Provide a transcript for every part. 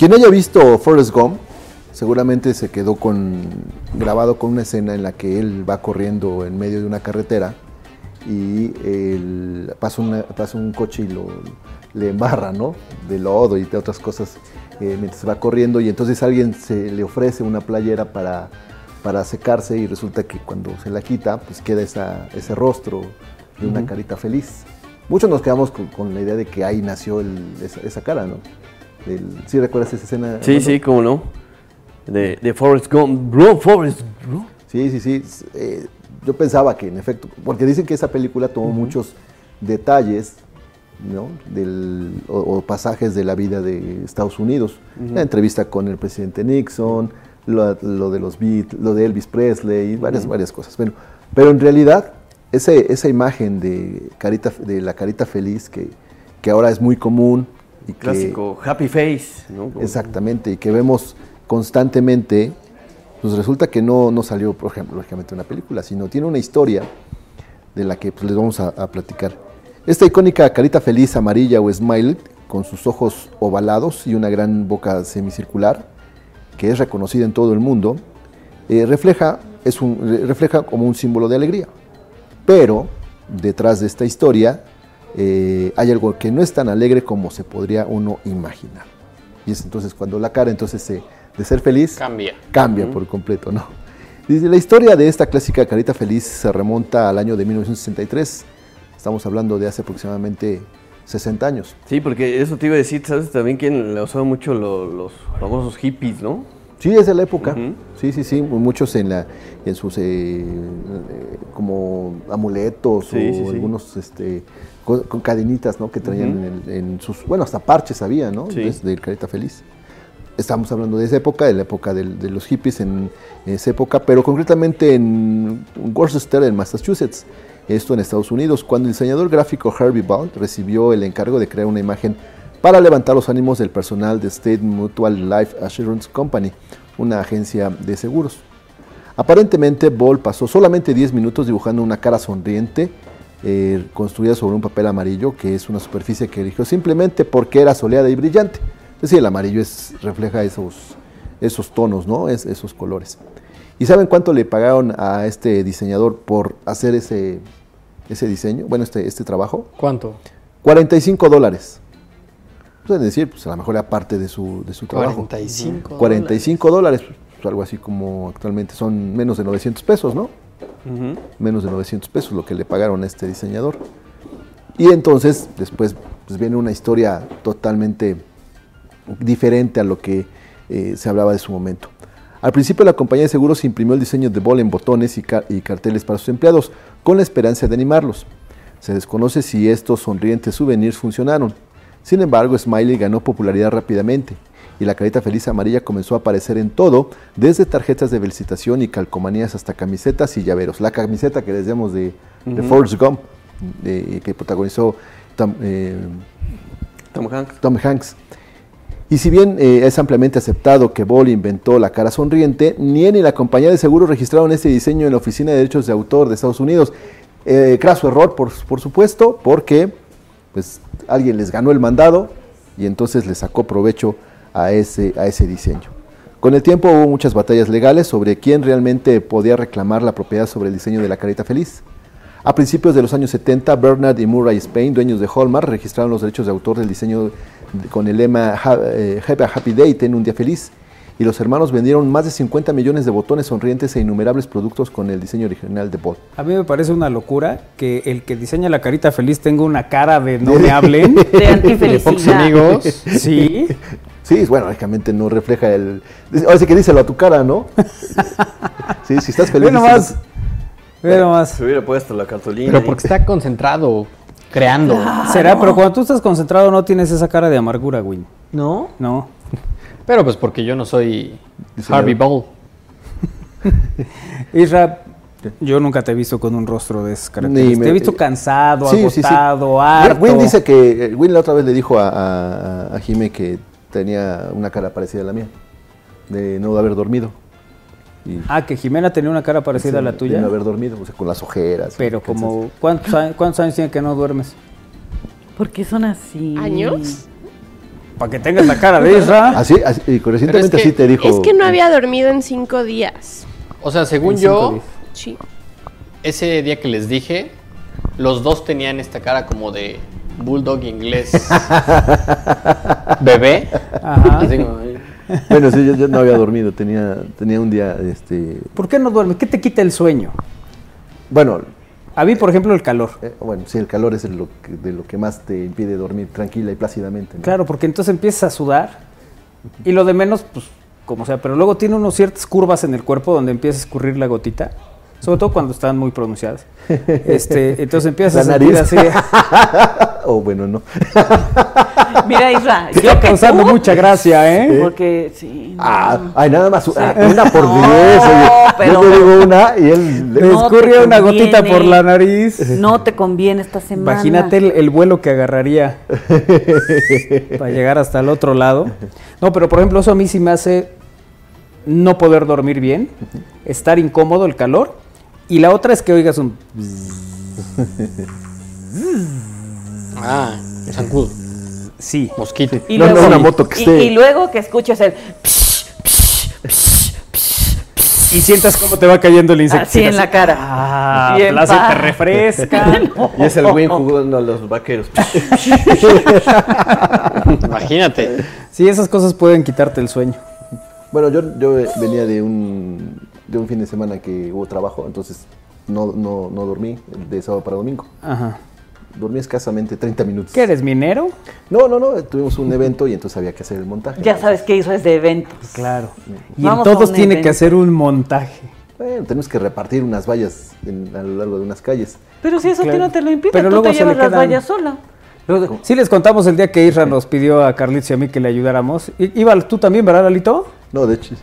Quien haya visto Forrest Gump, seguramente se quedó con grabado con una escena en la que él va corriendo en medio de una carretera y el- pasa, una- pasa un coche y lo, le embarra, ¿no? De lodo y de otras cosas eh, mientras va corriendo y entonces alguien se le ofrece una playera para, para secarse y resulta que cuando se la quita pues queda esa- ese rostro de una carita feliz. Muchos nos quedamos con, con la idea de que ahí nació el- esa, esa cara, ¿no? El- ¿Sí recuerdas esa escena? Sí, sí, cómo no. De, de Forrest Gump. Bro, Forrest, bro. Sí, sí, sí. Eh, yo pensaba que en efecto, porque dicen que esa película tomó muchos detalles, ¿no? Del, o, o pasajes de la vida de Estados Unidos. La entrevista con el presidente Nixon, lo, lo de los Beat, lo de Elvis Presley, varias, varias cosas. Bueno, pero en realidad, ese, esa imagen de, carita, de la carita feliz que, que ahora es muy común y que, Clásico Happy Face, Exactamente, y que vemos constantemente, pues resulta que no, no salió, por ejemplo, lógicamente una película, sino tiene una historia de la que pues, les vamos a, a platicar. Esta icónica carita feliz amarilla o smile, con sus ojos ovalados y una gran boca semicircular, que es reconocida en todo el mundo, eh, refleja, es un, refleja como un símbolo de alegría. Pero detrás de esta historia eh, hay algo que no es tan alegre como se podría uno imaginar. Y es entonces cuando la cara entonces se- de ser feliz Cambia. cambia por completo, ¿no? Dice, la historia de esta clásica carita feliz se remonta al año de 1963. Estamos hablando de hace aproximadamente 60 años. Sí, porque eso te iba a decir, ¿sabes? También quien le usaban mucho lo- los famosos hippies, ¿no? Sí, es de la época. Sí, sí, sí. Muchos en la, en sus eh, eh, como amuletos Sí, o sí, sí. algunos este con, con cadenitas, ¿no? Que traían en, el- en sus, bueno, hasta parches había, ¿no? Sí. Desde el carita feliz. Estamos hablando de esa época, de la época del- de los hippies en esa época, pero concretamente en Worcester, en Massachusetts, esto en Estados Unidos, cuando el diseñador gráfico Herbie Ball recibió el encargo de crear una imagen para levantar los ánimos del personal de State Mutual Life Assurance Company, una agencia de seguros. Aparentemente Ball pasó solamente 10 minutos dibujando una cara sonriente eh, construida sobre un papel amarillo, que es una superficie que eligió simplemente porque era soleada y brillante. Es decir, el amarillo es, refleja esos, esos tonos, ¿no? Es- esos colores. ¿Y saben cuánto le pagaron a este diseñador por hacer ese, ese diseño? Bueno, este, este trabajo. ¿Cuánto? 45 dólares. Pueden decir, pues a lo mejor era parte de su, de su trabajo. 45. 45 dólares, pues, algo así como actualmente son menos de 900 pesos, ¿no? Menos de 900 pesos lo que le pagaron a este diseñador. Y entonces, después pues, viene una historia totalmente diferente a lo que eh, se hablaba de su momento. Al principio la compañía de seguros imprimió el diseño de Ball en botones y carteles para sus empleados, con la esperanza de animarlos. Se desconoce si estos sonrientes souvenirs funcionaron. Sin embargo, Smiley ganó popularidad rápidamente y la carita feliz amarilla comenzó a aparecer en todo, desde tarjetas de felicitación y calcomanías hasta camisetas y llaveros. La camiseta que les llamamos de, de Forrest Gump, que protagonizó Tom, eh, Tom Hanks. Tom Hanks. Y si bien eh, es ampliamente aceptado que Ball inventó la cara sonriente, ni él ni la compañía de seguros registraron este diseño en la Oficina de Derechos de Autor de Estados Unidos. Eh, craso error, por, por supuesto, porque pues, alguien les ganó el mandado y entonces le sacó provecho a ese, a ese diseño. Con el tiempo hubo muchas batallas legales sobre quién realmente podía reclamar la propiedad sobre el diseño de la carita feliz. A principios de los años 70, Bernard y Murray Spain, dueños de Hallmark, registraron los derechos de autor del diseño de- con el lema eh, Have a Happy Day, ten un día feliz. Y los hermanos vendieron más de 50 millones de botones sonrientes e innumerables productos con el diseño original de Ball. A mí me parece una locura que el que diseña la carita feliz tenga una cara de no me hablen. De De antifelicidad. pocos amigos. Sí. Sí, bueno, lógicamente no refleja el... Ahora sí que díselo a tu cara, ¿no? Sí, si estás feliz... Ve nomás. díselo. Ve nomás. Se hubiera puesto la cartulina. Pero porque está concentrado, creando. Será, pero cuando tú estás concentrado no tienes esa cara de amargura, güey. ¿No? No. Pero pues porque yo no soy. Harvey Ball. Isra, yo nunca te he visto con un rostro de esas Ni características. me- Te he visto cansado, Sí, sí, sí. agotado, harto. Win dice que... eh, Win la otra vez le dijo a, a, a Jime que tenía una cara parecida a la mía, de no haber dormido. Y Ah, que Jimena tenía una cara parecida a la de tuya. no haber dormido, o sea, con las ojeras. Pero como, ¿cuántos años, cuántos años tiene que no duermes? ¿Por qué son así? ¿Años? Para que tengas la cara de Isra. Así, así y recientemente que- así te dijo. Es que no había dormido en cinco días. O sea, según yo, días. Sí. ese día que les dije, los dos tenían esta cara como de bulldog inglés bebé. Ajá. Así como, ay. Bueno, sí, yo, yo no había dormido, tenía, tenía un día, este, ¿Por qué no duermes? ¿Qué te quita el sueño? bueno, A mí, por ejemplo, el calor. eh, bueno, sí, el calor es de lo, que, de lo que más te impide dormir tranquila y plácidamente. ¿no? Claro, porque entonces empiezas a sudar y lo de menos, pues, como sea, pero luego tiene unos ciertas curvas en el cuerpo donde empieza a escurrir la gotita, sobre todo cuando están muy pronunciadas. Este, entonces empiezas La a sentir nariz. así. o bueno, no. Mira, Isra, Te yo está que causando tú, mucha gracia, ¿eh? Porque sí. no. Ah, ay, nada más, ah, una por No, diez, oye. pero- yo te digo una y él... Le No te escurría una conviene. gotita por la nariz. No te conviene esta semana. Imagínate el, el vuelo que agarraría para llegar hasta el otro lado. No, pero por ejemplo, eso a mí sí me hace no poder dormir bien, estar incómodo, el calor. Y la otra es que oigas un... Ah, zancudo, Sí. mosquito. Y No, no, luego, una moto que y- esté- y luego que escuches el Y sientas cómo te va cayendo el insecto. así en la cara. Ah, Bien placer, te refresca. Y es el Win jugando a los vaqueros. Imagínate. Sí, esas cosas pueden quitarte el sueño. Bueno, yo, yo venía de un, de un fin de semana que hubo trabajo, entonces no, no, no dormí de sábado para domingo. Ajá. Dormí escasamente 30 minutos. ¿Qué eres, minero? No, no, no, tuvimos un evento y entonces había que hacer el montaje. Ya sabes que Isra es de eventos. Claro. Y Vamos en todos tiene que hacer un montaje. Bueno, tenemos que repartir unas vallas en- a lo largo de unas calles. Pero si eso a ti Claro. no te lo impide, Pero tú luego te llevas las vallas sola. Luego, Sí les contamos el día que Isra nos pidió a Carlitos y a mí que le ayudáramos. I- Iba tú también, ¿verdad, Lalito? No, de hecho,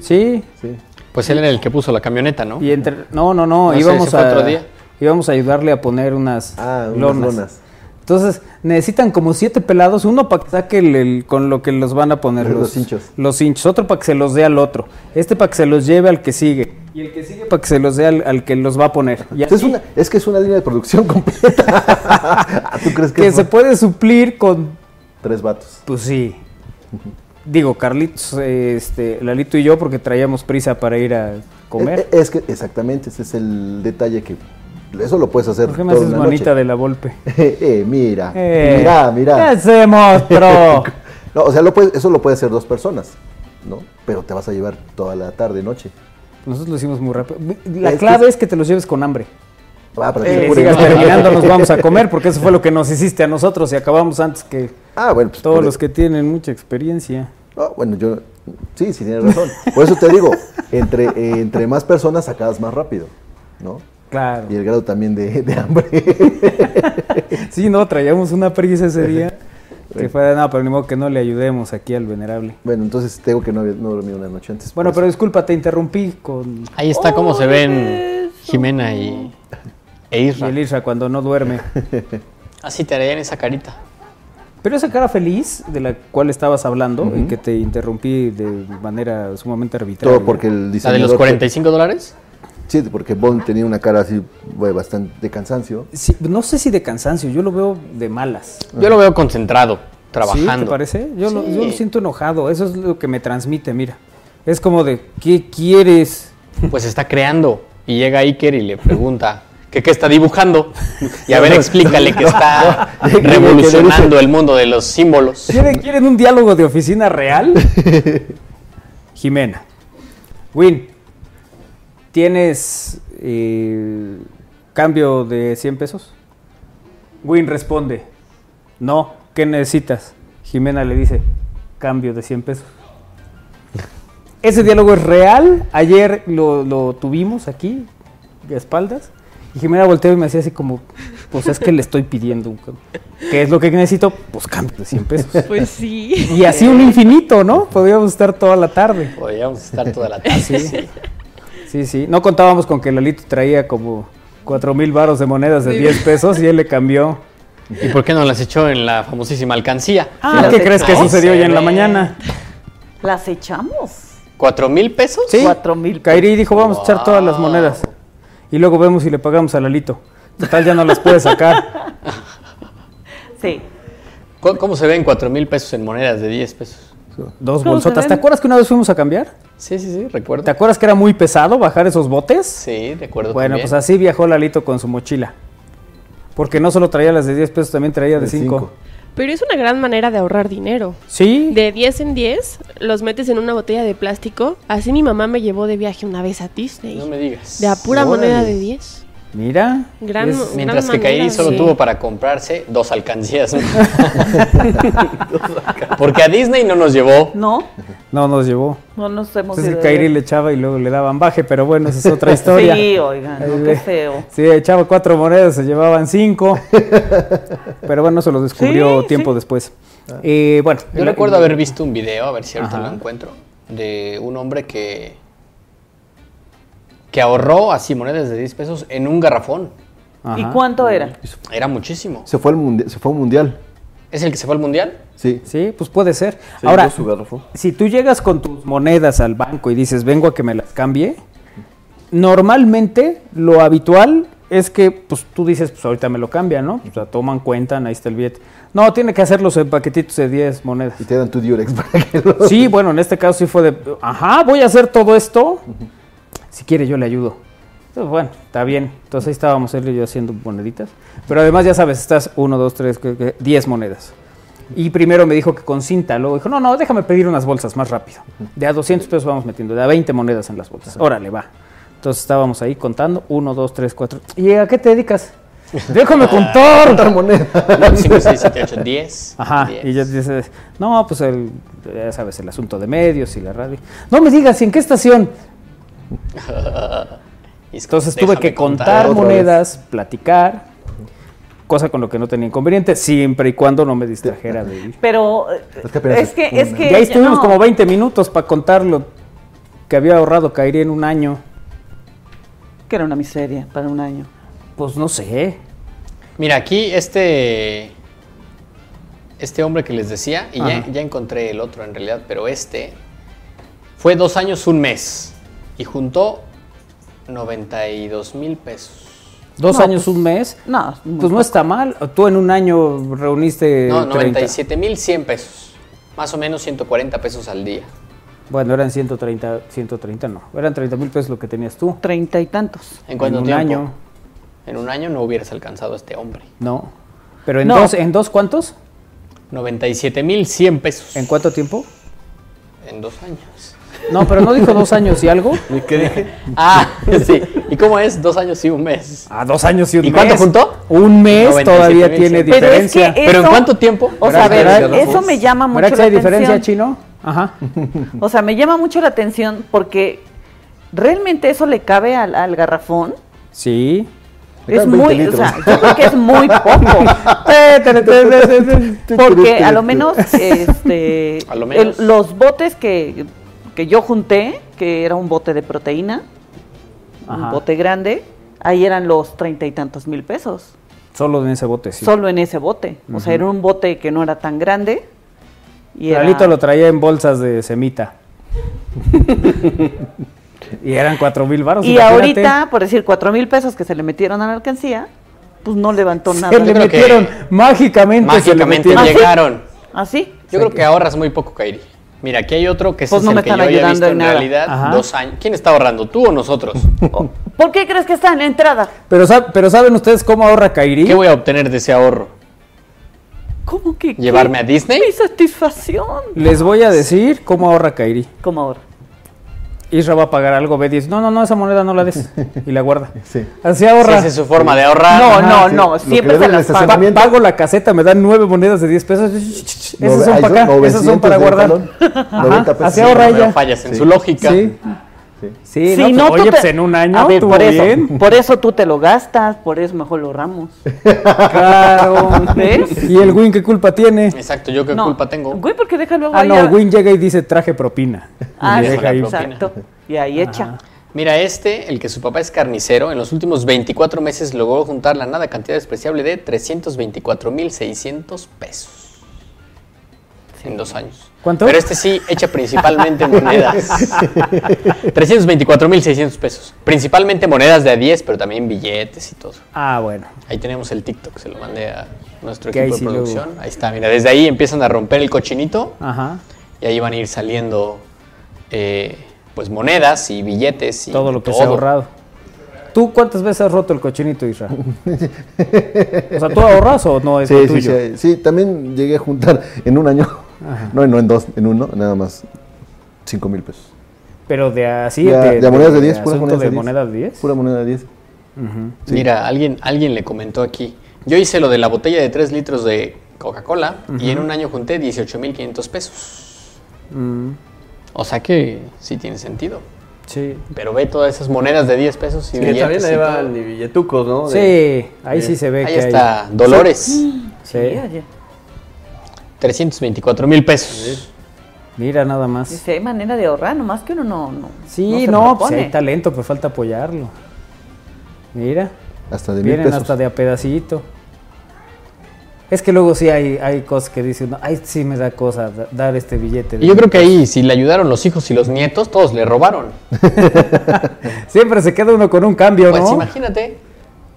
Sí. sí. Pues él era el que puso la camioneta, ¿no? Y entre no, no, no, No íbamos a otro día. íbamos a ayudarle a poner unas Ah, unas lonas. lonas. Entonces, necesitan como siete pelados, uno para que saque el, el- con lo que los van a poner Los los, hinchos. Los hinchos, otro para que se los dé al otro, este para que se los lleve al que sigue y el que sigue para que se los dé al, al que los va a poner. Y Es, una, es que es una línea de producción completa. ¿Tú crees que, que es se puede suplir con Tres vatos. Pues sí. Digo, Carlitos, eh, este, Lalito y yo, porque traíamos prisa para ir a comer. Eh, eh, Es, que exactamente, ese es el detalle que eso lo puedes hacer ¿Por qué me haces manita noche. de la golpe? eh, mira, Eh, mira, mira. ¿Qué se mostró? No, o sea, lo eso lo puede hacer dos personas, ¿no? Pero te vas a llevar toda la tarde, noche. Nosotros lo hicimos muy rápido. La Es que- clave es que te los lleves con hambre. Ah, apure. sigas terminando, nos vamos a comer, porque eso fue lo que nos hiciste a nosotros y acabamos antes que Ah, bueno, pues todos por- los que tienen mucha experiencia. No, bueno, yo sí, sí tienes razón. Por eso te digo, entre, eh, entre más personas acabas más rápido, ¿no? Claro. Y el grado también de, de hambre. Sí, no, traíamos una prisa ese día. Que fue, no, pero ni modo que no le ayudemos aquí al venerable. bueno, entonces tengo que no, dormí una noche antes. Bueno, por pero disculpa, te interrumpí con Ahí está cómo se ven Jimena y, e y Isra. el Isra cuando no duerme. Así te harían esa carita. Pero esa cara feliz de la cual estabas hablando y que te interrumpí de manera sumamente arbitraria. Todo porque el ¿La de los 45 dólares? Sí, porque Bond tenía una cara así, bueno, bastante de cansancio. Sí, no sé si de cansancio, yo lo veo de malas. Yo lo veo concentrado, ¿Sí? trabajando. ¿Te parece? Yo, lo, yo lo Sí. siento enojado, eso es lo que me transmite, mira. Es como de, ¿qué quieres? Pues está creando. Y llega Iker y le pregunta que qué está dibujando. Y a ver, explícale que está revolucionando el mundo de los símbolos. ¿Quieren, quieren un diálogo de oficina real? Jimena. Win, ¿tienes eh, cambio de 100 pesos? Win responde, no, ¿qué necesitas? Jimena le dice, cambio de 100 pesos. Ese diálogo es real, ayer lo, lo tuvimos aquí, de espaldas, y Jimena volteó y me decía así como, pues es que le estoy pidiendo, un cambio. ¿qué es lo que necesito? Pues cambio de 100 pesos. Pues sí. Y así un infinito, ¿no? Podríamos estar toda la tarde. Podríamos estar toda la tarde. Sí, sí, sí. No contábamos con que Lalito traía como cuatro mil varos de monedas de 10 pesos y él le cambió. ¿Y por qué no las echó en la famosísima alcancía? Ah, ¿qué crees que sucedió hoy en la mañana? Las echamos. ¿Cuatro mil pesos? Sí. Cuatro mil. Kairi dijo, vamos a echar todas las monedas. Y luego vemos si le pagamos a Lalito. Total, ya no las puede sacar. Sí. ¿Cómo, cómo se ven 4 mil pesos en monedas de 10 pesos? Dos ¿Cómo se bolsotas. ¿Te acuerdas que una vez fuimos a cambiar? Sí, sí, sí, recuerdo. ¿Te acuerdas que era muy pesado bajar esos botes? Sí, de acuerdo. Bueno, también. pues así viajó Lalito con su mochila. Porque no solo traía las de 10 pesos, también traía de De 5. Pero es una gran manera de ahorrar dinero. Sí. De 10 en 10 los metes en una botella de plástico. Así mi mamá me llevó de viaje una vez a Disney. No me digas. De a pura Órale. moneda de 10. Mira. Gran- es- Mientras que Kairi solo sí. tuvo para comprarse dos alcancías. Porque a Disney no nos llevó. No, No nos llevó. no nos hemos Entonces ido Kairi le echaba y luego le daban baje, pero bueno, esa es otra historia. Sí, oigan, no, qué feo. Sí, echaba cuatro monedas, se llevaban cinco. Pero bueno, eso lo descubrió Sí, tiempo sí. después. Eh, bueno, Yo el- recuerdo haber visto un video, a ver si ahorita Ajá. lo encuentro, de un hombre que que ahorró así monedas de 10 pesos en un garrafón. ¿Y cuánto era? Era muchísimo. Se fue, al se fue a un mundial. ¿Es el que se fue al mundial? Sí. Sí, pues puede ser. Se Ahora, llevó su garrafón. si tú llegas con tus monedas al banco y dices, vengo a que me las cambie, normalmente lo habitual es que pues tú dices, pues ahorita me lo cambian, ¿no? O sea, toman cuenta, ahí está el billete. No, tiene que hacerlos en paquetitos de 10 monedas. Y te dan tu Durex para que lo... Sí, bueno, en este caso sí fue de, ajá, voy a hacer todo esto. Si quiere, yo le ayudo. Entonces, bueno, está bien. Entonces ahí estábamos él y yo haciendo moneditas. Pero además, ya sabes, estás 1, 2, 3, 10 monedas. Y primero me dijo que con cinta, luego dijo, no, no, déjame pedir unas bolsas más rápido. De a 200 pesos vamos metiendo, de a 20 monedas en las bolsas. Órale, va. Entonces estábamos ahí contando, 1, 2, 3, 4. ¿Y a qué te dedicas? Déjame contar. moneda. 5, 6, 7, 8, 10. Ajá, 10. y ya dices, no, pues el, ya sabes, el asunto de medios y la radio. No me digas, ¿y en qué estación? Entonces déjame tuve que contar monedas, platicar, cosa con lo que no tenía inconveniente, siempre y cuando no me distrajera de ir. Pero Es que es que, es una. que Y ahí ya estuvimos no. como 20 minutos para contar lo que había ahorrado Kairi en un año. que era una miseria para un año. Pues no sé. Mira, aquí este. Este hombre que les decía, y ya, ya encontré el otro en realidad, pero este fue dos años, un mes. Y juntó 92 mil pesos. Dos No, años, pues, un mes. No, Pues no poco. está mal. Tú en un año reuniste No, 30. 97 mil 100 pesos. Más o menos 140 pesos al día. Bueno, eran 130, 130 no. Eran 30 mil pesos lo que tenías tú. Treinta y tantos. ¿En cuánto un tiempo? año. En un año no hubieras alcanzado a este hombre. No. Pero en No. dos, ¿en dos cuántos? 97 mil 100 pesos. ¿En cuánto tiempo? En dos años. No, pero no dijo dos años y algo. ¿Y qué dije? Ah, sí. ¿Y cómo es? Dos años y un mes. Ah, dos años y un ¿Y mes. cuánto juntó? Un mes 97,100. todavía tiene Pero Pero es diferencia. que ¿Pero en cuánto tiempo? O sea, a ver, eso me llama mucho ¿Verdad que la hay diferencia, atención. chino? Ajá. O sea, me llama mucho la atención porque realmente eso le cabe al, al garrafón. Sí. Es caben 20 muy, o sea, yo creo que es muy poco. Porque a lo menos, este, A lo menos. el- los botes que, que yo junté, que era un bote de proteína, Ajá. un bote grande, ahí eran los treinta y tantos mil pesos. Solo en ese bote, sí. Solo en ese bote. O sea, era un bote que no era tan grande. Y era- Lalito lo traía en bolsas de semita. y eran cuatro mil baros. Y imagínate. ahorita, por decir, cuatro mil pesos que se le metieron a la alcancía, pues no levantó nada. Se le metieron mágicamente. se le Mágicamente metieron. llegaron. ¿Así? Yo creo que ahorras muy poco, Kairi. Mira, aquí hay otro que Pues es no el me que están yo había ayudando visto en nada. realidad Ajá. dos años. ¿Quién está ahorrando? ¿Tú o nosotros? ¿Por qué crees que está en la entrada? Pero, pero ¿saben ustedes cómo ahorra Kairi? ¿Qué voy a obtener de ese ahorro? ¿Cómo que? ¿Llevarme qué? a Disney? Mi satisfacción. Les voy a decir cómo ahorra Kairi. ¿Cómo ahora? Isra va a pagar algo, ve y dice, no, no, no, esa moneda no la des. Y la guarda. Sí. Así ahorra. esa es su forma de ahorrar. No, Ajá, no, sí. no. Siempre se las pago. pago la caseta, me dan nueve monedas de 10 pesos. Esas son para acá, esas son 900 para guardar. talón. Ajá, 90 pesos. así ahorra ella. fallas en Sí. su lógica. Sí, Sí. sí, Si no, no, pues, tú oye, te- pues en un año A ver, por eso, bien. por eso tú te lo gastas, por eso mejor lo ahorramos. Claro. ¿Ves? ¿Y el Win qué culpa tiene? Exacto, yo qué No. culpa tengo. Güey, porque deja luego Ah, no, allá- Win llega y dice traje propina. Ah, Y deja ahí. exacto. Y ahí echa. Mira, este, el que su papá es carnicero, en los últimos 24 meses logró juntar la nada cantidad despreciable de 324.600 pesos. En dos años. ¿Cuánto? Pero este sí echa principalmente monedas. 324.600 pesos. Principalmente monedas de a 10, pero también billetes y todo. Ah, bueno. Ahí tenemos el TikTok, se lo mandé a nuestro equipo de luego- producción. Ahí está, mira, desde ahí empiezan a romper el cochinito Ajá. y ahí van a ir saliendo eh, pues monedas y billetes y Todo lo que todo. se ha ahorrado. ¿Tú cuántas veces has roto el cochinito, Isra? o sea, ¿tú ahorras o no es Sí, sí, sí, sí, también llegué a juntar en un año, no, no en dos, en uno, nada más, 5 mil pesos. Pero de así, Ya- de, de monedas de 10, puras monedas de de 10. monedas de 10. Pura moneda de 10. Sí. Mira, alguien, alguien le comentó aquí. Yo hice lo de la botella de 3 litros de Coca-Cola y en un año junté 18.500 pesos. Mm, O sea que sí tiene sentido. sí. Pero ve todas esas monedas de 10 pesos y también billetes ahí y todo. van y billetucos, ¿no? De- Sí, ahí sí se ve Ahí que está, hay. Dolores. Sí, Sí. Oye. 324 mil pesos. Mira nada más. Dice, hay manera de ahorrar, nomás que uno no. no Sí, no, pues hay talento, pero falta apoyarlo. Mira, Hasta de mil pesos. hasta de a pedacito. Es que luego sí hay, hay cosas que dicen, ay, sí me da cosa da- dar este billete. de Y yo creo que ahí, si le ayudaron los hijos y los nietos, todos le robaron. pesos". Siempre se queda uno con un cambio, Pues ¿no? imagínate.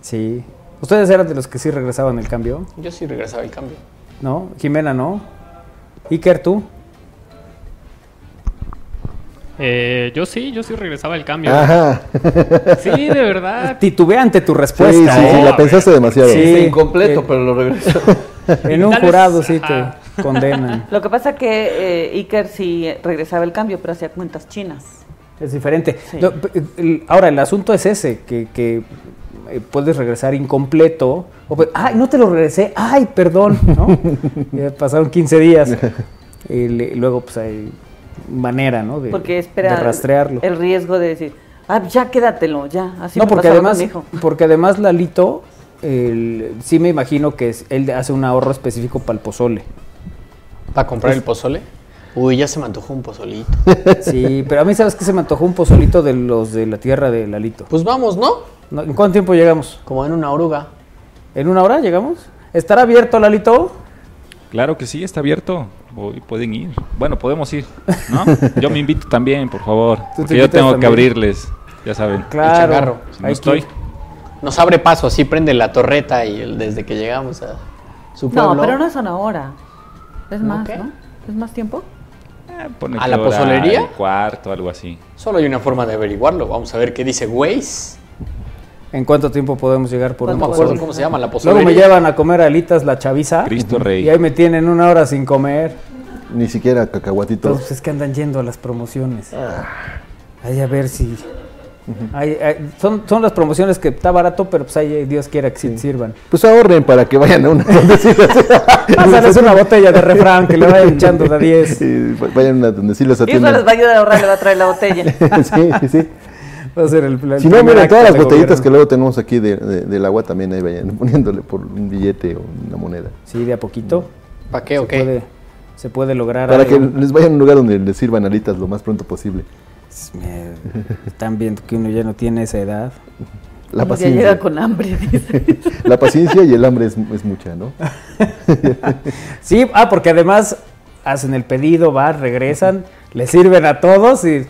Sí. ¿Ustedes eran de los que sí regresaban el cambio? Yo sí regresaba el cambio. ¿No? Jimena, ¿no? Iker, tú. Eh, yo sí, yo sí regresaba el cambio. Ajá. Sí, de verdad. Titubeante tu Sí, respuesta, sí, sí, ¿eh? la pensaste demasiado. Sí. Está incompleto, eh. pero lo regresó. En un jurado sí ajá. te condenan. Lo que pasa que eh, Iker sí regresaba el cambio, pero hacía cuentas chinas. Es diferente. Sí. No, ahora, el asunto es ese, que, que, eh, puedes regresar incompleto. O, pues, ay, no te lo regresé. Ay, perdón. ¿no? Ya pasaron 15 días. Y le- luego, pues hay manera, ¿no? De, Porque espera de rastrearlo. el riesgo de decir, ah, ya quédatelo, ya. Así no, me porque además, hijo. porque además Lalito, el- sí me imagino que es- él hace un ahorro específico para el pozole. ¿Para comprar el pozole? Uy, ya se me antojó un pozolito. Sí, pero a mí, ¿sabes qué? Se me antojó un pozolito de los de la tierra de Lalito. Pues vamos. No, ¿En cuánto tiempo llegamos? Como en una oruga. ¿En una hora llegamos? ¿Estará abierto, Lalito? Claro que sí, está abierto. Hoy pueden ir. Bueno, podemos ir, ¿no? Yo me invito también, por favor. Porque yo tengo que también. abrirles, ya saben. Claro. Si no estoy, que- Nos abre paso, así prende la torreta y el- desde que llegamos a su pueblo. No, pero no es una hora. Es ¿No más, qué? ¿no? ¿Es más tiempo? eh, ¿A la pozolería? cuarto, algo así. Solo hay una forma de averiguarlo. Vamos a ver qué dice Waze. ¿En cuánto tiempo podemos llegar por No un me acuerdo pozole? cómo se llama la Luego pozolería. me llevan a comer alitas la chaviza. Cristo Rey. Y ahí me tienen una hora sin comer. Ni siquiera cacahuatito. Entonces es que andan yendo a las promociones. Ahí a ver si... Ahí- ahí- son, son las promociones que está barato, pero pues ahí Dios quiera que sí te sirvan. Pues ahorren para que vayan a una Pásales una botella de refrán que le vayan echando de a 10. Sí, vayan a una donde sí les Y eso atiendan. les va a ayudar a ahorrar, le va a traer la botella. sí, sí, sí. Va a ser el, el Si no, acto todas las botellitas que luego tenemos aquí de, de- del agua también ahí vayan poniéndole por un billete o una moneda. Sí, de a poquito. ¿Para qué o Se qué? puede, se puede lograr Para que les vayan a un lugar donde les sirvan alitas lo más pronto posible. Me- Están viendo que uno ya no tiene esa edad. La Uno ya llega paciencia. con hambre, dice. La paciencia y el hambre es, es mucha, ¿no? Sí, ah, porque además hacen el pedido, van, regresan, le sirven a todos y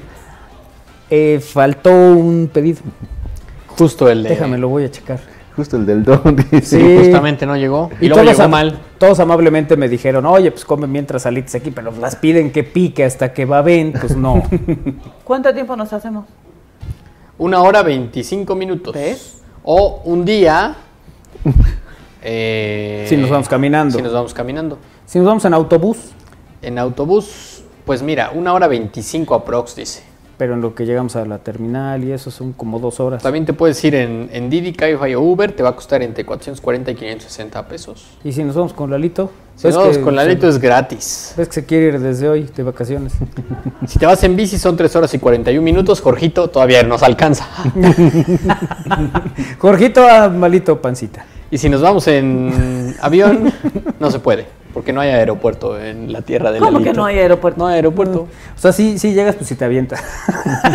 eh, faltó un pedido. Justo el de... Déjame, lo voy a checar. Justo el del don. dice. Sí. Justamente no llegó. Y, luego todos llegó mal. Todos amablemente me dijeron, oye, pues come mientras salites aquí, pero las piden que pique hasta que va ven, pues no. ¿Cuánto tiempo nos hacemos? Una hora 25 minutos. ¿Ves? O un día... eh, Si nos vamos caminando. Si nos vamos caminando. si nos vamos en autobús, En autobús, pues mira, una hora 25 aprox, dice. Pero en lo que llegamos a la terminal y eso son como dos horas. También te puedes ir en, en Didi, Cabify o Uber, te va a costar entre 440 y 560 pesos. Y si nos vamos con Lalito, Si ¿ves no, que con Lalito es gratis. Ves que se quiere ir desde hoy de vacaciones. Si te vas en bici son 3 horas y 41 minutos, Jorgito todavía nos alcanza. Jorgito a malito pancita. Y si nos vamos en avión, no se puede, porque no hay aeropuerto en la tierra de ¿Cómo Lalito. que no hay aeropuerto? No hay aeropuerto. O sea, sí, sí llegas, pues si te avientas.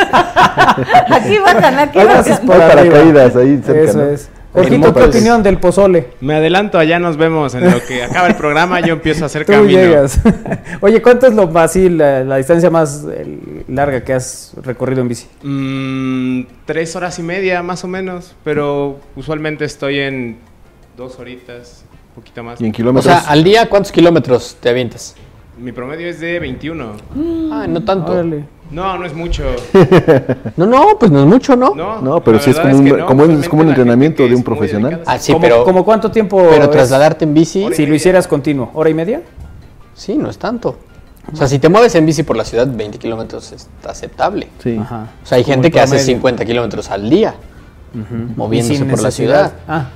Aquí bajan, aquí bajan. paracaídas ahí cerca, Eso ¿no? es. ¿qué opinión del pozole? Me adelanto, allá nos vemos. En lo que acaba el programa, yo empiezo a hacer Tú camino. llegas. Oye, ¿cuánto es lo más, así, la, la distancia más larga que has recorrido en bici? Mm, tres horas y media, más o menos. Pero usualmente estoy en dos horitas, poquito más. Y en O kilómetros. sea, al día, ¿cuántos kilómetros te avientas? Mi promedio es de 21. Ah, no tanto. Órale. No, no es mucho. No, no, pues no es mucho, ¿no? No, No, pero sí es como un- que no. como es- como un entrenamiento de un profesional. Ah, sí, ¿Cómo, pero, cómo cuánto tiempo pero es trasladarte en bici, si lo hicieras continuo? ¿Hora y media? sí, no es tanto. O sea, si te mueves en bici por la ciudad, 20 kilómetros es aceptable. Sí. Ajá. O sea, hay Como gente que hace promedio. 50 kilómetros al día moviéndose por la ciudad. Ah.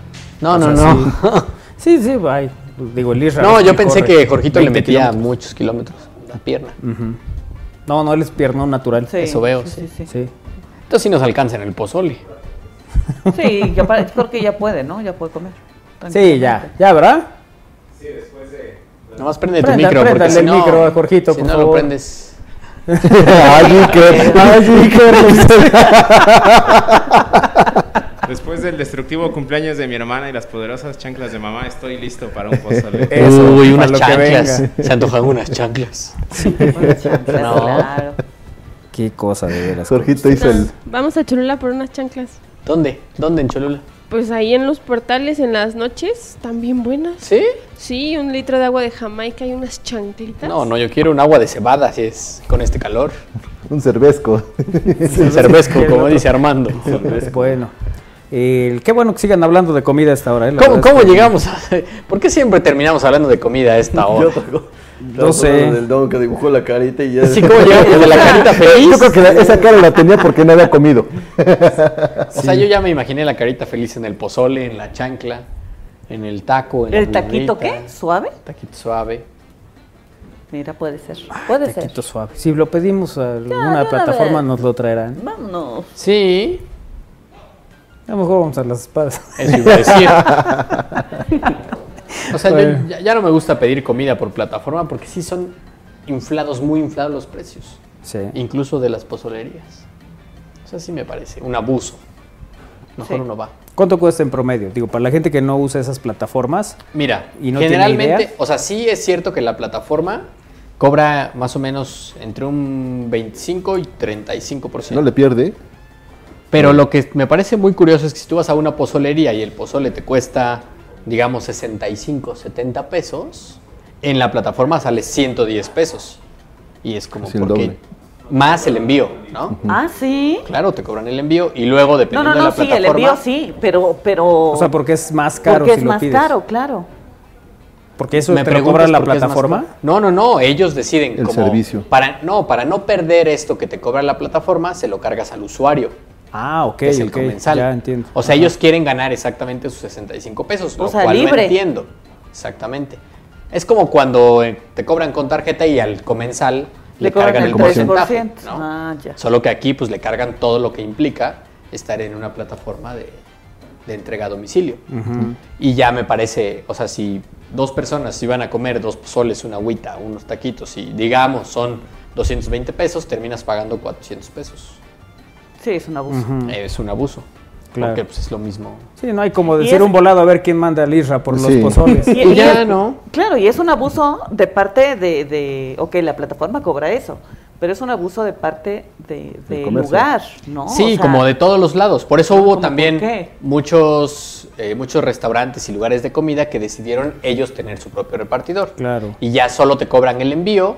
No, o no, sea, no. Sí, sí, ay, digo, el Isra. No, sí yo pensé corre que Jorgito le 20 metía kilómetros. muchos kilómetros a la pierna. No, no, él es piernón natural. Sí, Eso veo, Sí, sí. sí, sí. Sí. Entonces sí nos alcanza en el pozole. Sí, ya para- creo que ya puede, ¿no? Ya puede comer. Sí, ya, ya, ¿verdad? Nomás prende tu Prenda- micro, porque si el no, micro a Jorgito, si por no favor. lo prendes. Ay, Iker, ay, Iker. Después del destructivo cumpleaños de mi hermana y las poderosas chanclas de mamá, estoy listo para un pozole. Eso, Uy, unas chanclas. Se antojan unas chanclas. Claro, claro. Qué cosa de veras. Jorgito hizo el. Vamos a Cholula por unas chanclas. ¿Dónde? ¿Dónde en Cholula? Pues ahí en los portales en las noches, también buenas. ¿Sí? Sí, un litro de agua de Jamaica y unas chanclitas. No, no, yo quiero un agua de cebada, si es con este calor. Un cervezco. Un cervezco, como dice Armando. Es bueno. El- qué bueno que sigan hablando de comida a esta hora. ¿eh? ¿Cómo, es cómo que- llegamos a.? ¿Por qué siempre terminamos hablando de comida a esta hora? No sé. Del don que dibujó la carita y ya. Sí, ¿cómo llegamos de la carita feliz? Yo creo que la- esa cara la tenía porque no había comido. O sea, yo ya me imaginé la carita feliz en el pozole, en la chancla, en el taco, en ¿El la taquito burrita, qué? ¿Suave? Taquito suave. Mira, puede ser. Puede ser. Taquito suave. Si lo pedimos a alguna una plataforma, nos lo traerán. Vámonos. Sí, A lo mejor vamos a las espadas. eso iba a decir. O sea, yo ya, ya no me gusta pedir comida por plataforma porque sí son inflados, muy inflados los precios. Sí. Incluso de las pozolerías. O sea, sí me parece un abuso. Mejor Sí. uno va. ¿Cuánto cuesta en promedio? Digo, para la gente que no usa esas plataformas. Mira, ¿Y no tiene generalmente, idea? o sea, sí es cierto que la plataforma cobra más o menos entre un 25 y 35%. No le pierde. Pero lo que me parece muy curioso es que si tú vas a una pozolería y el pozole te cuesta, digamos, 65, 70 pesos, en la plataforma sale 110 pesos. Y es como porque doble. más el envío, ¿no? Ah, sí. Claro, te cobran el envío y luego No, dependiendo no, de no, la sí, el plataforma. envío sí, pero, pero. O sea, porque es más caro porque si es lo más pides. caro, claro. Porque eso ¿Me te lo cobra la plataforma. caro? No, no, no, ellos deciden El como servicio. Para no, para no perder esto que te cobra la plataforma, se lo cargas al usuario. Ah, ok, que es el ok, comensal. Ya entiendo. O sea, Ajá. ellos quieren ganar exactamente sus 65 pesos, O lo sea, cual no libre. entiendo. Exactamente. Es como cuando eh, te cobran con tarjeta y al comensal le, cargan el el porcentaje. 3%. ¿no? Ah, ya. Solo que aquí pues le cargan todo lo que implica estar en una plataforma de, de entrega a domicilio. Y ya me parece, o sea, si dos personas iban a comer dos pozoles, una agüita, unos taquitos y digamos son 220 pesos, terminas pagando 400 pesos. Sí, es un abuso. Es un abuso. Claro. Porque pues, es lo mismo. Sí, no hay como decir es- un volado a ver quién manda al Isra por Sí. los pozoles. Y- Y ya, ¿no? Claro, y es un abuso de parte de, de, ok, la plataforma cobra eso, pero es un abuso de parte de, Del comercio. lugar, ¿no? Sí, O sea, como de todos los lados. Por eso Ah, hubo ¿cómo también muchos, eh, muchos restaurantes y lugares de comida que decidieron ellos tener su propio repartidor. Claro. Y ya solo te cobran el envío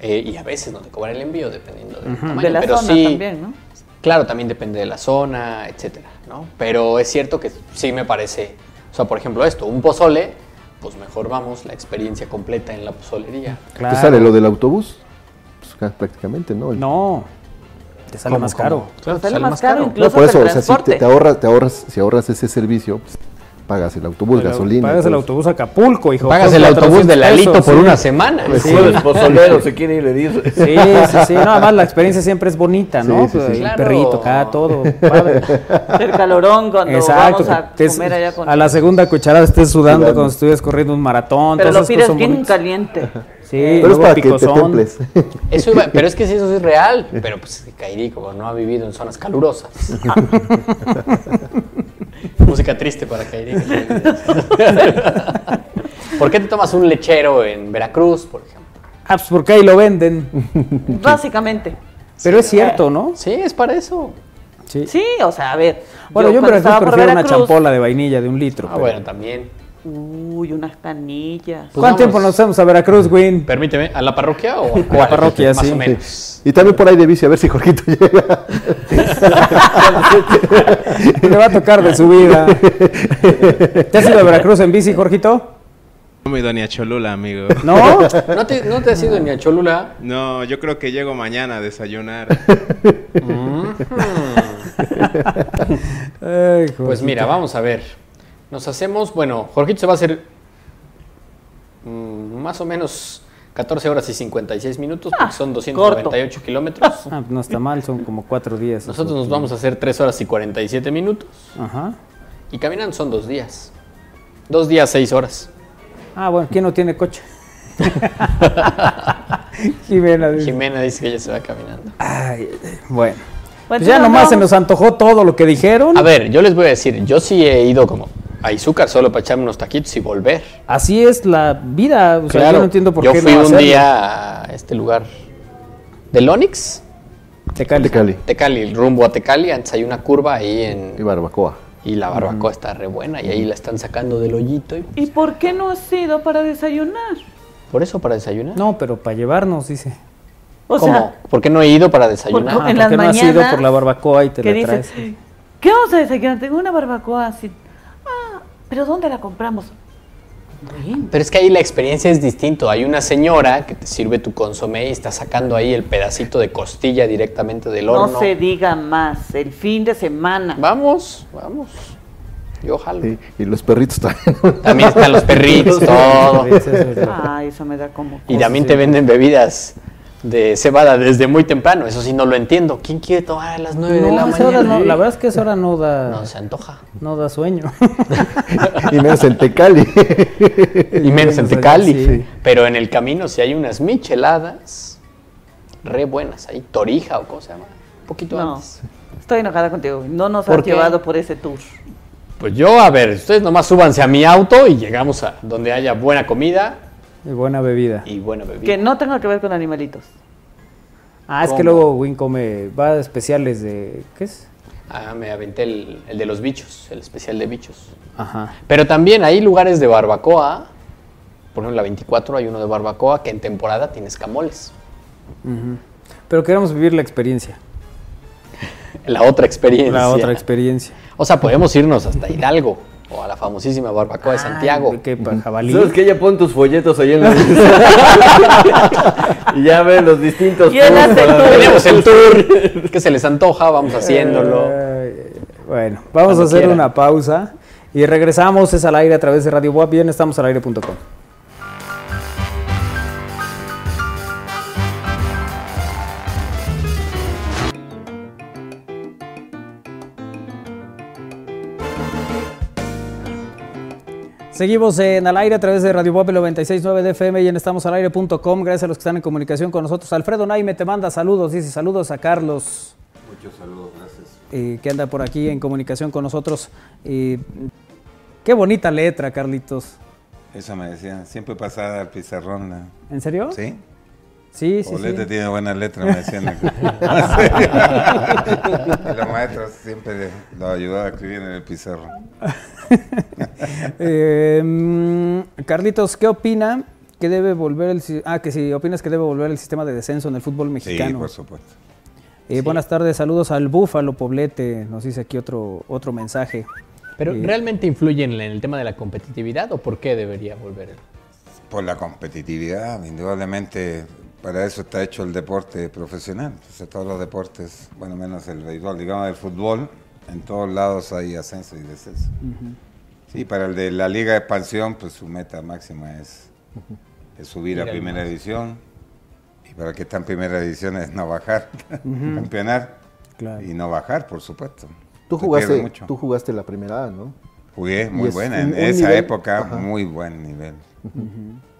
eh, y a veces no te cobran el envío dependiendo del tamaño. de la pero zona sí, también, ¿no? Claro, también depende de la zona, etcétera, ¿no? Pero es cierto que sí me parece, o sea, por ejemplo esto, un pozole, pues mejor vamos la experiencia completa en la pozolería. Claro. ¿Qué sale lo del autobús? Pues ca- prácticamente, ¿no? No, te sale ¿Cómo, más cómo? caro. Claro, te Sale sale más caro No, incluso por eso, el o sea, si te, te ahorras, te ahorras, si ahorras ese servicio, pues, pagas el autobús, Pero gasolina. Pagas el autobús a Acapulco, hijo. Pagas el autobús 400 de Lalito pesos, por sí. una semana. Sí. jueves pozolero se quiere ir, le dice. Sí, sí, sí. No, además la experiencia siempre es bonita, ¿no? Sí, sí, sí. El Claro. perrito, acá, todo. Padre. El calorón cuando Exacto. vamos a comer allá con... a la segunda cuchara estés sudando cuando estuvieras corriendo un maratón. Pero lo pides son bien caliente. Sí, Pero es para que te picosón. temples. Eso iba- pero es que sí, eso es real. Pero pues Kairi, como no ha vivido en zonas calurosas. música triste para que ¿Por qué te tomas un lechero en Veracruz, por ejemplo? Ah, pues porque ahí lo venden. Básicamente. Pero es cierto, ¿no? Sí, es para eso. Sí. Sí, o sea, a ver. Bueno, yo, en cuando Veracruz prefiero una Veracruz- champola de vainilla de un litro. Ah, pero- bueno, también. Uy, unas canillas. Pues ¿Cuánto vamos. tiempo nos vamos a Veracruz, Win? Permíteme, ¿a la parroquia o a la parroquia, Más sí. o menos. Y también por ahí de bici, a ver si Jorgito llega. Le va a tocar de su vida. ¿Te has ido a Veracruz en bici, Jorgito? No me he ido ni a Cholula, amigo. ¿No? ¿No te, no te has ido ni a Cholula? No, yo creo que llego mañana a desayunar. Ay, Pues mira, vamos a ver. Nos hacemos, bueno, Jorgito se va a hacer mm, más o menos 14 horas y 56 minutos, porque son 298 kilómetros. Ah, no está mal, son como cuatro días. Nosotros nos vamos a hacer 3 horas y 47 minutos. Ajá. Y caminando son dos días. Dos días, seis horas. Ah, bueno, ¿quién no tiene coche? Jimena. dice. Jimena dice que ella se va caminando. Ay, bueno. Pues Pues ya no, nomás no. se nos antojó todo lo que dijeron. A ver, yo les voy a decir, yo sí he ido como a Izúcar solo para echarme unos taquitos y volver. Así es la vida. O sea, Claro, yo no entiendo por yo qué fui no un hacerlo. día a este lugar del Onix, Tecali. De Cali. Tecali, rumbo a Tecali, antes hay una curva ahí en... Y barbacoa. Y la barbacoa está re buena y ahí la están sacando del hoyito. Y ¿Y por qué no has ido para desayunar? por eso para desayunar. No, pero para llevarnos, dice. O ¿Cómo? sea, ¿Por qué no he ido para desayunar? Ah, En ¿por qué las no has ido mañanas por la barbacoa y te la dices, traes? ¿qué vamos a desayunar? Tengo una barbacoa así. Pero ¿dónde la compramos? Pero es que ahí la experiencia es distinto. Hay una señora que te sirve tu consomé y está sacando ahí el pedacito de costilla directamente del horno. no se diga más. El fin de semana. Vamos, vamos. Yo jalo. Sí, Y los perritos también. También están los perritos, todo. Ah, eso me da como. Y también te venden bebidas de cebada desde muy temprano. Eso sí no lo entiendo. ¿Quién quiere tomar a las 9 de la mañana? no, la verdad es que esa hora no da, No, se antoja. no da sueño. y menos en Tecali. Y menos en. Tecali. Sí. Pero en el camino si hay unas micheladas re buenas ahí. Torija o cosa se llama. Un poquito No, antes. estoy enojada contigo. No nos ¿Por has qué? llevado por ese tour. Pues yo, a ver, ustedes nomás súbanse a mi auto y llegamos a donde haya buena comida Y buena bebida. y buena bebida. Que no tenga que ver con animalitos. Ah, es que luego Win come, va a especiales de, ¿qué es? Ah, me aventé el, el de los bichos, el especial de bichos. Ajá. Pero también hay lugares de barbacoa. Por ejemplo, en la 24 hay uno de barbacoa que en temporada tiene escamoles. ujú. Pero queremos vivir la experiencia. La otra experiencia. La otra experiencia. O sea, podemos irnos hasta Hidalgo o a la famosísima barbacoa de Santiago. Ay, ¿Qué jabalí? ¿Sabes qué? Ya pon tus folletos ahí en la Y ya ven los distintos tours hace el tour. Tenemos el tour. que se les antoja, vamos haciéndolo. Bueno, vamos Cuando a hacer una pausa y regresamos. Es al aire a través de Radio Boa. Bien, estamos al aire.com. Seguimos en al aire a través de Radio Boa 969 de FM y en estamosalaire.com. Gracias a los que están en comunicación con nosotros. Alfredo Naime te manda saludos. Dice saludos a Carlos eh, que anda por aquí en comunicación con nosotros. Eh, qué bonita letra, Carlitos. Eso me decían, siempre pasada al pizarrón. ¿En serio? ¿Sí? Sí, sí, Olete sí. tiene buena letra, me decían. Y los maestros siempre lo ayudaban a escribir en el pizarrón. Eh, Carlitos, ¿qué opina que debe volver el ah que si opinas que debe volver el sistema de descenso en el fútbol Sí, mexicano? por supuesto. Eh, Buenas tardes, saludos al Búfalo Poblete. Nos dice aquí otro otro mensaje. Pero Eh, ¿realmente influye en el tema de la competitividad o por qué debería volver? Por la competitividad, indudablemente, para eso está hecho el deporte profesional. Entonces, todos los deportes, bueno, menos el béisbol, digamos el fútbol, en todos lados hay ascenso y descenso. Sí, para el de la Liga de Expansión, pues su meta máxima es, es subir Ir a primera más. división. Y para el que está en primera división es no bajar, campeonar Claro. y no bajar, por supuesto. Tú jugaste, mucho. tú jugaste la primera A, ¿no? Jugué muy es buena. En esa nivel- época, ajá. muy buen nivel.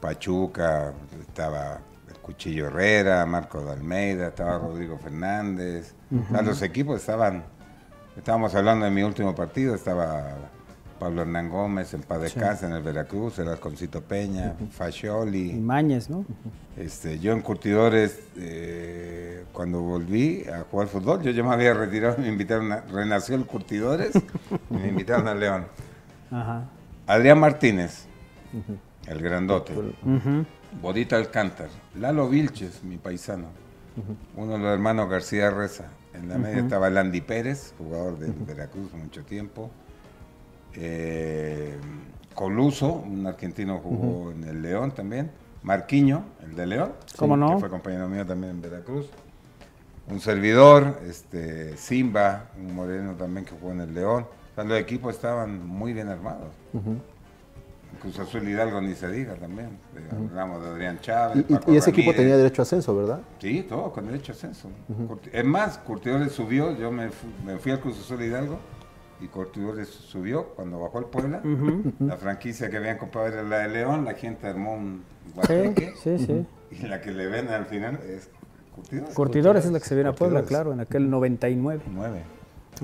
Pachuca, estaba Cuchillo Herrera, Marcos de Almeida, estaba Rodrigo Fernández. O sea, los equipos estaban. Estábamos hablando de mi último partido, estaba Pablo Hernán Gómez, en Paz de Sí. Casa, en el Veracruz, el Alconcito Peña, Fascioli. Mañez, ¿no? Este, yo en Curtidores, eh, cuando volví a jugar fútbol, yo ya me había retirado, me invitaron a, renació el Curtidores, me invitaron a León. Adrián Martínez, el grandote. Bodita Alcántar, Lalo Vilches, mi paisano, uno de los hermanos García Reza. En la media estaba Landy Pérez, jugador de Veracruz mucho tiempo. Eh, Coluso, un argentino jugó en el León también. Marquiño, el de León, ¿Cómo no? que fue compañero mío también en Veracruz. Un servidor, este, Simba, un moreno también que jugó en el León. O sea, los equipos estaban muy bien armados. Cruz Azul Hidalgo ni se diga también. Hablamos de Adrián Chávez. Y, y- Paco y ese equipo tenía derecho a ascenso, ¿verdad? Sí, todo con derecho a ascenso. Es más, Curtidores subió, yo me, fu- me fui al Cruz Azul Hidalgo y Curtidores subió cuando bajó el Puebla. La franquicia que habían comprado era la de León, la gente armó un Sí, guateque sí, sí. y la que le ven al final es Curtidores. Curtidores es la que se viene a Puebla, claro, en aquel 99. Nueve.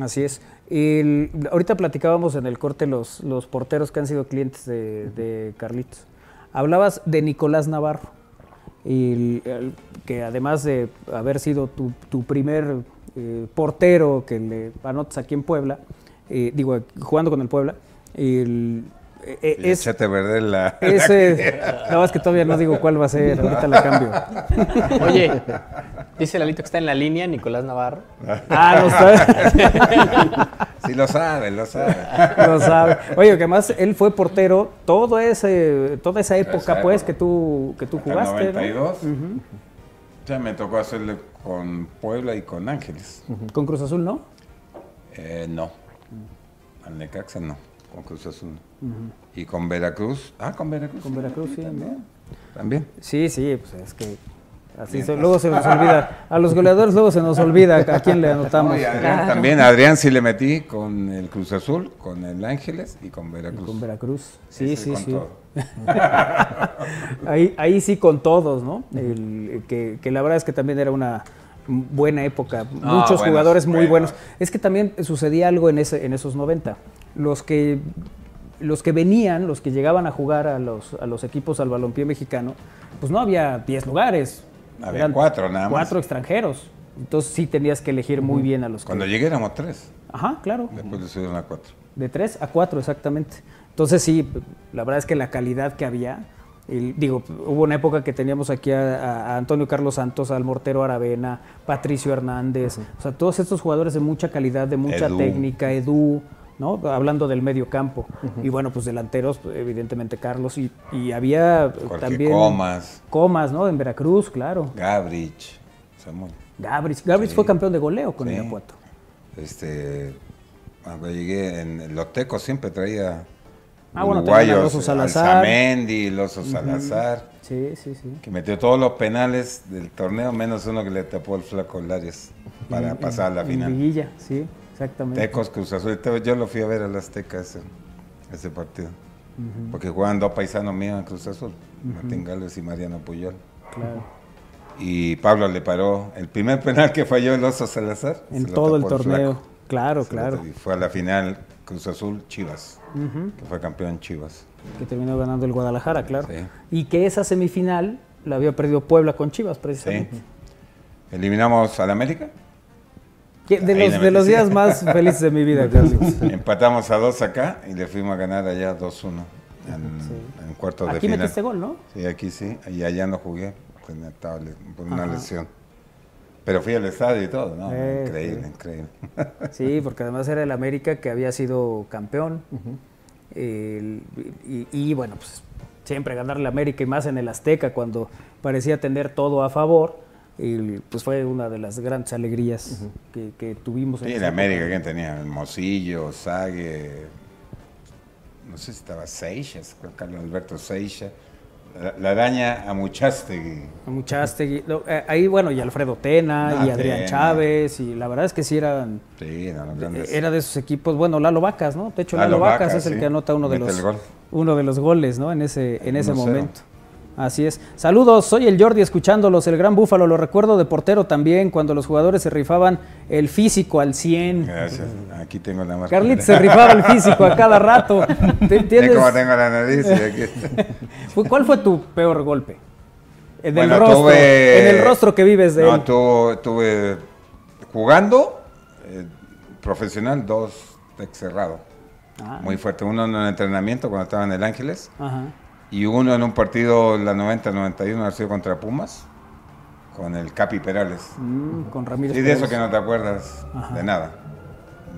Así es. El- ahorita platicábamos en el corte los, los porteros que han sido clientes de, de Carlitos. Hablabas de Nicolás Navarro, el- que además de haber sido tu, tu primer eh, portero que le anotas aquí en Puebla, eh, digo, jugando con el Puebla, el- eh, eh, Y es, echaste a perder la. ese, nada más que todavía no digo cuál va a ser, ahorita la cambio. Oye, dice Lalito que está en la línea, Nicolás Navarro. Ah, no está. Sí, lo sabe, lo sabe. Lo sabe. Oye, que además él fue portero todo ese, toda esa época, Esa pues, época. que tú, que tú el jugaste. ¿no? 92. Ujú. Ya me tocó hacerle con Puebla y con Ángeles. Con Cruz Azul, ¿no? Eh, no. Al Necaxa no. Con Cruz Azul. no. Y con Veracruz. Ah, con Veracruz. Con Veracruz, sí. También. También. Sí, sí, pues es que así se- luego se nos olvida. A los goleadores luego se nos olvida a quién le anotamos. No, y Adrián también. Adrián sí le metí con el Cruz Azul, con el Ángeles y con Veracruz. Con Veracruz. Sí, Ese sí, con sí. ahí, ahí sí con todos, ¿no? El- que, que la verdad es que también era una buena época. Muchos buenos, jugadores muy buenos. buenos. Es que también sucedía algo en, ese, en esos 90. Los que, los que venían, los que llegaban a jugar a los, a los equipos al balompié mexicano, pues no había 10 lugares. Había cuatro nada más. Cuatro extranjeros. Entonces sí tenías que elegir muy bien a los Cuando que... llegué éramos tres. Ajá, claro. Después le subieron a cuatro. De 3 a 4, exactamente. Entonces sí, la verdad es que la calidad que había, el- digo, hubo una época que teníamos aquí a, a Antonio Carlos Santos, al Mortero Aravena, Patricio Hernández, o sea, todos estos jugadores de mucha calidad, de mucha Edu. técnica, Edu, ¿no? Hablando del medio campo. Y bueno, pues delanteros, evidentemente Carlos, y, y había Jorge también... Comas, Comas, ¿no? En Veracruz, claro. Gabrich, Samuel. Gabris Sí. fue campeón de goleo con Sí. Irapuato. Este, cuando llegué en los tecos siempre traía Ah, bueno, uruguayos, Loso Salazar. Alzamendi, Salazar, Sí, sí, sí. que metió todos los penales del torneo, menos uno que le tapó el flaco Larios para pasar a la final. Liguilla, sí, exactamente. Tecos Cruz Azul, yo lo fui a ver a las Tecas ese, ese partido, porque jugaban dos paisanos míos en Cruz Azul, Martín Gálvez y Mariano Puyol. Claro. Y Pablo le paró el primer penal que falló el Oso Salazar. En todo el torneo. flaco. Claro, Se claro. Y fue a la final Cruz Azul Chivas, que fue campeón Chivas. Que terminó ganando el Guadalajara, claro. Sí. Y que esa semifinal la había perdido Puebla con Chivas, Sí. precisamente. Eliminamos al América, De los, de los días más felices de mi vida, empatamos a dos acá y le fuimos a ganar allá 2-1 en, en cuartos de Aquí final. metiste gol, ¿no? Sí, aquí sí, y allá no jugué tenía- estaba le- por una Ajá. lesión. Pero fui al estadio y todo, ¿no? Eh, increíble, sí. increíble. Sí, porque además era el América que había sido campeón. El- y, y, bueno, pues siempre ganarle al América y más en el Azteca cuando parecía tener todo a favor. Y pues fue una de las grandes alegrías que, que tuvimos. Sí, esa en. América, ¿quién tenía? Mosillo, Sague, no sé si estaba Seixas, Carlos Alberto Seixas, la, la araña a Muchastegui. A Muchastegui, no, eh, ahí bueno, y Alfredo Tena, Ah, y Adrián Tena. Chávez, y la verdad es que sí eran, Sí, grandes. era de esos equipos, bueno, Lalo Vacas, ¿no? De hecho, Lalo Lalo, Vacas Vacas, es el sí. que anota uno de Mete los el uno de los goles, ¿no? En ese, en ese 1-0. momento. Así es. Saludos, soy el Jordi escuchándolos, el gran búfalo, lo recuerdo de portero también, cuando los jugadores se rifaban el físico al 100. Gracias. Aquí tengo la marca. Carlitos se rifaba el físico a cada rato. ¿Te- ¿Ves ¿Tienes- cómo tengo la nariz? Aquí ¿Cuál fue tu peor golpe? En el rostro, tuve- en el rostro que vives de no, él. tuve, tuve jugando eh, profesional, dos cerrado. Ah. Muy fuerte. Uno en el entrenamiento cuando estaba en el Ángeles Ajá. Y uno en un partido en la 90-91 ha sido contra Pumas con el Capi Perales. Mm, con Ramírez. Y de eso que no te acuerdas Ajá. de nada.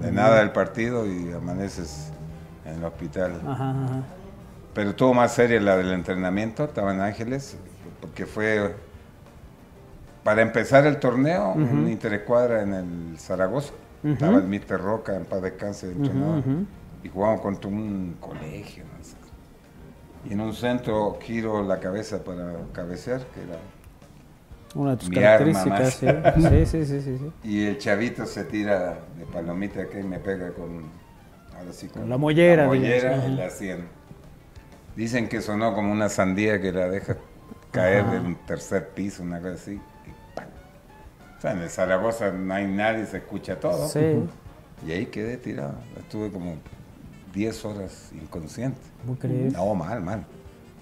De nada del partido y amaneces en el hospital. Ajá, ajá. Pero estuvo más seria la del entrenamiento, estaba en Ángeles, porque fue para empezar el torneo, en Interescuadra en el Zaragoza. Ujú. Estaba el Mister Roca, en paz descanse, entrenador. Y jugamos contra un colegio. Y en un centro giro la cabeza para cabecear, que era Una de tus Mi características, sí. más. Sí, sí, sí, sí, sí. Y el chavito se tira de palomita que me pega con, ahora sí, Con la mollera, la mollera ajá. la sien. Dicen que sonó como una sandía que la deja caer Ajá. de un tercer piso, una cosa así. y ¡pam! O sea, en el Zaragoza no hay nadie, se escucha todo. Sí. Y ahí quedé tirado. Estuve como 10 horas inconsciente. ¿Cómo crees? No, mal, mal.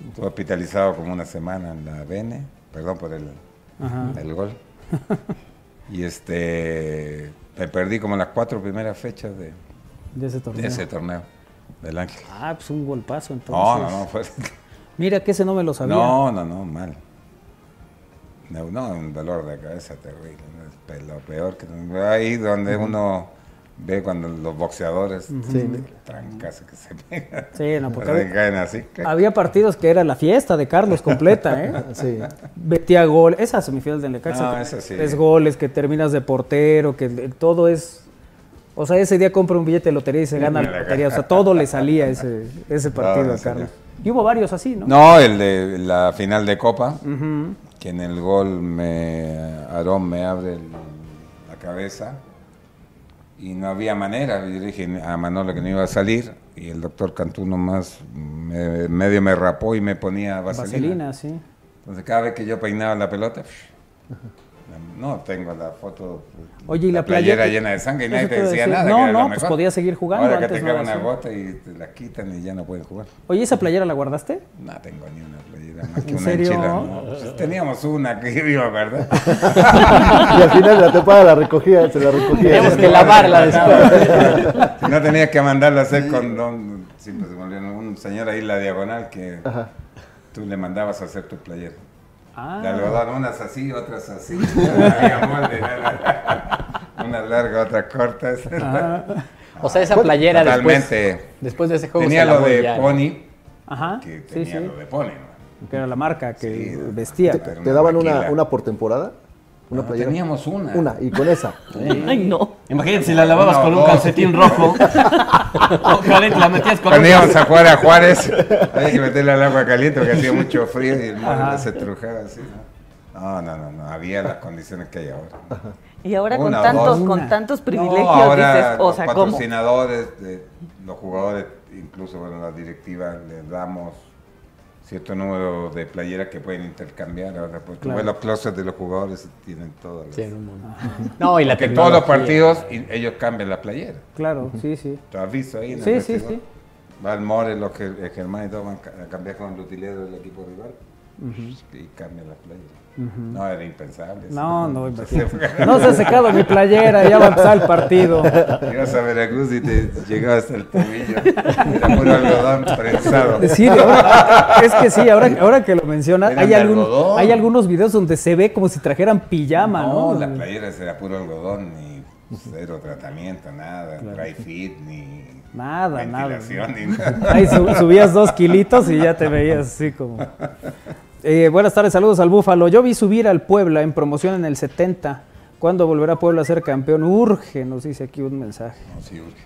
Estuve hospitalizado como una semana en la Bene, perdón por el, Ajá. el gol. y este, me perdí como las cuatro primeras fechas de, De ese torneo. de ese torneo del Ángel. Ah, pues un golpazo entonces. No, no, no, fue... Mira que ese no me lo sabía. No, no, no, mal. No, no, un dolor de cabeza terrible. Lo peor que... Ahí donde uno ve cuando los boxeadores Sí. trancas que se pegan. Sí, no, porque había- caen así. Había partidos que era la fiesta de Carlos completa, ¿eh? Sí. Metía gol. Esa semifinal del Necaxa. No, esa sí. Tres goles, que terminas de portero, que todo es... O sea, ese día compra un billete de lotería y se gana la lotería. O sea, todo le salía ese, ese partido No, a Carlos. Y hubo varios así, ¿no? No, el de la final de Copa, Ujú. que en el gol me Aarón me abre el- la cabeza y no había manera. Yo dije a Manolo que no iba a salir y el doctor Cantú nomás me- medio me rapó y me ponía vaselina. Vaselina, sí. Entonces cada vez que yo peinaba la pelota, no tengo la foto. Oye, ¿y la playera playera? llena de sangre y nadie te decía decir. nada. No, que no, pues mejor. podía seguir jugando, Ahora que antes te no una así. gota y te la quitan y ya no pueden jugar. Oye, ¿esa playera la guardaste? No tengo ni una playera más que ¿En una serio? en Chile, ¿no? Pues teníamos una que iba, ¿verdad? Y al final la temporada la recogía, se la recogía. Tenemos que lavarla después. Si no tenías que mandarla a hacer con don, siempre se me olvidó, un señor ahí en la diagonal que Ajá. tú le mandabas a hacer tu playera. Ah. De algodón, unas así, otras así. ¿no? Unas largas, otras cortas. O sea, esa playera después, Totalmente. después de ese juego Tenía se lo de ya, ¿no? Pony, Ajá. que Sí, tenía sí. lo de Pony, ¿no? Que era la marca que Sí, vestía. pero ¿Te daban una, una por temporada? Una No, playera. teníamos una. Una, y con esa. Ay, no. Imagínate si la lavabas No, con un calcetín rojo. Ojalá te la metías con Cuando un íbamos a jugar a Juárez, había que meterle al agua caliente porque hacía mucho frío y el molde se trujaba así, ¿no? No, no, no, no, había las condiciones que hay ahora. Y ahora con tantos, dos. con tantos No, privilegios ahora dices, o los sea, ¿cómo? patrocinadores, de, los jugadores, incluso bueno, la directiva, les damos cierto número de playeras que pueden intercambiar ahora, porque Claro. ves los closets de los jugadores tienen todas las... Sí, en un. No, y la que todos los partidos y ellos cambian la playera. Claro, sí, sí. ¿Tú has visto ahí? en el Sí, sí, vestidor? sí. Va el More, los que, el Germán y todo van a cambiar con el utilero del equipo rival y cambian las playeras. No, era impensable. No, eso. no, Se. No se ha secado mi playera, ya va a empezar el partido. Ibas a Veracruz y te llegaba hasta el tobillo. Era puro algodón prensado. Sí, ahora- es que sí, ahora, ahora que lo mencionas, hay, algún- hay algunos videos donde se ve como si trajeran pijama, ¿no? No, la playera era puro algodón, ni cero tratamiento, nada, dry fit, ni Nada, nada. ni nada. Ahí su- subías dos kilitos y ya te veías así como... Eh, buenas tardes, saludos al Búfalo. Yo vi subir al Puebla en promoción en el 70. ¿Cuándo volverá Puebla a ser campeón? Urge, nos dice aquí un mensaje. No, sí, urge.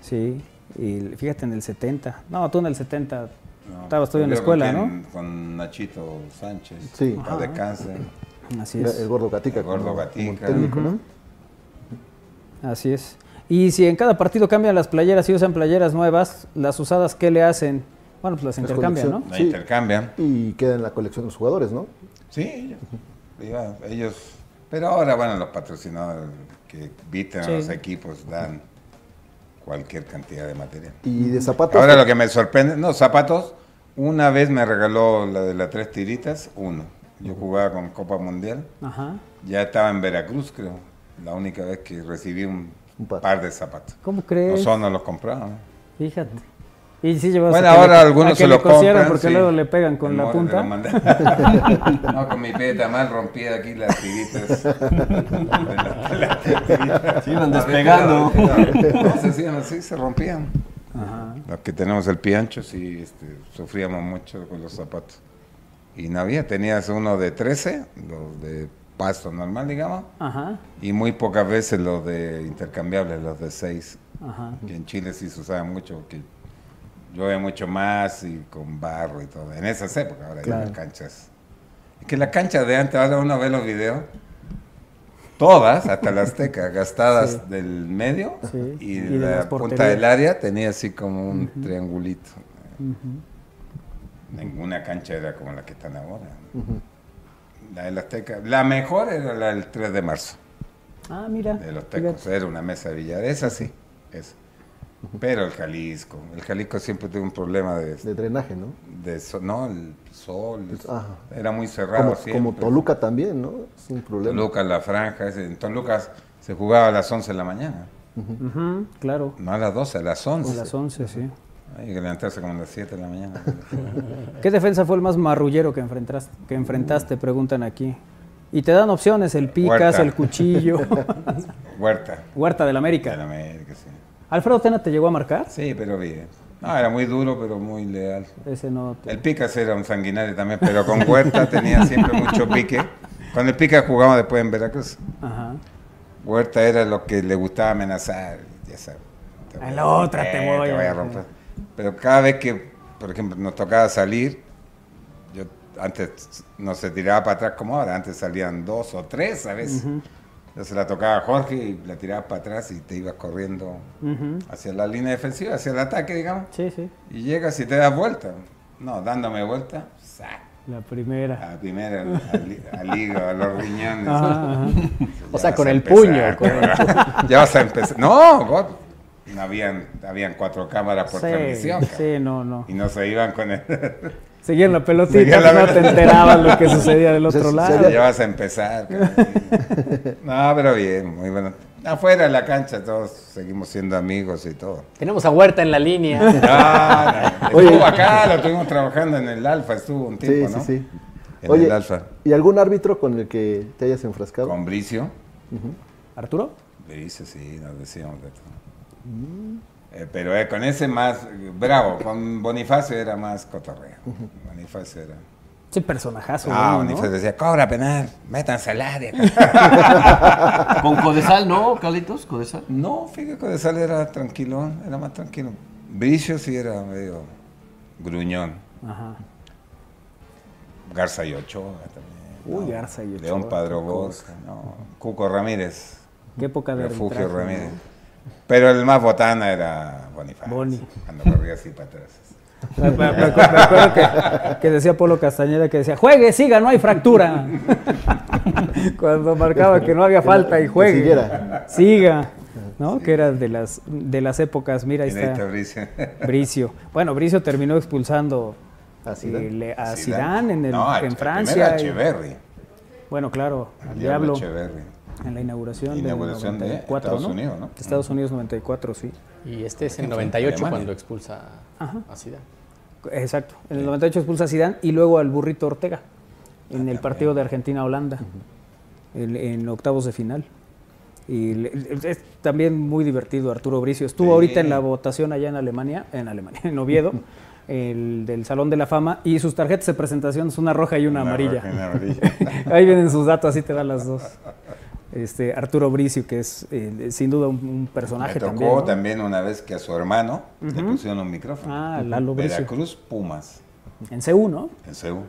Sí, y fíjate en el 70. No, tú en el 70 No, estabas tú en la escuela, ¿no? Con Nachito Sánchez, Sí. descanse. Así es. El gordo Gatica. El gordo Gatica. como técnico, ¿no? Así es. Y si en cada partido cambian las playeras y usan playeras nuevas, las usadas, ¿qué le hacen? Bueno, pues las Las intercambian, ¿no? colección- La Sí. intercambian. Y queda en la colección de los jugadores, ¿no? Sí, ellos, iba- ellos. Pero ahora, bueno, los patrocinadores que visten Sí. a los equipos dan cualquier cantidad de material. Y de zapatos. Ahora lo que me sorprende, no, zapatos, una vez me regaló la de las tres tiritas, uno. Yo jugaba con Copa Mundial, Ajá. ya estaba en Veracruz, creo, la única vez que recibí un, Un par. par. de zapatos. ¿Cómo crees? Nosotros nos los compramos. Fíjate. Y sí llevas Bueno, a que ahora le- algunos a que se lo compran. porque sí. luego le pegan con El la punta. no, con mi peta mal rompía aquí las tiritas. Se iban despegando. No, se hacían así, se rompían. Ajá. Los que tenemos el pie ancho, sí, este, sufríamos mucho con los zapatos. Y no había, tenías uno de 13, los de pasto normal, digamos, Ajá. y muy pocas veces los de intercambiables, los de 6. Ajá. Que en Chile sí se usaba mucho, porque llueve mucho más y con barro y todo. En esas épocas, ahora ya Claro. las canchas. Es que las canchas de antes, ahora uno ve los videos, todas, hasta la Azteca, gastadas Sí. del medio Sí, y, y de la las punta del área tenía así como un triangulito. Ninguna cancha era como la que están ahora. La del Azteca, la mejor era la del 3 de marzo Ah, mira. de los tecos. Era una mesa de billar, esa sí, esa. Pero el Jalisco, el Jalisco siempre tuvo un problema de, De drenaje, ¿no? de so- no, el sol, Ajá. era muy cerrado Como, siempre. como Toluca también, ¿no? Es un problema. Toluca, la franja, en Toluca se jugaba a las 11 de la mañana, Ujú, claro. no a las 12, a las 11. A las 11, sí. Hay que levantarse como a las 7 de la mañana. ¿Qué defensa fue el más marrullero que enfrentaste? Que enfrentaste, preguntan aquí. Y te dan opciones, el picas, Huerta. el cuchillo. Huerta, Huerta del América. de la América, sí. ¿Alfredo Tena te llegó a marcar? Sí, pero bien. No, era muy duro, pero muy leal. Ese no te... El Picas era un sanguinario también, pero con Huerta tenía siempre mucho pique. Con el Picas jugaba después en Veracruz. Ajá. Huerta era lo que le gustaba amenazar, ya sabes. A la otra te romper, voy a- a romper. Pero cada vez que, por ejemplo, nos tocaba salir, yo antes no se tiraba para atrás como ahora, antes salían dos o tres a veces. Entonces la tocaba Jorge y la tirabas para atrás y te ibas corriendo hacia la línea defensiva, hacia el ataque, digamos. Sí, sí. Y llegas y te das vuelta. No, dándome vuelta, ¡sac! La primera. la primera, al, al- al hígado, a los riñones. Ajá, ajá. O sea, con el empezar, puño, con ya vas a empezar. No, God. No habían, habían cuatro cámaras por Sí, transmisión. sí, no, no. Y no se iban con el. Seguían la pelotita, Seguían la no te enterabas lo que sucedía del otro Se- se- lado. ya vas a empezar. cabrón. No, pero bien, muy bueno. Afuera de la cancha todos seguimos siendo amigos y todo. Tenemos a Huerta en la línea. No, no, Oye. estuvo acá, lo estuvimos trabajando en el Alfa, estuvo un Sí, tiempo, sí, ¿no? sí. En Oye, el Alfa. ¿y algún árbitro con el que te hayas enfrascado? Con Bricio. ¿Arturo? Bricio, sí, nos decíamos de todo. Eh, pero eh, con ese más bravo, con Bonifacio era más cotorreo. Bonifacio era. Sí, personajazo. Ah, bueno, ¿no? Bonifacio decía, cobra penal, métanse al área. Con Codesal, ¿no, Carlitos? Codesal. no, fíjate que de Sal era tranquilo, era más tranquilo. Bricio sí era medio gruñón. Ajá. Garza y Ochoa también. Uy, ¿no? Garza y Ochoa, León Padro qué Borja, no. Cuco Ramírez. Qué época de Refugio arbitraje, Ramírez. ¿no? Pero el más botana era Bonifacio. Boni. Cuando corría así para atrás. Me, me- me acu- me acuerdo que, que decía Polo Castañeda que decía, juegue, siga, no hay fractura. Cuando marcaba que no había falta y juegue. siguiera. Siga. ¿No? Que era de las, de las épocas, mira, ahí está está Bricio. Bricio. Bueno, Bricio terminó expulsando ¿A Zidane? el- a Zidane. Zidane en, el- No, en Francia. y- bueno, claro, al El Diablo. Echeverri. En la inauguración, Inauguración de del 94, Estados ¿no? Unidos, ¿no? De Estados Unidos 94, sí. Y este es en ¿Quién fue? 98 Alemania. cuando expulsa Ajá. a Zidane. Exacto. En el 98 expulsa a Zidane y luego al Burrito Ortega en el partido de Argentina-Holanda en, en octavos de final. Y es también muy divertido Arturo Bricio. Estuvo Sí. ahorita en la votación allá en Alemania, en Alemania, en Oviedo, el del Salón de la Fama y sus tarjetas de presentación son una roja y una, amarilla. roja y una amarilla. Ahí vienen sus datos, así te dan las dos. Este Arturo Bricio, que es eh, sin duda un, un Me personaje tocó también. ¿no? también una vez que a su hermano le pusieron un micrófono. Ah, Lalo Bricio. Veracruz Pumas, En CU, ¿no? en Seúl.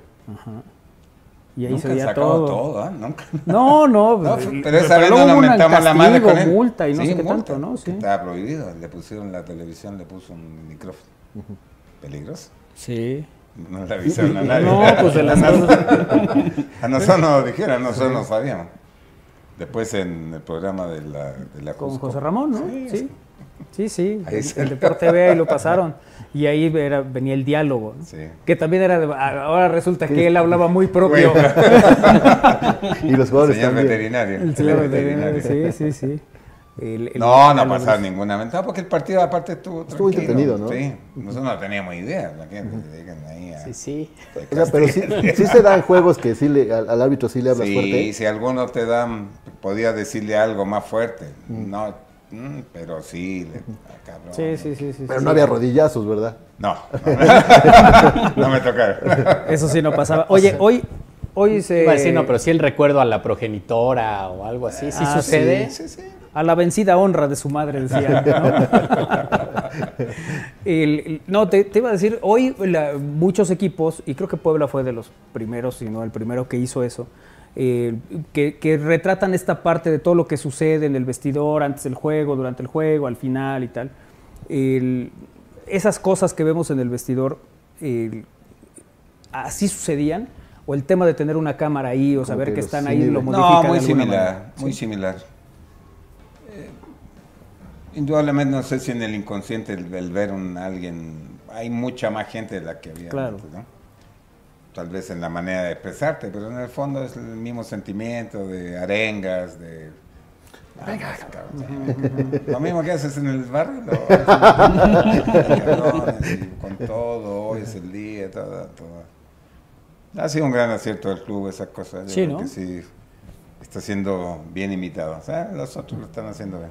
Y ahí Nunca se veía todo. todo, ¿ah? Nunca. No, no, No, pero, pero esa vez no nos hubo un mentamos la madre con él. multa y no Sí, sé qué multa, tanto, ¿no? Sí. Estaba prohibido. Le pusieron la televisión, le puso un micrófono. Peligroso. Sí. No le avisaron a nadie. No, pues de las A nosotros nos dijeron, nosotros no sabíamos. Después en el programa de la, de la Con Cusco. José Ramón, ¿no? Sí. Sí, sí. Ahí el, el Deporte B ahí lo pasaron. Y ahí era- venía el diálogo. ¿no? Sí. Que también era. de- ahora resulta que él hablaba muy propio. Y los jugadores Señor también. veterinario. El señor veterinario, sí, sí, sí. El- el- No, no pasaron ninguna ventaja porque el partido aparte estuvo Estuvo tranquilo. entretenido, ¿no? Sí, nosotros no teníamos idea. La gente se dedican ahí a- Sí, sí. O sea, pero sí, sí se dan juegos que sí le, al, al árbitro sí le hablas Sí, fuerte. si alguno te dan, podía decirle algo más fuerte. No, mm, pero sí, le- cabrón. Sí, sí, sí. sí, Pero sí. no había rodillazos, ¿verdad? No, no me tocaron. Eso sí no pasaba. Oye, hoy, hoy se. Iba a decir, no, pero sí el recuerdo a la progenitora o algo así. Sí Ah, sucede. Sí, sí. A la vencida honra de su madre, decía. ¿no? El- el- no, te, te iba a decir, hoy la- muchos equipos, y creo que Puebla fue de los primeros, si no el primero que hizo eso, eh, que, que retratan esta parte de todo lo que sucede en el vestidor, antes del juego, durante el juego, al final y tal. El- esas cosas que vemos en el vestidor, el- ¿así sucedían? ¿O el tema de tener una cámara ahí o saber que están ahí lo modifican No, muy similar, manera? muy similar. Indudablemente no sé si en el inconsciente el, el ver un alguien, hay mucha más gente de la que había Claro. antes, ¿no? Tal vez en la manera de expresarte, pero en el fondo es el mismo sentimiento de arengas, de... Venga, cabrón. Lo mismo que haces en el barrio, lo- y con todo, hoy es el día, todo, todo. Ha sido un gran acierto del club esas cosas. Yo Sí, creo ¿no? que sí está siendo bien imitado. O sea, los otros lo están haciendo bien.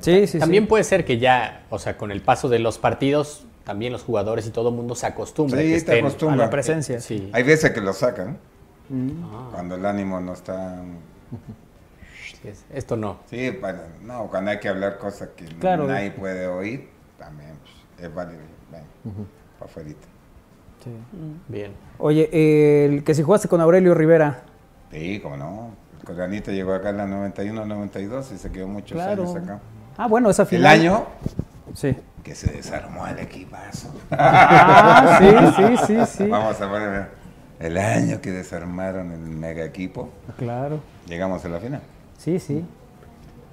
Sí, sí, También sí. puede ser que ya, o sea, con el paso de los partidos, también los jugadores y todo el mundo se. Sí, que estén- a la presencia. Sí. Hay veces que lo sacan Mm. cuando el ánimo no está. Es- Esto no. Sí, para- no, cuando hay que hablar cosas que Claro. nadie puede oír, también pues, es válido. Ven, para afuera. Sí. Bien. Oye, el que si jugaste con Aurelio Rivera. Sí, como no. El coreanito llegó acá en la 91-92 y se quedó muchos Claro. años acá. Ah, bueno, esa El final. año Sí. que se desarmó el equipazo. Ah, sí, sí, sí, sí. Vamos a poner el año que desarmaron el mega equipo. Claro. Llegamos a la final. Sí, sí.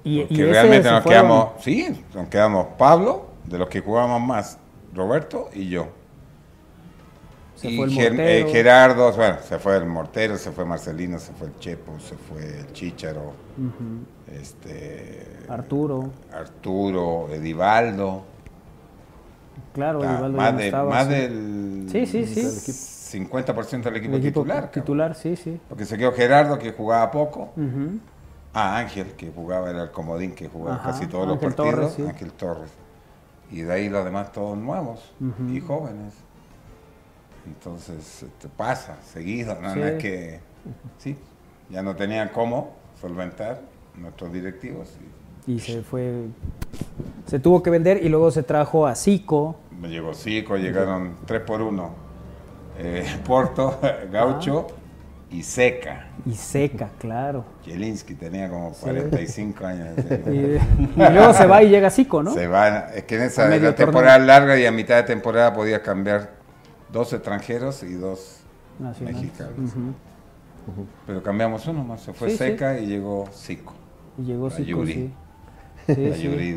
Y, Porque y realmente nos fueron- quedamos, sí, nos quedamos Pablo, de los que jugábamos más, Roberto y yo. Se y fue el Ger- Mortero. eh, Gerardo, bueno, se fue el Mortero, se fue Marcelino, se fue el Chepo, se fue el Chícharo, este, Arturo. Arturo, Edivaldo. Claro, Ah, Edivaldo ya más no de- estaba, más sí. del Sí, sí, sí. 50% del El equipo, titular. cabrón. titular, sí, sí. Porque se quedó Gerardo, que jugaba poco. Ujú. Ah, Ángel, que jugaba, era el comodín que jugaba Ajá, casi todos Ángel los partidos. Torres, sí. Ángel Torres. Y de ahí los demás todos nuevos y jóvenes. Entonces, te pasa seguido, ¿no? Sí. No es que, sí, ya no tenían cómo solventar nuestros directivos. y Y se fue. Se tuvo que vender y luego se trajo a Zico. me llegó Zico, llegaron tres por uno. Eh, Porto, Gaucho y Seca. Y seca, claro. Jelinski tenía como 45 años. Y, y luego se va y llega Zico, ¿no? Se van, es que en esa la temporada larga y a mitad de temporada podías cambiar dos extranjeros y dos mexicanos. Pero cambiamos uno más, se fue Sí, sí. Seca y llegó Zico. Y llegó Zico, Yuri. sí.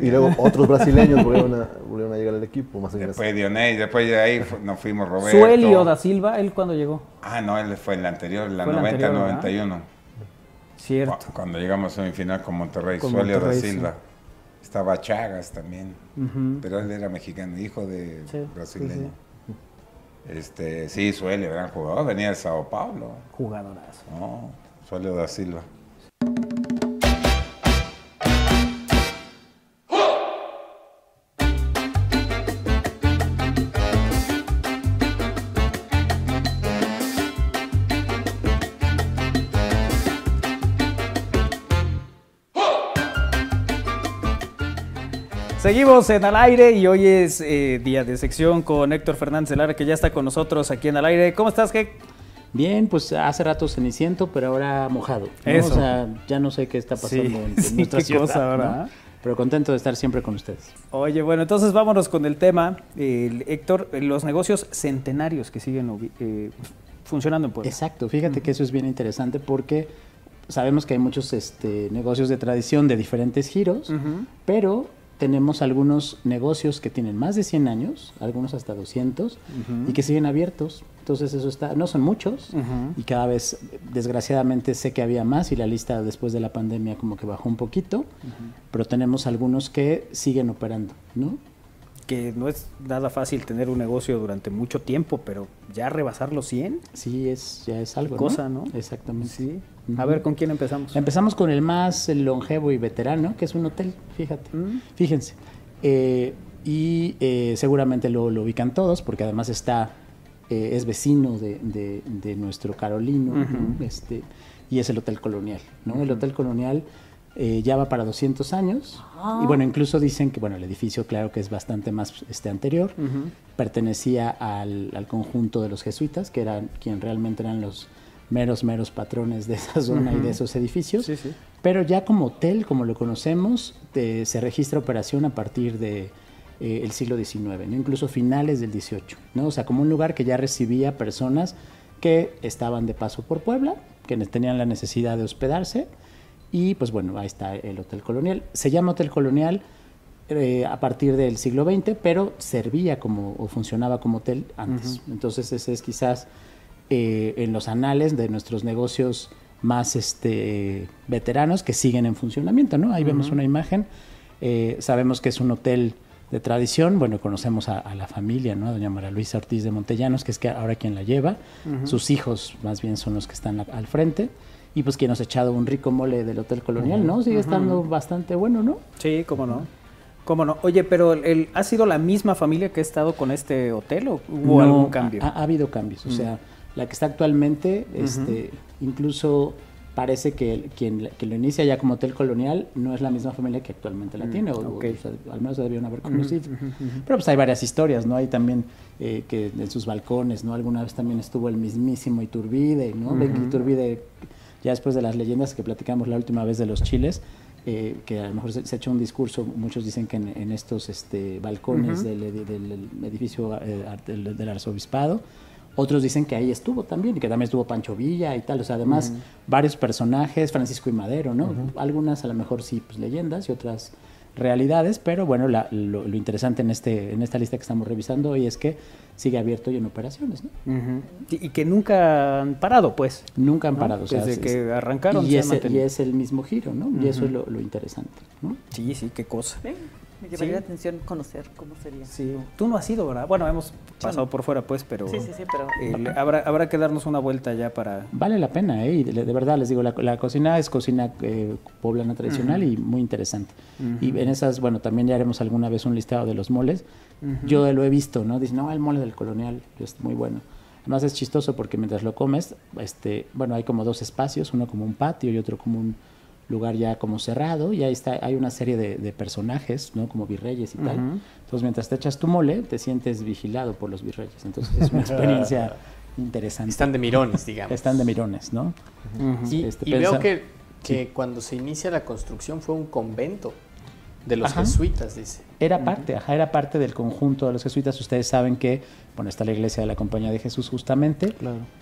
Y luego otros brasileños volvieron a, volvieron a llegar al equipo. Más. Después Dioney, después de ahí fu- nos fuimos Roberto. Suelio da Silva, ¿él cuando llegó? Ah, no, él fue en la anterior, la Fue la anterior, 90-91. Cierto. Cu- Cuando llegamos a semifinal con Monterrey, Con Suelio Monterrey, da sí. Silva. Estaba Chagas también. Pero él era mexicano, hijo de Sí, brasileño. Este, sí, Suelio, gran jugador, venía de Sao Paulo. Jugadorazo. No, Suelio da Silva. Seguimos en al aire y hoy es eh, día de sección con Héctor Fernández Lara que ya está con nosotros aquí en al aire. ¿Cómo estás, Gek? Bien, pues hace rato ceniciento, pero ahora mojado. ¿no? Eso. O sea, ya no sé qué está pasando Sí, en, sí, nuestra qué ciudad. cosa ahora, ¿no? ¿ah? pero contento de estar siempre con ustedes. Oye, bueno, entonces vámonos con el tema. Héctor, los negocios centenarios que siguen eh, funcionando en Puebla. Exacto, fíjate que eso es bien interesante porque sabemos que hay muchos este, negocios de tradición de diferentes giros, pero tenemos algunos negocios que tienen más de 100 años, algunos hasta 200, Ujú. y que siguen abiertos. Entonces eso está, no son muchos, y cada vez, desgraciadamente, sé que había más y la lista después de la pandemia como que bajó un poquito, pero tenemos algunos que siguen operando, ¿no? Que no es nada fácil tener un negocio durante mucho tiempo, pero ya rebasar los 100, Sí, es, ya es algo, cosa, ¿no? Exactamente. Sí. A ver, ¿con quién empezamos? Empezamos con el más longevo y veterano, que es un hotel, fíjate. Mm. Fíjense. Eh, y eh, seguramente lo, lo ubican todos, porque además está, eh, es vecino de, de- de nuestro Carolino, este, y es el Hotel Colonial. ¿no? El Hotel Colonial eh, ya va para 200 años. Y bueno, incluso dicen que bueno, el edificio, claro que es bastante más este, anterior, pertenecía al, al conjunto de los jesuitas, que eran quien realmente eran los meros, meros patrones de esa zona y de esos edificios. Sí, sí. Pero ya como hotel, como lo conocemos, se registra operación a partir de eh, el siglo XIX, ¿no? incluso finales del XVIII. ¿no? O sea, como un lugar que ya recibía personas que estaban de paso por Puebla, que tenían la necesidad de hospedarse. Y pues bueno, ahí está el Hotel Colonial. Se llama Hotel Colonial eh, a partir del siglo XX, pero servía como o funcionaba como hotel antes. Entonces ese es quizás eh, en los anales de nuestros negocios más este, veteranos que siguen en funcionamiento, ¿no? Ahí vemos una imagen. Eh, sabemos que es un hotel de tradición. Bueno, conocemos a, a la familia, ¿no? A doña María Luisa Ortiz de Montellanos, que es que ahora quien la lleva. Sus hijos, más bien, son los que están al frente. Y pues quien nos ha echado un rico mole del Hotel Colonial, ¿no? Sigue estando bastante bueno, ¿no? Sí, cómo no. ¿Cómo no? Oye, pero el, ¿ha sido la misma familia que ha estado con este hotel o hubo No, algún cambio? Ha, ha habido cambios. O sea, la que está actualmente, este, incluso parece que quien, que lo inicia ya como hotel colonial no es la misma familia que actualmente la tiene, o, o- ok. o sea, al menos se debieron haber conocido. Pero pues hay varias historias, ¿no? Hay también eh, que en sus balcones, ¿no? Alguna vez también estuvo el mismísimo Iturbide, ¿no? De que Iturbide, ya después de las leyendas que platicamos la última vez de los chiles, eh, que a lo mejor se, se echó un discurso, muchos dicen que en, en estos este, balcones del, edi- del edificio eh, del arzobispado, otros dicen que ahí estuvo también, y que también estuvo Pancho Villa y tal, o sea, además varios personajes, Francisco y Madero, ¿no? Algunas a lo mejor sí, pues leyendas y otras realidades, pero bueno, la- lo, lo interesante en, este, en esta lista que estamos revisando hoy es que sigue abierto y en operaciones, ¿no? Y, y que nunca han parado, pues. Nunca han ¿no? parado. o sea, Desde es- que arrancaron. Y, se es, y es el mismo giro, ¿no? Y eso es lo, lo interesante, ¿no? Sí, sí, qué cosa. Ven, me llamaría Sí. la atención conocer cómo sería. Sí, tú no has ido, ¿verdad? Bueno, hemos pasado por fuera, pues, pero Sí, sí, sí, pero eh, habrá, habrá que darnos una vuelta ya para... Vale la pena, ¿eh? De, de verdad les digo, la, la cocina es cocina eh, poblana tradicional y muy interesante. Y en esas, bueno, también ya haremos alguna vez un listado de los moles. Yo lo he visto, ¿no? Dicen, no, el mole del colonial es muy bueno. Además es chistoso porque mientras lo comes, este, bueno, hay como dos espacios, uno como un patio y otro como un lugar ya como cerrado y ahí está, hay una serie de, de personajes, ¿no? Como virreyes y tal. Entonces mientras te echas tu mole, te sientes vigilado por los virreyes. Entonces es una experiencia interesante. Están de mirones, digamos. Están de mirones, ¿no? Y, Este, y pensa- veo que, que cuando se inicia la construcción fue un convento de los Ajá. jesuitas, dice. Era parte, ajá, era parte del conjunto de los jesuitas. Ustedes saben que, bueno, está la iglesia de la Compañía de Jesús justamente.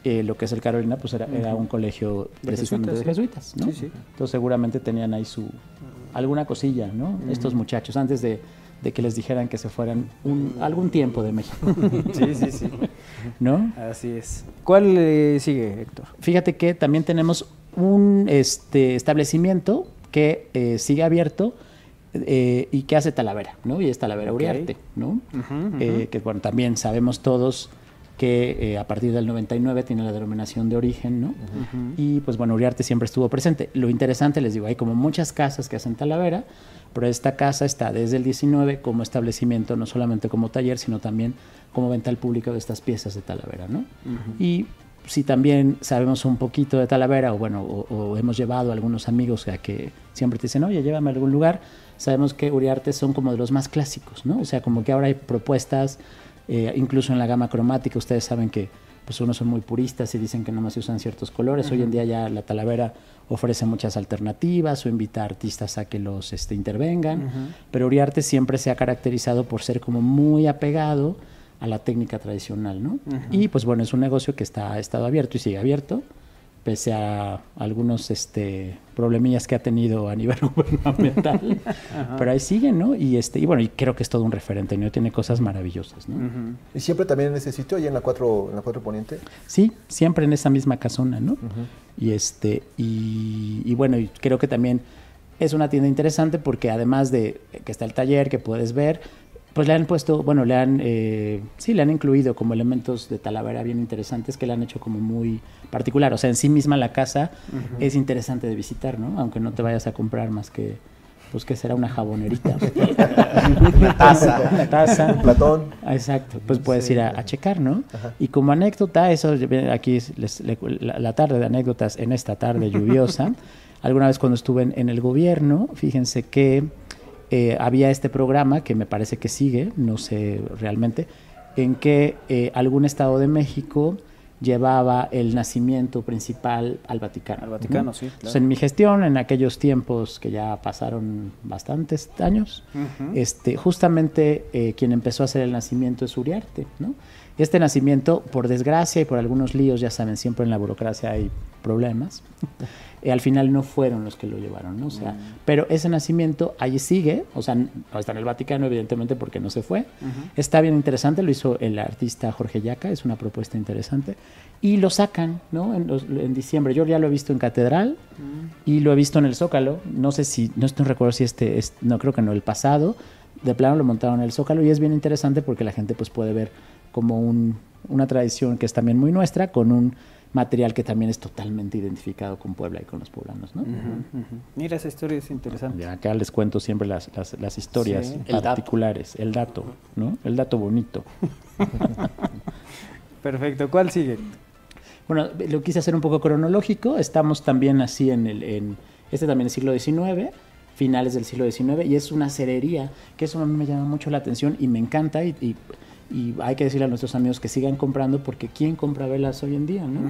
Eh, lo que es el Carolina, pues era, era un colegio De precisamente de jesuitas, jesuitas, ¿no? Sí, sí. Entonces seguramente tenían ahí su alguna cosilla, ¿no? Estos muchachos, antes de, de que les dijeran que se fueran un, algún tiempo de México. Sí, sí, sí. ¿No? Así es. ¿Cuál eh, sigue, Héctor? Fíjate que también tenemos un este, establecimiento que eh, sigue abierto eh, y que hace Talavera, ¿no? Y es Talavera Ok. Uriarte, ¿no? Ujú, ujú. Eh, que bueno, también sabemos todos que eh, a partir del 99 tiene la denominación de origen, ¿no? Y pues bueno, Uriarte siempre estuvo presente. Lo interesante, les digo, hay como muchas casas que hacen Talavera, pero esta casa está desde el 19 como establecimiento, no solamente como taller, sino también como venta al público de estas piezas de Talavera, ¿no? Y si también sabemos un poquito de Talavera, o bueno, o, o hemos llevado a algunos amigos a que siempre te dicen, oye, llévame a algún lugar, sabemos que Uriarte son como de los más clásicos, ¿no? O sea, como que ahora hay propuestas, eh, incluso en la gama cromática, ustedes saben que pues unos son muy puristas y dicen que nada más se usan ciertos colores. Hoy en día ya la Talavera ofrece muchas alternativas o invita a artistas a que los este, intervengan, pero Uriarte siempre se ha caracterizado por ser como muy apegado a la técnica tradicional, ¿no? Y pues bueno, es un negocio que está, ha estado abierto y sigue abierto, pese a algunos este, problemillas que ha tenido a nivel gubernamental, pero ahí siguen, ¿no? Y, este, y bueno, y creo que es todo un referente, ¿no? Tiene cosas maravillosas, ¿no? ¿Y siempre también en ese sitio, allá en la 4, en la 4 Poniente? Sí, siempre en esa misma casona, ¿no? Y este, y, y bueno, y creo que también es una tienda interesante porque además de que está el taller que puedes ver, pues le han puesto, bueno, le han, eh, sí, le han incluido como elementos de Talavera bien interesantes que le han hecho como muy particular. O sea, en sí misma la casa es interesante de visitar, ¿no? Aunque no te vayas a comprar más que, pues que será una jabonerita. Una taza. Una taza. Un platón. Exacto. Pues puedes ir a, a checar, ¿no? Y como anécdota, eso, aquí es les- le- la, la tarde de anécdotas en esta tarde lluviosa. Alguna vez cuando estuve en, en el gobierno, fíjense que eh, había este programa que me parece que sigue, no sé realmente, en que eh, algún estado de México llevaba el nacimiento principal al Vaticano. Al Vaticano, ¿no? sí, claro. Entonces, en mi gestión, en aquellos tiempos que ya pasaron bastantes años, Ujú. este, justamente eh, quien empezó a hacer el nacimiento es Uriarte, ¿no? Este nacimiento, por desgracia y por algunos líos, ya saben, siempre en la burocracia hay problemas, eh, al final no fueron los que lo llevaron, ¿no? O sea, pero ese nacimiento allí sigue, o sea, no está en el Vaticano, evidentemente, porque no se fue. Está bien interesante, lo hizo el artista Jorge Yaca, es una propuesta interesante. Y lo sacan, ¿no? En, los- en diciembre. Yo ya lo he visto en Catedral y lo he visto en el Zócalo. No sé si, no estoy recuerdo si este, es, no creo que no, el pasado. De plano lo montaron en el Zócalo y es bien interesante porque la gente pues puede ver como un, una tradición que es también muy nuestra con un material que también es totalmente identificado con Puebla y con los poblanos, ¿no? Mira, esa historia es interesante. Y acá les cuento siempre las, las, las historias Sí. El dato. particulares, el dato, ¿no? El dato bonito. Perfecto. ¿Cuál sigue? Bueno, lo quise hacer un poco cronológico. Estamos también así en el. En, este también es siglo XIX, finales del siglo XIX, y es una cerería, que eso a mí me llama mucho la atención y me encanta. Y, y- y hay que decirle a nuestros amigos que sigan comprando, porque ¿quién compra velas hoy en día, no?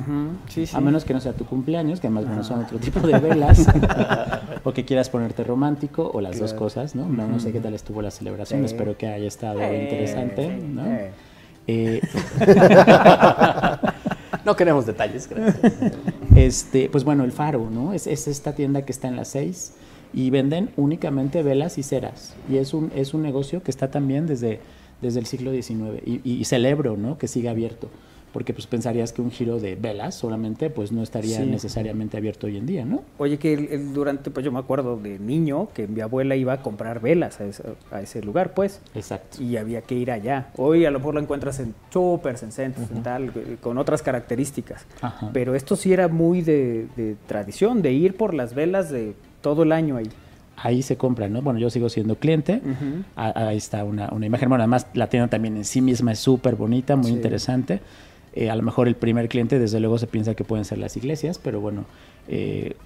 Sí, sí. A menos que no sea tu cumpleaños, que además bueno, son otro tipo de velas, o que quieras ponerte romántico, o las dos cosas, ¿no? No, no sé qué tal estuvo la celebración, Sí. espero que haya estado interesante, ¿no? Eh, No queremos detalles, gracias. este, pues bueno, el Faro, ¿no? Es, es esta tienda que está en las 6 y venden únicamente velas y ceras. Y es un, es un negocio que está también desde, desde el siglo XIX. Y, y celebro, ¿no? Que siga abierto. Porque pues pensarías que un giro de velas solamente pues no estaría Sí. necesariamente abierto hoy en día, ¿no? Oye, que el- el- durante, pues yo me acuerdo de niño que mi abuela iba a comprar velas a ese, a ese lugar, pues. Exacto. Y había que ir allá. Hoy a lo mejor lo encuentras en supers, en centros, en tal, eh, con otras características. Ajá. Pero esto sí era muy de, de tradición, de ir por las velas de todo el año ahí. Ahí se compra, ¿no? Bueno, yo sigo siendo cliente. Ah, Ahí está una, una imagen. Bueno, además la tienda también en sí misma es súper bonita, muy Sí. interesante. Eh, a lo mejor el primer cliente, desde luego, se piensa que pueden ser las iglesias, pero bueno, eh,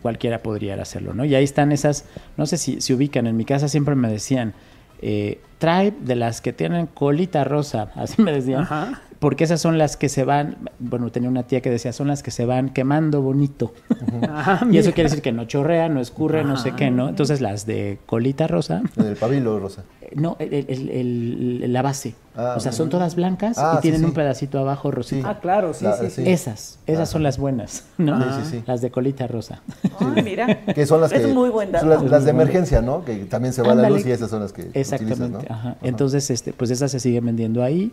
cualquiera podría hacerlo, ¿no? Y ahí están esas, no sé si se ubican, en mi casa siempre me decían, eh, trae de las que tienen colita rosa, así me decían, Ajá. Porque esas son las que se van, bueno, tenía una tía que decía, son las que se van quemando bonito. Ah, y eso quiere decir que no chorrea, no escurre, no sé qué, ¿no? Entonces las de colita rosa, En el pabilo rosa. No, el- el- el- el- la base. Ah, o sea, son todas blancas Ah, y sí, tienen sí. un pedacito abajo rosita. Ah, claro, sí, La- sí. Esas, esas son las buenas, ¿no? Sí, sí, sí. Las de colita rosa. Ay, mira. Que son las que. Es muy buen son las, de emergencia, ¿no? Que también se va la Ándale. luz y esas son las que Exactamente. utilizas, ¿no? ajá. Entonces, este, pues esas se siguen vendiendo ahí.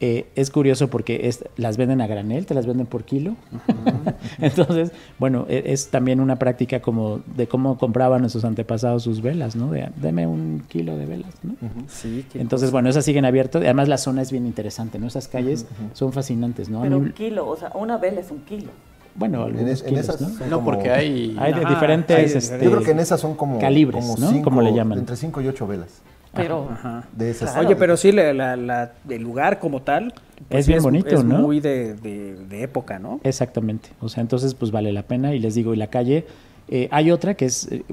Eh, es curioso porque es, las venden a granel, te las venden por kilo. Entonces, bueno, e- es también una práctica como de cómo compraban nuestros antepasados sus velas, ¿no? De, deme un kilo de velas, ¿no? Sí, Entonces, bueno, esas siguen abiertas. Además, la zona es bien interesante, ¿no? Esas calles son fascinantes, ¿no? Pero mí- un kilo, o sea, una vela es un kilo. bueno, En, algunos es- en kilos, esas ¿no? son No, como- porque hay... Hay de Ajá, diferentes, hay de este, Yo creo que en esas son como. calibres, como ¿no? cinco- Como le llaman. Entre 5 y 8 velas. Pero Ajá. De esas. Claro. Oye, pero sí, la, la- la- el lugar como tal. pues Es bien bonito, es ¿no? muy de, de- de época, ¿no? Exactamente. O sea, entonces pues vale la pena y les digo, y la calle, eh, hay otra que es, eh,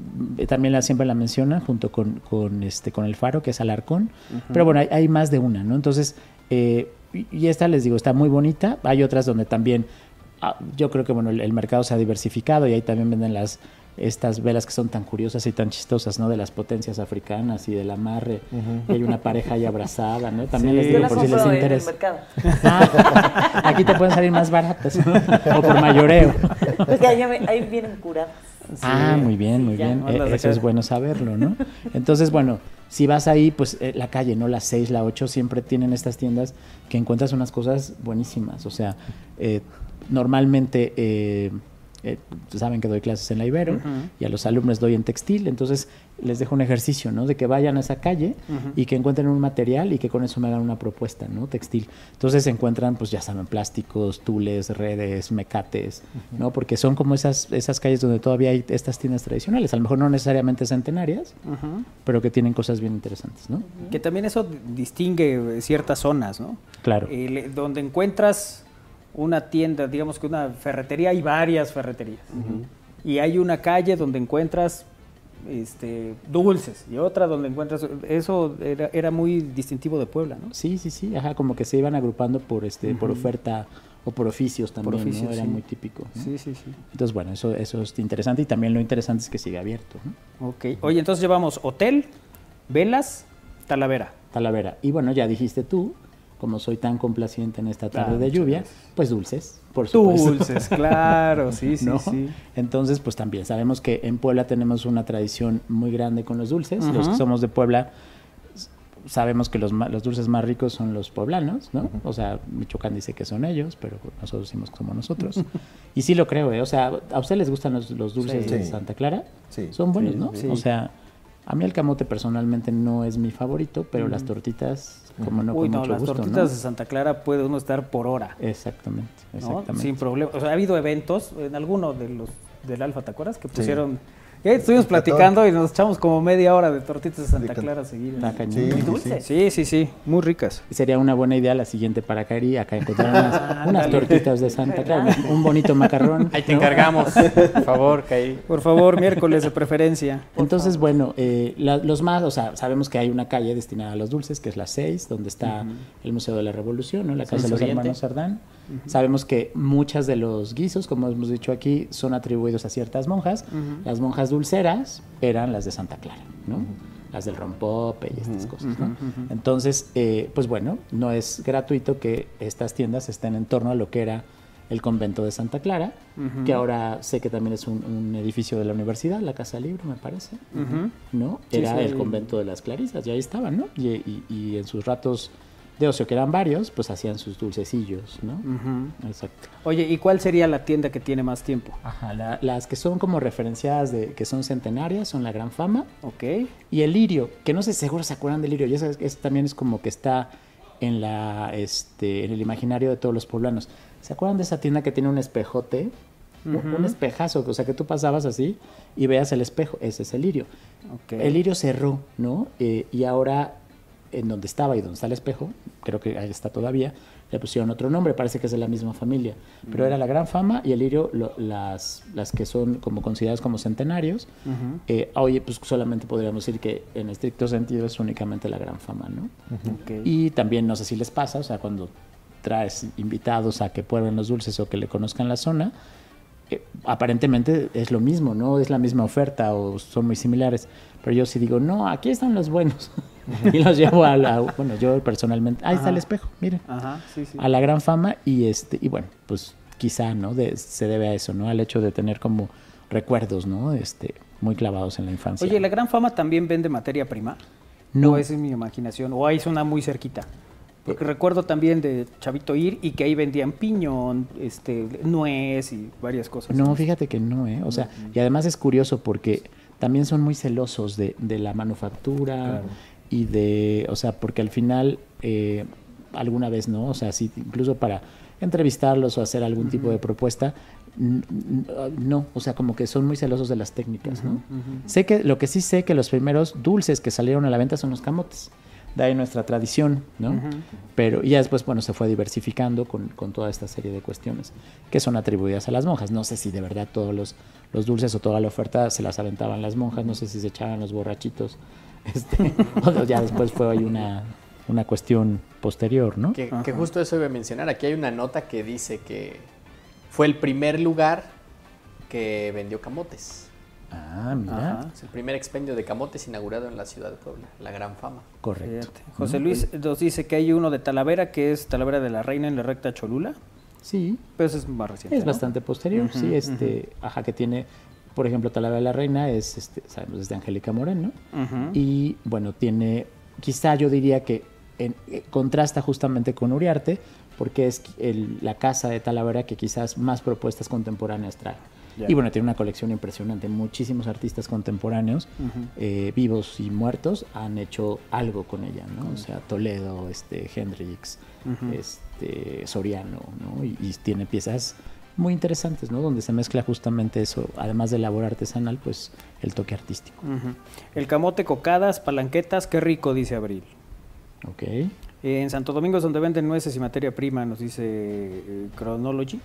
también la, siempre la mencionan junto con, con, este, con el faro, que es Alarcón, pero bueno, hay, hay más de una, ¿no? Entonces, eh, y- esta les digo, está muy bonita. Hay otras donde también, ah, yo creo que bueno, el, el mercado se ha diversificado y ahí también venden las estas velas que son tan curiosas y tan chistosas, ¿no? De las potencias africanas y del amarre. Y hay una pareja ahí abrazada, ¿no? También Sí. les Yo digo las por si les compro en el interesa. Ah, aquí te pueden salir más baratas o por mayoreo. Porque ahí, ahí vienen curadas. Ah, muy bien, muy bien. Eh, Eso es bueno saberlo, ¿no? Entonces, bueno, si vas ahí, pues eh, la calle, ¿no? La 6, la 8 siempre tienen estas tiendas que encuentras unas cosas buenísimas. O sea, eh, normalmente eh, saben que doy clases en la Ibero y a los alumnos doy en textil, entonces les dejo un ejercicio, ¿no? De que vayan a esa calle y que encuentren un material y que con eso me hagan una propuesta, ¿no? Textil. Entonces se encuentran, pues ya saben, plásticos, tules, redes, mecates, ¿no? Porque son como esas, esas calles donde todavía hay estas tiendas tradicionales, a lo mejor no necesariamente centenarias, pero que tienen cosas bien interesantes, ¿no? Que también eso distingue ciertas zonas, ¿no? Claro. Eh, donde encuentras una tienda, digamos que una ferretería, hay varias ferreterías. Y hay una calle donde encuentras este, dulces y otra donde encuentras... Eso era, era muy distintivo de Puebla, ¿no? Sí, sí, sí, ajá, como que se iban agrupando por este, por oferta o por oficios también, Por oficios, ¿no? Era sí. muy típico. ¿no? Sí, sí, sí. Entonces, bueno, eso, eso es interesante y también lo interesante es que sigue abierto, ¿no? Ok. Oye, entonces llevamos hotel, velas, Talavera. Talavera. Y bueno, ya dijiste tú, como soy tan complaciente en esta tarde Ah, de lluvia, pues dulces, por supuesto. Dulces, claro, sí, sí, ¿No? sí. Entonces, pues también sabemos que en Puebla tenemos una tradición muy grande con los dulces. Los Ajá. que somos de Puebla sabemos que los, los dulces más ricos son los poblanos, ¿no? O sea, Michoacán dice que son ellos, pero nosotros decimos que somos nosotros. y sí lo creo, ¿eh? O sea, ¿a ustedes les gustan los, los dulces Sí. de Sí. Santa Clara? Sí. Son buenos, Sí, ¿no? sí. O sea, a mí el camote personalmente no es mi favorito, pero las tortitas, como no, Uy, con no, mucho las gusto, tortitas ¿no? de Santa Clara puede uno estar por hora. Exactamente, ¿no? exactamente. Sin problema. O sea, ha habido eventos en alguno de los del Alfa, ¿te acuerdas? Que pusieron. Y ahí estuvimos platicando y nos echamos como media hora de tortitas de Santa Clara seguidas. Está cañón. Sí, dulces. Sí, sí, sí, muy ricas. Y Sería una buena idea la siguiente para caer y acá encontrar unas, unas Ándale. tortitas de Santa Clara, un bonito macarrón. Ahí te ¿no? encargamos, por favor, Caí. Por favor, miércoles de preferencia. Entonces, bueno, eh, la- los más, o sea, sabemos que hay una calle destinada a los dulces, que es la 6, donde está el Museo de la Revolución, ¿no? la casa de los hermanos Sardán. Sabemos que muchas de los guisos, como hemos dicho aquí, son atribuidos a ciertas monjas. Las monjas dulceras eran las de Santa Clara, ¿no? Las del rompope y estas cosas, ¿no? Entonces, eh, pues bueno, no es gratuito que estas tiendas estén en torno a lo que era el convento de Santa Clara, que ahora sé que también es un, un edificio de la universidad, la Casa Libre, me parece. ¿no? Sí, Era sí. el convento de las Clarisas, y ahí estaban, ¿no? Y, y- y en sus ratos de ocio, que eran varios, pues hacían sus dulcecillos, ¿no? Exacto. Oye, ¿y cuál sería la tienda que tiene más tiempo? Ajá, la- las que son como referenciadas de que son centenarias son la Gran Fama Ok. y el Lirio, que no sé, seguro se acuerdan del Lirio, y eso, es- eso también es como que está en la este en el imaginario de todos los poblanos. ¿Se acuerdan de esa tienda que tiene un espejote? Un- espejazo, o sea que tú pasabas así y veas el espejo, ese es el Lirio. Ok. El Lirio cerró, ¿no? Eh, y ahora, en donde estaba y donde está el espejo, creo que ahí está todavía, le pusieron otro nombre, parece que es de la misma familia. Pero era la Gran Fama y el Lirio, lo- las, las que son como consideradas como centenarios, Ujú. eh, oye, pues solamente podríamos decir que en estricto sentido es únicamente la Gran Fama, ¿no? Y también no sé si les pasa, o sea, cuando traes invitados a que prueben los dulces o que le conozcan la zona, eh, aparentemente es lo mismo, ¿no? Es la misma oferta o son muy similares. Pero yo sí digo, no, aquí están los buenos. y los llevo a la, bueno, yo personalmente, ahí está el espejo, miren, Ajá, sí, sí. a la gran fama y este, y bueno, pues quizá, ¿no? De- se debe a eso, ¿no? Al hecho de tener como recuerdos, ¿no? Este, muy clavados en la infancia. Oye, ¿la Gran Fama también vende materia prima? No. ¿O esa es mi imaginación? ¿O ahí es una muy cerquita? Porque recuerdo también de Chavito Ir y que ahí vendían piñón, este, nuez y varias cosas. No, fíjate que no, ¿eh? O sea, y además es curioso porque también son muy celosos de, de la manufactura y de, o sea, porque al final, eh, alguna vez, ¿no? O sea, sí, incluso para entrevistarlos o hacer algún tipo de propuesta, no, o sea, como que son muy celosos de las técnicas, ¿no? Sé que, lo que sí sé que los primeros dulces que salieron a la venta son los camotes. De ahí nuestra tradición, ¿no? Pero y ya después, bueno, se fue diversificando con, con toda esta serie de cuestiones que son atribuidas a las monjas. No sé si de verdad todos los, los dulces o toda la oferta se las aventaban las monjas, no sé si se echaban los borrachitos. Este, ya después fue ahí una, una cuestión posterior, ¿no? Que, que justo eso iba a mencionar. Aquí hay una nota que dice que fue el primer lugar que vendió camotes. Ah, mira. Ajá. Es el primer expendio de camotes inaugurado en la ciudad de Puebla, la gran fama. Correcto. Fíjate. José Luis nos dice que hay uno de Talavera que es Talavera de la Reina en la recta Cholula. Sí, Pero ese es más reciente. es ¿no? bastante posterior, sí, este, ajá, que tiene, por ejemplo, Talavera de la Reina es, este, sabemos, es de Angélica Moreno, Ujú. y bueno, tiene, quizá yo diría que en- eh, contrasta justamente con Uriarte, porque es el- la casa de Talavera que quizás más propuestas contemporáneas trae. Y bueno, tiene una colección impresionante. Muchísimos artistas contemporáneos, eh, vivos y muertos, han hecho algo con ella, ¿no? O sea, Toledo, este, Hendrix, este, Soriano, ¿no? Y, y tiene piezas muy interesantes, ¿no? Donde se mezcla justamente eso, además de labor artesanal, pues el toque artístico. El camote, cocadas, palanquetas, qué rico, dice Abril. ¿Ok? Eh, en Santo Domingo es donde venden nueces y materia prima, nos dice eh, Chronology,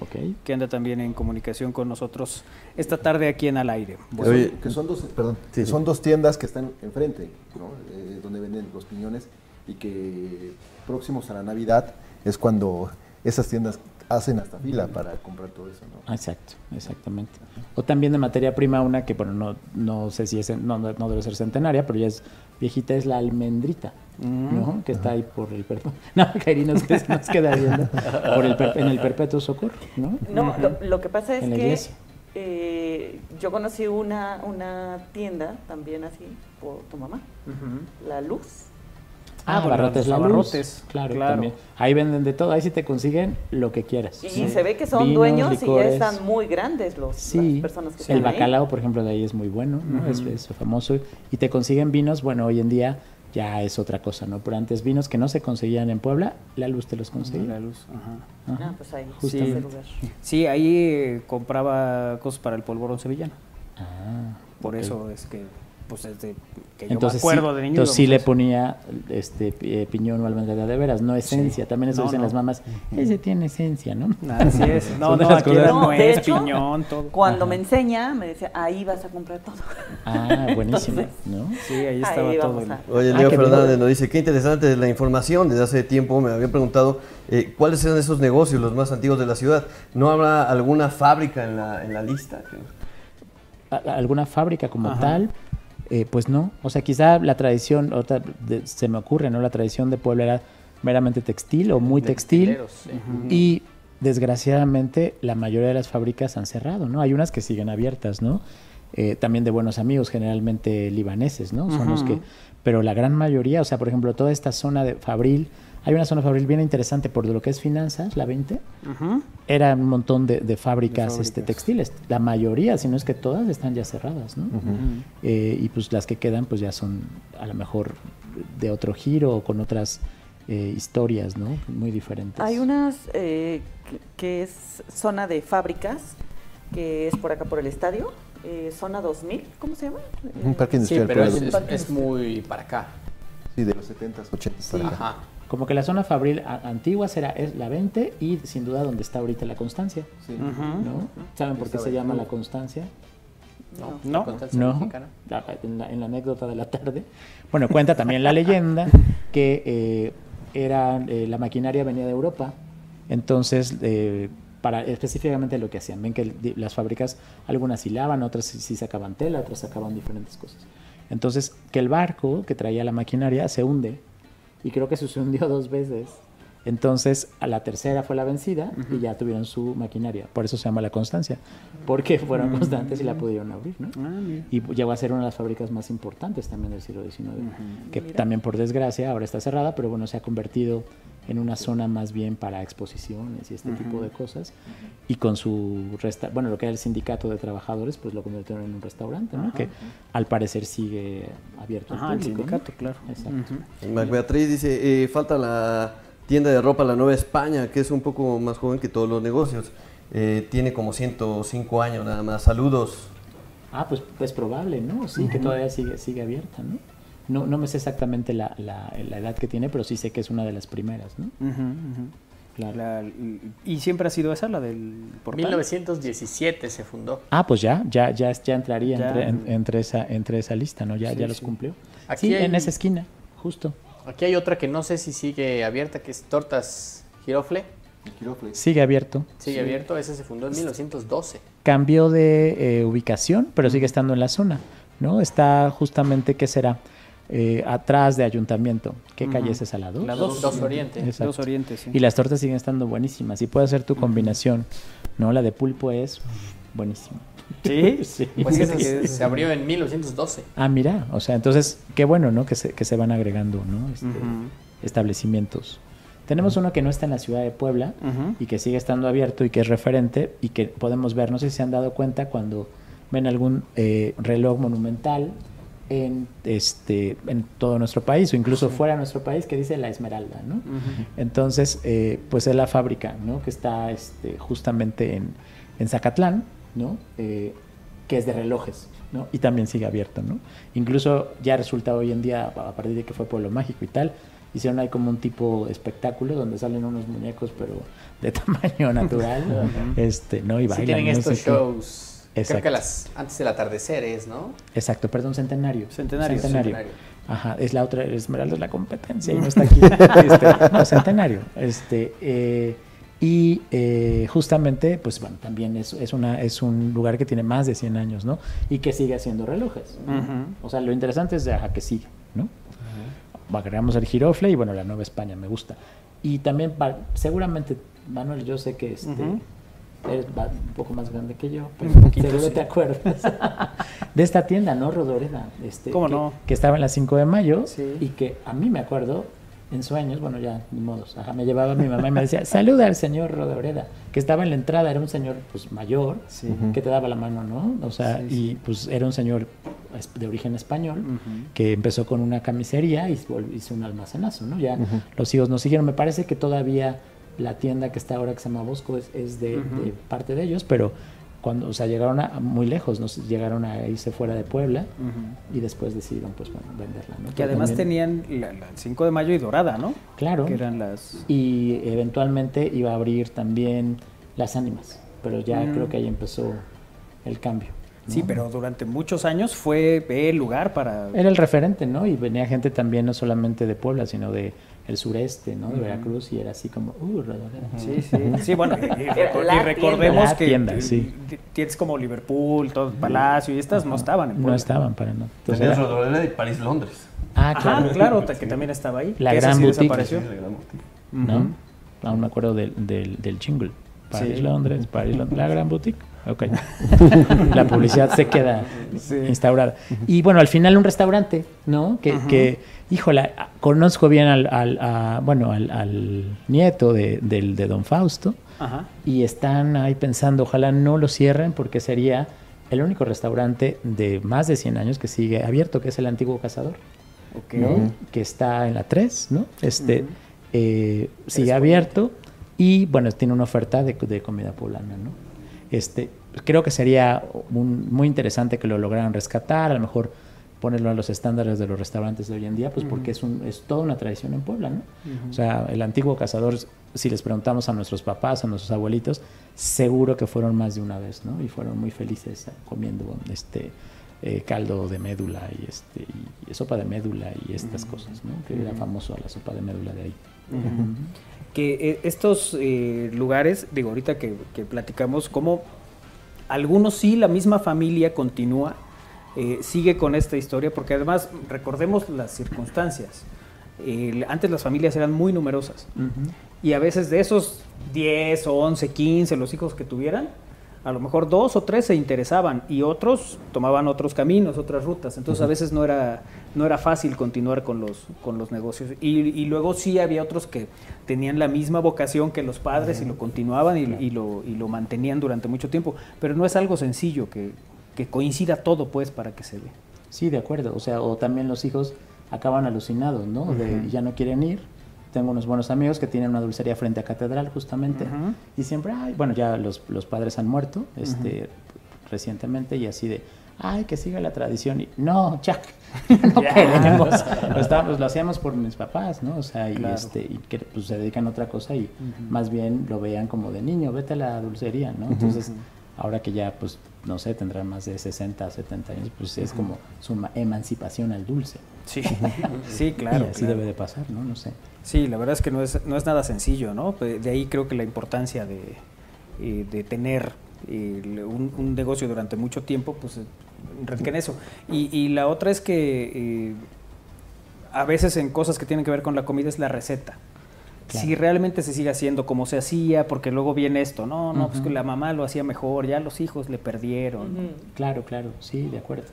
¿Ok? que anda también en comunicación con nosotros esta tarde aquí en Al Aire. Que Oye. son, que son dos, perdón, Sí, que sí. son dos tiendas que están enfrente, ¿no? Eh, donde venden los piñones y que próximos a la Navidad es cuando esas tiendas hacen hasta fila para comprar todo eso, ¿no? Exacto, exactamente. O también de materia prima, una que, bueno, no, no sé si es, no, no debe ser centenaria, pero ya es viejita, es la almendrita, ¿no? Que está ahí por el perpetuo. No, Kairi nos, nos queda viendo. Por el, per- en el perpetuo socorro, ¿no? No, lo, lo que pasa es En la que eh, yo conocí una, una tienda también así por tu mamá, La Luz. Ah, bueno, Barrotes los La Luz. abarrotes, Claro, claro. también. Ahí venden de todo, ahí sí te consiguen lo que quieras. Y Sí. se ve que son Vinos, dueños y ya están muy grandes los, Sí, las personas que el están ahí. bacalao, por ejemplo, de ahí es muy bueno, ¿no? es, es famoso. Y te consiguen vinos, bueno, hoy en día ya es otra cosa, ¿no? Pero antes vinos que no se conseguían en Puebla, la luz te los conseguía. La luz, ajá. Ajá. Ah, pues ahí, Justamente. ese lugar. Sí, ahí compraba cosas para el polvorón sevillano. Ah, Por eso es que, pues desde que yo Entonces, me acuerdo sí, de niño. entonces sí a le ponía este eh, piñón o almendra de veras, no esencia. También eso No, dicen no. las mamás, ese tiene esencia, ¿no? Así es. No, no, aquí No, hecho, piñón, todo. Cuando Ajá. me enseña, me decía, ahí vas a comprar todo. Ah, buenísimo, Entonces, ¿no? Sí, ahí estaba Ahí todo. vamos el- a- Oye, Ah, Leo qué Fernández nos dice, qué interesante la información. Desde hace tiempo me había preguntado eh, cuáles eran esos negocios los más antiguos de la ciudad. ¿No habrá alguna fábrica en la, en la lista? alguna fábrica como Ajá. tal, eh, pues no. O sea, quizá la tradición, otra, de- se me ocurre, ¿no? La tradición de Puebla era meramente textil o muy De textil. sí. Y desgraciadamente la mayoría de las fábricas han cerrado, ¿no? Hay unas que siguen abiertas, ¿no? Eh, también de buenos amigos, generalmente libaneses, ¿no? Son los que... Pero la gran mayoría, o sea, por ejemplo, toda esta zona de Fabril, hay una zona Fabril bien interesante por lo que es finanzas, la 20, Ujú. era un montón de, de fábricas, De Este, textiles. La mayoría, si no es que todas, están ya cerradas, ¿no? Eh, y pues las que quedan, pues ya son a lo mejor de otro giro o con otras eh, historias, ¿no? Muy diferentes. Hay unas eh, que, es zona de fábricas, que es por acá por el estadio, eh, zona 2000, ¿cómo se llama? Un parque Sí, industrial. pero por es, es- es muy para acá. Sí, de los 70s, 80s para acá. Ajá. Como que la zona Fabril antigua será es la 20 y sin duda donde está ahorita la Constancia, Sí. Ujú. ¿no? ¿Saben por qué se llama la Constancia? No. No. No, Mexicana. La- en, la, en la anécdota de la tarde. Bueno, cuenta también la leyenda que eh, era, eh, la maquinaria venía de Europa, entonces, eh, para específicamente lo que hacían, ven que las fábricas, algunas hilaban, otras sí, sí sacaban tela, otras sacaban diferentes cosas. Entonces, que el barco que traía la maquinaria se hunde, y creo que se hundió dos veces. Entonces, a la tercera fue la vencida y ya tuvieron su maquinaria. Por eso se llama la constancia, porque fueron constantes y la pudieron abrir, ¿no? Ah, mira. Y llegó a ser una de las fábricas más importantes también del siglo XIX, que también por desgracia ahora está cerrada, pero bueno, se ha convertido en una zona más bien para exposiciones y este tipo de cosas. Y con su, resta bueno, lo que era el sindicato de trabajadores, pues lo convirtieron en un restaurante, ¿no? Que al parecer sigue abierto Ajá, al el público. ¿no? sindicato, claro. Exacto. Mac Beatriz dice, eh, falta la tienda de ropa La Nueva España, que es un poco más joven que todos los negocios. Eh, tiene como 105 años nada más. Saludos. Ah, pues es probable, ¿no? Sí, que todavía sigue, sigue abierta, ¿no? No, no me sé exactamente la, la, la edad que tiene, pero sí sé que es una de las primeras, ¿no? Ujú, ujú. Claro. La- y siempre ha sido esa la del portal. 1917 se fundó. Ah, pues ya, ya, ya, ya entraría Ya. Entre, en- entre esa, entre esa lista, ¿no? Ya, Sí, ya los sí. cumplió. Aquí sí, hay- en esa esquina, justo. Aquí hay otra que no sé si sigue abierta, que es Tortas Girofle. Sigue abierto. Sigue abierto, ese se fundó en 1912. Cambió de eh, ubicación, pero sigue estando en la zona, ¿no? Está justamente, ¿qué será? Eh, atrás de ayuntamiento. ¿Qué Ujú. calle es esa? ¿La 2? La dos. Dos Oriente. Exacto. Dos Oriente, sí. Y las tortas siguen estando buenísimas. Y puede hacer tu combinación, ¿no? La de pulpo es buenísima. ¿Sí? sí. Pues se- abrió en 1912. Ah, mira, o sea, entonces, qué bueno, ¿no? Que se, que se van agregando, ¿no? Este. Establecimientos. Tenemos uno que no está en la ciudad de Puebla y que sigue estando abierto y que es referente y que podemos ver, no sé si se han dado cuenta cuando ven algún eh, reloj monumental en, este, en todo nuestro país o incluso fuera de nuestro país que dice la Esmeralda, ¿no? Entonces, eh, pues es la fábrica, ¿no? Que está este, justamente en, en Zacatlán, ¿no? Eh, que es de relojes, ¿no? Y también sigue abierto, ¿no? Incluso ya resulta hoy en día, a partir de que fue Pueblo Mágico y tal, hicieron ahí como un tipo de espectáculo donde salen unos muñecos, pero de tamaño natural, este, ¿no? Y Sí bailan. tienen no estos sé qué. Creo Exacto. que las, antes del atardecer es, ¿no? Exacto, perdón, centenario. Centenario. Centenario. Ajá, es la otra, Esmeralda es la competencia y no está aquí. Este, no, centenario. Este, eh, y eh, justamente, pues bueno, también es, es, una, es un lugar que tiene más de 100 años, ¿no? Y que sigue haciendo relojes. O sea, lo interesante es de, ajá, que sigue, ¿no? Agregamos el girofle y bueno, la Nueva España me gusta. Y también, seguramente, Manuel, yo sé que este. Eres un poco más grande que yo, pero Un poquito, seguro sí. te acuerdas de esta tienda, ¿no? Rodoreda. Este, ¿Cómo que, no? Que estaba en la 5 de mayo Sí. y que a mí me acuerdo en sueños, bueno, ya, ni modos, ajá, me llevaba mi mamá y me decía, saluda al señor Rodoreda, que estaba en la entrada, era un señor pues mayor, Sí. que te daba la mano, ¿no? O sea, Sí, y pues era un señor de origen español que empezó con una camisería y hizo un almacenazo, ¿no? Ya los hijos nos siguieron. Me parece que todavía la tienda que está ahora que se llama Bosco es, es de, parte de ellos, pero cuando, o sea, llegaron a, muy lejos, ¿no? llegaron a irse fuera de Puebla y después decidieron, pues, bueno, venderla, ¿no? Que Pero además también- tenían la, la 5 de mayo y dorada, ¿no? Claro. Que eran las... Y eventualmente iba a abrir también las ánimas, pero ya Mm. creo que ahí empezó el cambio. ¿no? Sí, pero durante muchos años fue el lugar para... Era el referente, ¿no? Y venía gente también no solamente de Puebla, sino de el sureste, ¿no? De. Veracruz y era así como, uh, Rodoreda. Sí, sí, sí, bueno, y, recordemos que tienda, sí. tienes como Liverpool, todo Palacio y estas no estaban en No Puebla. estaban para no. Entonces Tenías era- Rodoreda de París-Londres. ah, Ajá, claro. claro, ta- que también estaba ahí. La gran sí boutique. desapareció. ¿no? Aún me acuerdo del, del, del jingle. París, Sí. Londres, París, Londres, la gran boutique. Ok. la publicidad se queda Sí. instaurada. Y bueno, al final un restaurante, ¿no? Que, que híjole, conozco bien al, al- a- bueno, al, al nieto de, del, de Don Fausto Ajá. y están ahí pensando, ojalá no lo cierren porque sería el único restaurante de más de 100 años que sigue abierto, que es el Antiguo Cazador. Que está en la 3, ¿no? Este, eh, sigue abierto y, bueno, tiene una oferta de, de comida poblana, ¿no? Este, creo que sería un- muy interesante que lo lograran rescatar, a lo mejor ponerlo a los estándares de los restaurantes de hoy en día, pues porque es, un, es toda una tradición en Puebla, ¿no? O sea, el antiguo cazador, si les preguntamos a nuestros papás, a nuestros abuelitos, seguro que fueron más de una vez, ¿no? Y fueron muy felices comiendo este eh, caldo de médula y este y sopa de médula y estas cosas, ¿no? Que era famoso la sopa de médula de ahí. Que eh, estos eh, lugares, digo, ahorita que, que platicamos, como algunos sí, la misma familia continúa, eh, sigue con esta historia, porque además recordemos las circunstancias. Antes las familias eran muy numerosas y a veces de esos 10 o 11, 15, los hijos que tuvieran, a lo mejor dos o tres se interesaban y otros tomaban otros caminos, otras rutas. Entonces a veces no era, no era fácil continuar con los, con los negocios. Y, y luego sí había otros que tenían la misma vocación que los padres y lo continuaban y, y lo, y lo mantenían durante mucho tiempo. Pero no es algo sencillo que, que coincida todo pues para que se vea. Sí, de acuerdo. O sea, o también los hijos acaban alucinados, ¿no? De ya no quieren ir. Tengo unos buenos amigos que tienen una dulcería frente a Catedral, justamente. Y siempre, ay, bueno, ya los, los padres han muerto este, recientemente y así de, ay, que siga la tradición. Y no, Jack, no Ya. queremos. Lo, estábamos- lo hacíamos por mis papás, ¿no? O sea, y, Claro. este, y que pues, se dedican a otra cosa y más bien lo veían como de niño, vete a la dulcería, ¿no? Entonces, Ahora que ya, pues, no sé, tendrán más de 60, 70 años, pues es como su ma- emancipación al dulce. Sí, sí, claro. Y así claro. debe de pasar, ¿no? No sé. Sí, la verdad es que no es, no es nada sencillo, ¿no? De ahí creo que la importancia de, eh, de tener un, un negocio durante mucho tiempo, pues radica en eso. Y, y la otra es que eh, a veces en cosas que tienen que ver con la comida es la receta. Claro. Si realmente se sigue haciendo como se hacía, porque luego viene esto, no, no, pues que la mamá lo hacía mejor, ya los hijos le perdieron. Claro, claro, sí, de acuerdo.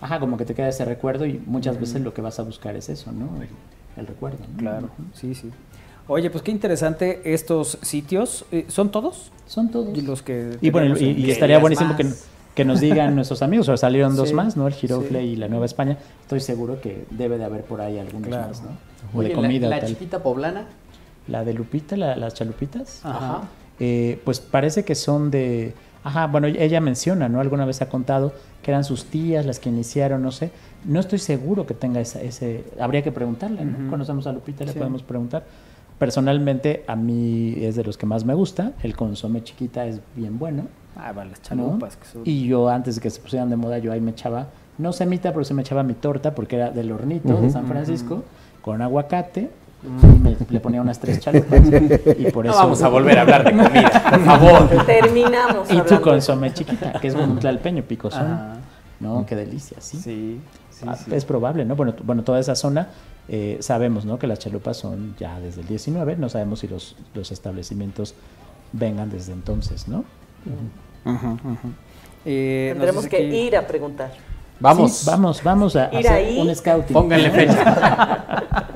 Ajá, como que te queda ese recuerdo y muchas veces lo que vas a buscar es eso, ¿no? El, el recuerdo. ¿no? Claro, sí, sí. Oye, pues qué interesante estos sitios. eh, ¿Son todos? Son todos. Y los que Y bueno, y, estaría buenísimo que, que nos digan nuestros amigos, o salieron dos Sí, más, ¿no? El Girofle sí. y la Nueva España. Estoy seguro que debe de haber por ahí algunos Claro. más, ¿no? O Oye, de la- comida la, o tal. chiquita poblana. La de Lupita, la- las chalupitas. Ajá. Eh, pues parece que son de... Ajá, bueno, ella menciona, ¿no? Alguna vez ha contado que eran sus tías las que iniciaron, no sé. No estoy seguro que tenga esa, ese... Habría que preguntarle, ¿no? Conocemos a Lupita, le Sí. podemos preguntar. Personalmente, a mí es de los que más me gusta. El consome chiquita es bien bueno. Ah, va, las ¿no? chalupas. que son- Y yo antes de que se pusieran de moda, yo ahí me echaba, no semita, pero sí me echaba mi torta porque era del hornito de. San Francisco, con aguacate, me- le ponía unas tres chalupas. y por No eso, vamos a volver a hablar de comida, por favor. Terminamos Y tu consome chiquita, que es un tlalpeño picosón. Ajá. ¿No? Qué delicia, sí. Sí, sí, Ah, sí. Es probable, ¿no? Bueno, bueno toda esa zona eh, sabemos, ¿no? Que las chalupas son ya desde el 19, no sabemos si los, los establecimientos vengan desde entonces, ¿no? Eh, Tendremos que aquí- ir a preguntar. Vamos. Sí, vamos, vamos a Ir hacer ahí. un scouting. Pónganle fecha.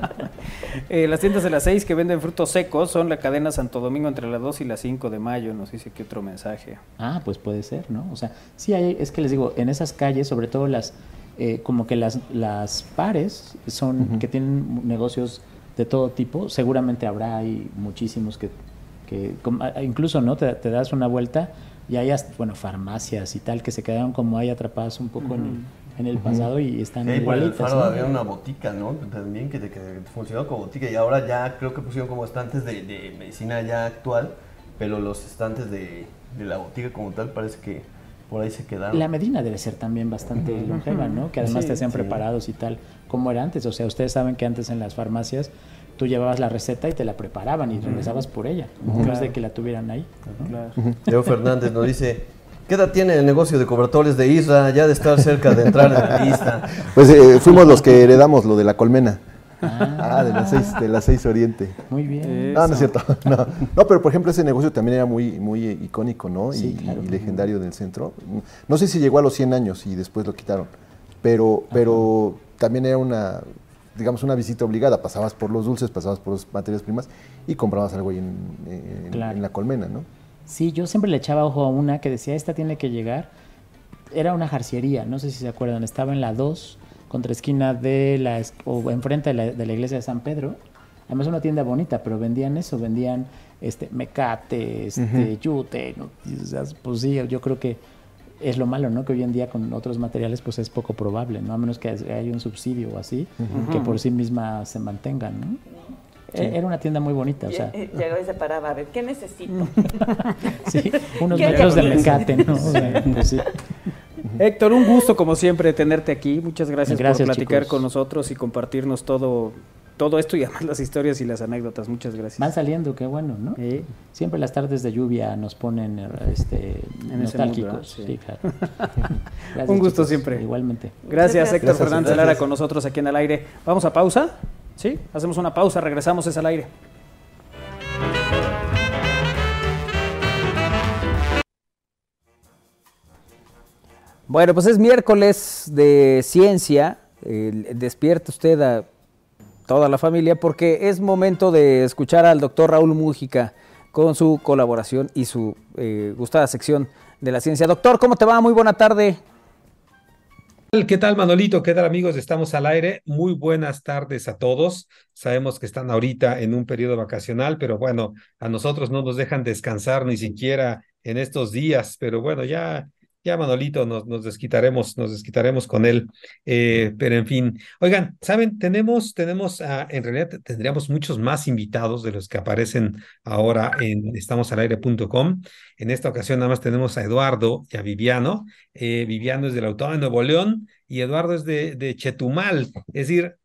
Eh, las tiendas de las 6 que venden frutos secos son la cadena Santo Domingo entre las 2 y las 5 de mayo. Nos dice que otro mensaje. Ah, pues puede ser, ¿no? O sea, sí hay, es que les digo, en esas calles, sobre todo las, eh, como que las, las pares son, que tienen negocios de todo tipo, seguramente habrá hay muchísimos que, que incluso, ¿no? Te, te das una vuelta y hay, hasta, bueno, farmacias y tal que se quedaron como ahí atrapadas un poco en, el, en el pasado y están Sí, por el igualitas, faro ¿no? había una botica, ¿no? También que, que funcionó como botica y ahora ya creo que pusieron como estantes de, de medicina ya actual, pero los estantes de, de la botica como tal parece que por ahí se quedaron. La Medina debe ser también bastante longeva, ¿no? Que además Sí, te hacían sí. preparados y tal, como era antes. O sea, ustedes saben que antes en las farmacias tú llevabas la receta y te la preparaban y regresabas por ella, no es de que la tuvieran ahí. Claro. Leo Fernández nos dice, ¿qué edad tiene el negocio de cobertores de Isra? Ya de estar cerca de entrar en la lista. Pues eh, fuimos los que heredamos lo de la colmena. Ah, Ah, de las seis, de las seis Oriente. Muy bien. No, no es cierto. No. No, pero por ejemplo ese negocio también era muy, muy eh, icónico, ¿no? Sí, y, claro. y legendario del centro. No sé si llegó a los 100 años y después lo quitaron, pero, pero también era una, digamos, una visita obligada. Pasabas por los dulces, pasabas por las materias primas y comprabas algo ahí en, en- Claro. en la colmena, ¿no? Sí, yo siempre le echaba ojo a una que decía, esta tiene que llegar. Era una jarciería, no sé si se acuerdan, estaba en la 2, contra esquina de la, es- o enfrente de la, de la iglesia de San Pedro. Además una tienda bonita, pero vendían eso, vendían este mecate, este yute, ¿no? Y, o sea, pues sí, yo creo que es lo malo, ¿no? Que hoy en día con otros materiales pues es poco probable, ¿no? A menos que haya un subsidio o así, que por sí misma se mantengan, ¿no? E- Era una tienda muy bonita, o sea, y Llegó y se paraba a ver, ¿qué necesito? sí, unos ¿Qué metros de mecate, ¿no? O sea, pues sí. Héctor, un gusto como siempre tenerte aquí. Muchas gracias, Gracias, por platicar chicos. con nosotros y compartirnos todo, todo esto y además las historias y las anécdotas. Muchas gracias. Van saliendo, qué bueno, ¿no? Siempre las tardes de lluvia nos ponen este, nostálgicos. Sí. Sí, claro. Gracias, Un gusto chicos. siempre. Igualmente. Gracias, Gracias. Héctor Gracias, Fernández gracias. Lara con nosotros aquí en el aire. Vamos a pausa. ¿Sí? Hacemos una pausa, regresamos es al aire. Bueno, pues es miércoles de ciencia. Despierta usted a toda la familia porque es momento de escuchar al doctor Raúl Mújica con su colaboración y su eh, gustada sección de la ciencia. Doctor, ¿cómo te va? Muy buena tarde. ¿Qué tal, Manolito? ¿Qué tal, amigos? Estamos al aire. Muy buenas tardes a todos. Sabemos que están ahorita en un periodo vacacional, pero bueno, a nosotros no nos dejan descansar ni siquiera en estos días. Pero bueno, ya ya Manolito nos, nos desquitaremos, nos desquitaremos con él. Eh, pero en fin, oigan, saben, tenemos, tenemos, ah, en realidad tendríamos muchos más invitados de los que aparecen ahora en estamosalaire.com. En esta ocasión nada más tenemos a Eduardo y a Viviano. Eh, Viviano es del Autónomo de Nuevo León y Eduardo es de, de Chetumal. Es decir,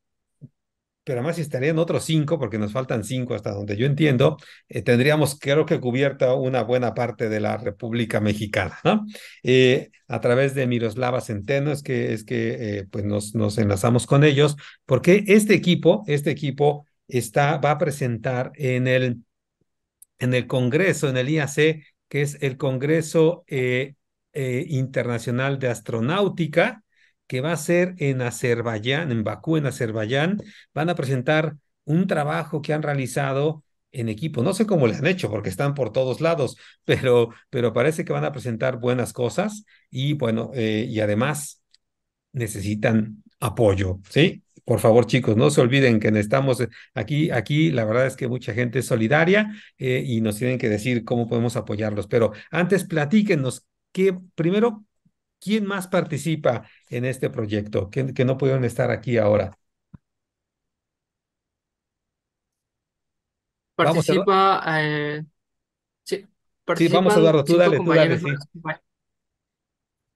pero además si estarían otros cinco, porque nos faltan cinco hasta donde yo entiendo, eh, tendríamos creo que cubierta una buena parte de la República Mexicana, ¿no? Eh, a través de Miroslava Centeno es que, es que eh, pues nos, nos enlazamos con ellos, porque este equipo, este equipo está, va a presentar en el, en el Congreso, en el IAC, que es el Congreso Internacional de Astronáutica, que va a ser en Azerbaiyán, en Bakú, en Azerbaiyán. Van a presentar un trabajo que han realizado en equipo. No sé cómo le han hecho porque están por todos lados, pero, pero parece que van a presentar buenas cosas y bueno, eh, y además necesitan apoyo, ¿sí? Por favor, chicos, no se olviden que estamos aquí, aquí la verdad es que mucha gente es solidaria eh, y nos tienen que decir cómo podemos apoyarlos. Pero antes platíquenos, que primero, ¿Quién más participa en este proyecto que, que no pudieron estar aquí ahora? Participa, eh, sí, sí, vamos Eduardo, tú dale, tú dale, sí.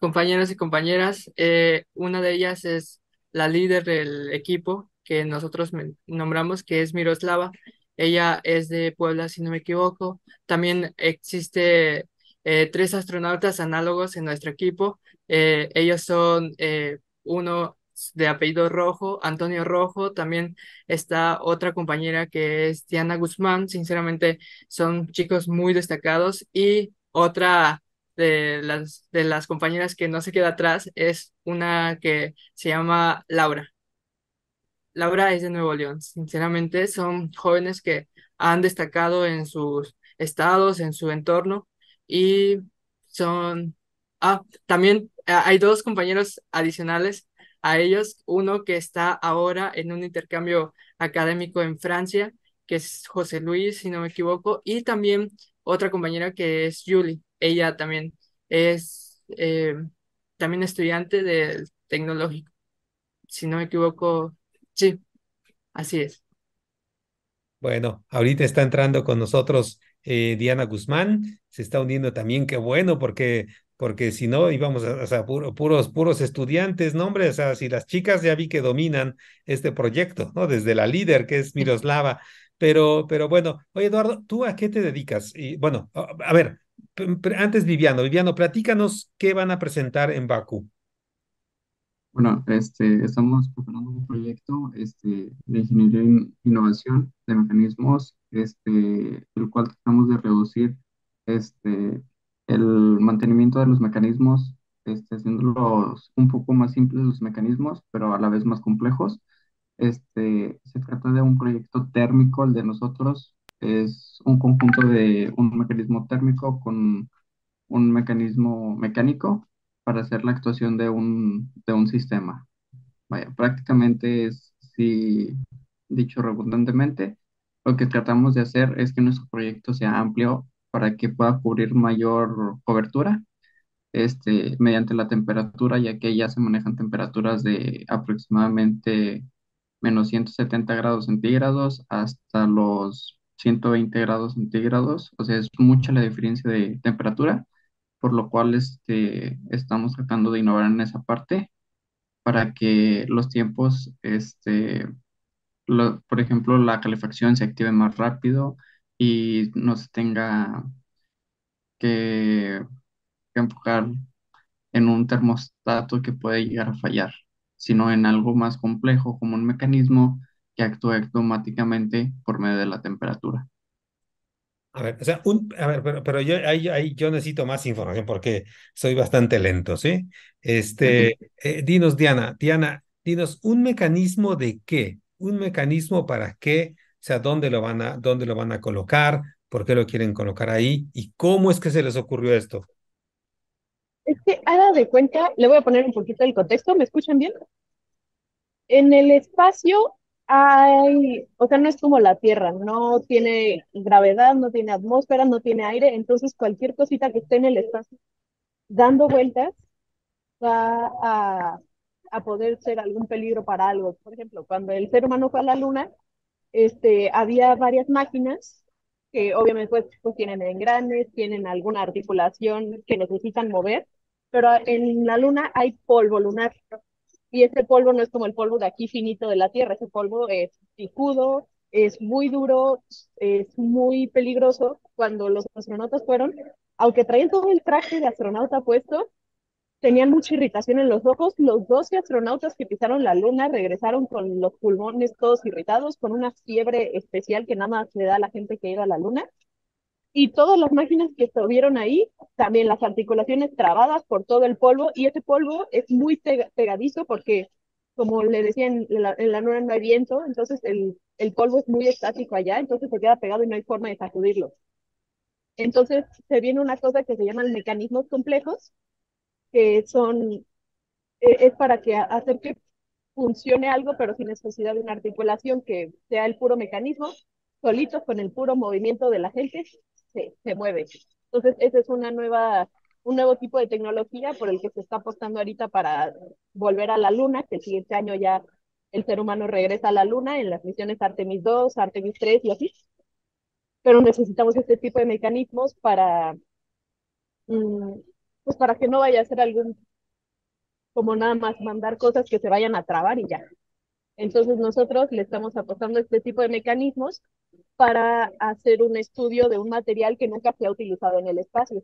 compañeros y compañeras. Eh, una de ellas es la líder del equipo que nosotros nombramos, que es Miroslava. Ella es de Puebla, si no me equivoco. También existe eh, tres astronautas análogos en nuestro equipo. Eh, ellos son eh, uno de apellido Rojo, Antonio Rojo, también está otra compañera que es Diana Guzmán, sinceramente son chicos muy destacados y otra de las, de las compañeras que no se queda atrás es una que se llama Laura. Laura es de Nuevo León, sinceramente son jóvenes que han destacado en sus estados, en su entorno y son... Ah, también hay dos compañeros adicionales a ellos, uno que está ahora en un intercambio académico en Francia, que es José Luis, si no me equivoco, y también otra compañera que es Julie, ella también es eh, también estudiante del tecnológico, si no me equivoco, sí, así es. Bueno, ahorita está entrando con nosotros eh, Diana Guzmán, se está uniendo también, qué bueno, porque, porque si no íbamos a, o sea, puros, puros estudiantes, ¿no, hombre? O sea, si las chicas ya vi que dominan este proyecto, ¿no? Desde la líder, que es Miroslava. Pero, pero bueno, oye, Eduardo, ¿tú a qué te dedicas? Y bueno, a ver, antes Viviano, Viviano, platícanos qué van a presentar en Bakú. Bueno, este, estamos preparando un proyecto este, de ingeniería e innovación de mecanismos, este, el cual tratamos de reducir este, el mantenimiento de los mecanismos, este, haciéndolos un poco más simples los mecanismos, pero a la vez más complejos. Este, se trata de un proyecto térmico, el de nosotros es un conjunto de un mecanismo térmico con un mecanismo mecánico para hacer la actuación de un, de un sistema. Vaya, prácticamente es, si dicho redundantemente, lo que tratamos de hacer es que nuestro proyecto sea amplio para que pueda cubrir mayor cobertura este, mediante la temperatura, ya que ya se manejan temperaturas de aproximadamente menos 170 grados centígrados hasta los 120 grados centígrados, o sea, es mucha la diferencia de temperatura por lo cual este, estamos tratando de innovar en esa parte para que los tiempos, este, por ejemplo, la calefacción se active más rápido y no se tenga que, que enfocar en un termostato que puede llegar a fallar, sino en algo más complejo como un mecanismo que actúe automáticamente por medio de la temperatura. A ver, o sea, un, a ver, pero, pero yo, ahí, ahí yo necesito más información porque soy bastante lento, ¿sí? Este, eh, dinos, Diana, Diana, dinos, ¿un mecanismo de qué? ¿Un mecanismo para qué? Sea, ¿dónde lo van a, dónde lo van a colocar? ¿Por qué lo quieren colocar ahí? ¿Y cómo es que se les ocurrió esto? Es que, haga de cuenta, le voy a poner un poquito el contexto, ¿me escuchan bien? En el espacio hay, o sea, no es como la Tierra, no tiene gravedad, no tiene atmósfera, no tiene aire, entonces cualquier cosita que esté en el espacio dando vueltas va a, a poder ser algún peligro para algo. Por ejemplo, cuando el ser humano fue a la luna, este, había varias máquinas que obviamente pues, pues tienen engranes, tienen alguna articulación que necesitan mover, pero en la luna hay polvo lunar y ese polvo no es como el polvo de aquí finito de la Tierra, ese polvo es picudo, es muy duro, es muy peligroso. Cuando los astronautas fueron, aunque traían todo el traje de astronauta puesto, tenían mucha irritación en los ojos. Los 12 astronautas que pisaron la luna regresaron con los pulmones todos irritados, con una fiebre especial que nada más le da a la gente que iba a la luna. Y todas las máquinas que estuvieron ahí, también las articulaciones trabadas por todo el polvo, y ese polvo es muy pegadizo porque, como le decía, en la, en la luna no hay viento, entonces el, el polvo es muy estático allá, entonces se queda pegado y no hay forma de sacudirlo. Entonces se viene una cosa que se llaman mecanismos complejos, que son, eh, es para que hacer que funcione algo, pero sin necesidad de una articulación, que sea el puro mecanismo, solito con el puro movimiento de la gente, se, se mueve. Entonces, ese es una nueva, un nuevo tipo de tecnología por el que se está apostando ahorita para volver a la Luna, que el siguiente año ya el ser humano regresa a la Luna en las misiones Artemis 2, Artemis 3 y así. Pero necesitamos este tipo de mecanismos para, mm, pues para que no vaya a ser algún, como nada más mandar cosas que se vayan a trabar y ya. Entonces nosotros le estamos apostando este tipo de mecanismos para hacer un estudio de un material que nunca se ha utilizado en el espacio.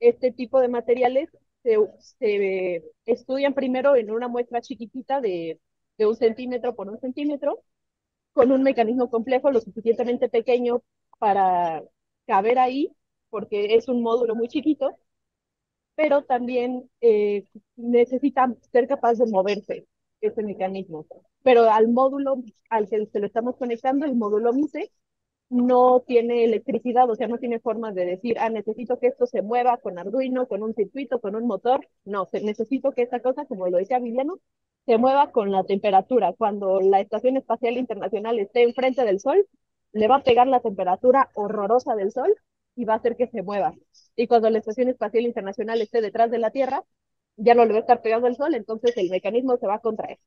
Este tipo de materiales se, se estudian primero en una muestra chiquitita de, de un centímetro por un centímetro, con un mecanismo complejo lo suficientemente pequeño para caber ahí, porque es un módulo muy chiquito, pero también eh, necesita ser capaz de moverse ese mecanismo. Pero al módulo al que se lo estamos conectando, el módulo MISE, no tiene electricidad, o sea, no tiene forma de decir, ah, necesito que esto se mueva con Arduino, con un circuito, con un motor. No, necesito que esta cosa, como lo decía Viviano, se mueva con la temperatura. Cuando la Estación Espacial Internacional esté enfrente del Sol, le va a pegar la temperatura horrorosa del Sol y va a hacer que se mueva. Y cuando la Estación Espacial Internacional esté detrás de la Tierra, ya no le va a estar pegando el Sol, entonces el mecanismo se va a contraer.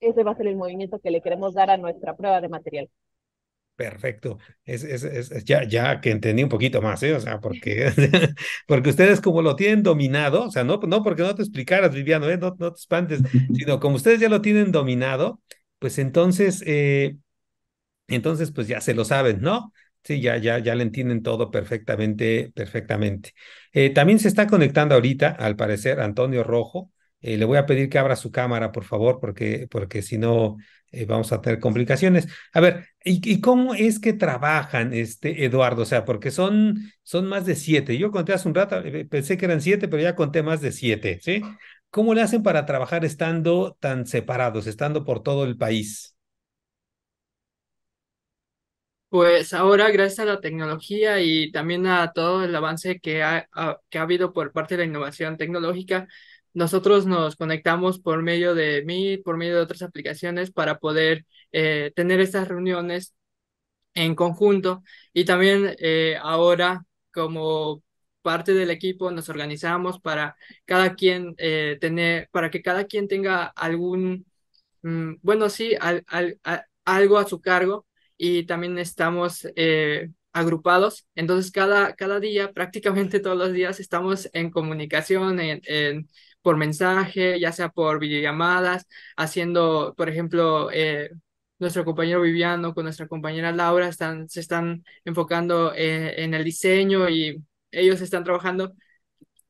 Ese va a ser el movimiento que le queremos dar a nuestra prueba de material. Perfecto. Es, es, es, ya, ya que entendí un poquito más, ¿eh? O sea, porque, porque ustedes como lo tienen dominado, o sea, no, no porque no te explicaras, Viviano, ¿eh? no, no te espantes, sino como ustedes ya lo tienen dominado, pues entonces, eh, entonces, pues ya se lo saben, ¿no? Sí, ya, ya, ya le entienden todo perfectamente, perfectamente. Eh, también se está conectando ahorita, al parecer, Antonio Rojo. Eh, le voy a pedir que abra su cámara, por favor, porque, porque si no eh, vamos a tener complicaciones. A ver, ¿y, cómo es que trabajan, este, Eduardo? O sea, porque son, son más de siete. Yo conté hace un rato, pensé que eran siete, pero ya conté más de siete, ¿sí? ¿Cómo le hacen para trabajar estando tan separados, estando por todo el país? Pues ahora, gracias a la tecnología y también a todo el avance que ha, que ha habido por parte de la innovación tecnológica, nosotros nos conectamos por medio de Meet, por medio de otras aplicaciones para poder eh, tener estas reuniones en conjunto. Y también eh, ahora, como parte del equipo, nos organizamos para cada quien eh, tener, para que cada quien tenga algún, mm, bueno, sí, algo a su cargo y también estamos agrupados. Entonces, cada, cada día, prácticamente todos los días, estamos en comunicación, en, en por mensaje, ya sea por videollamadas, haciendo, por ejemplo, eh, nuestro compañero Viviano con nuestra compañera Laura están, se están enfocando eh, en el diseño y ellos están trabajando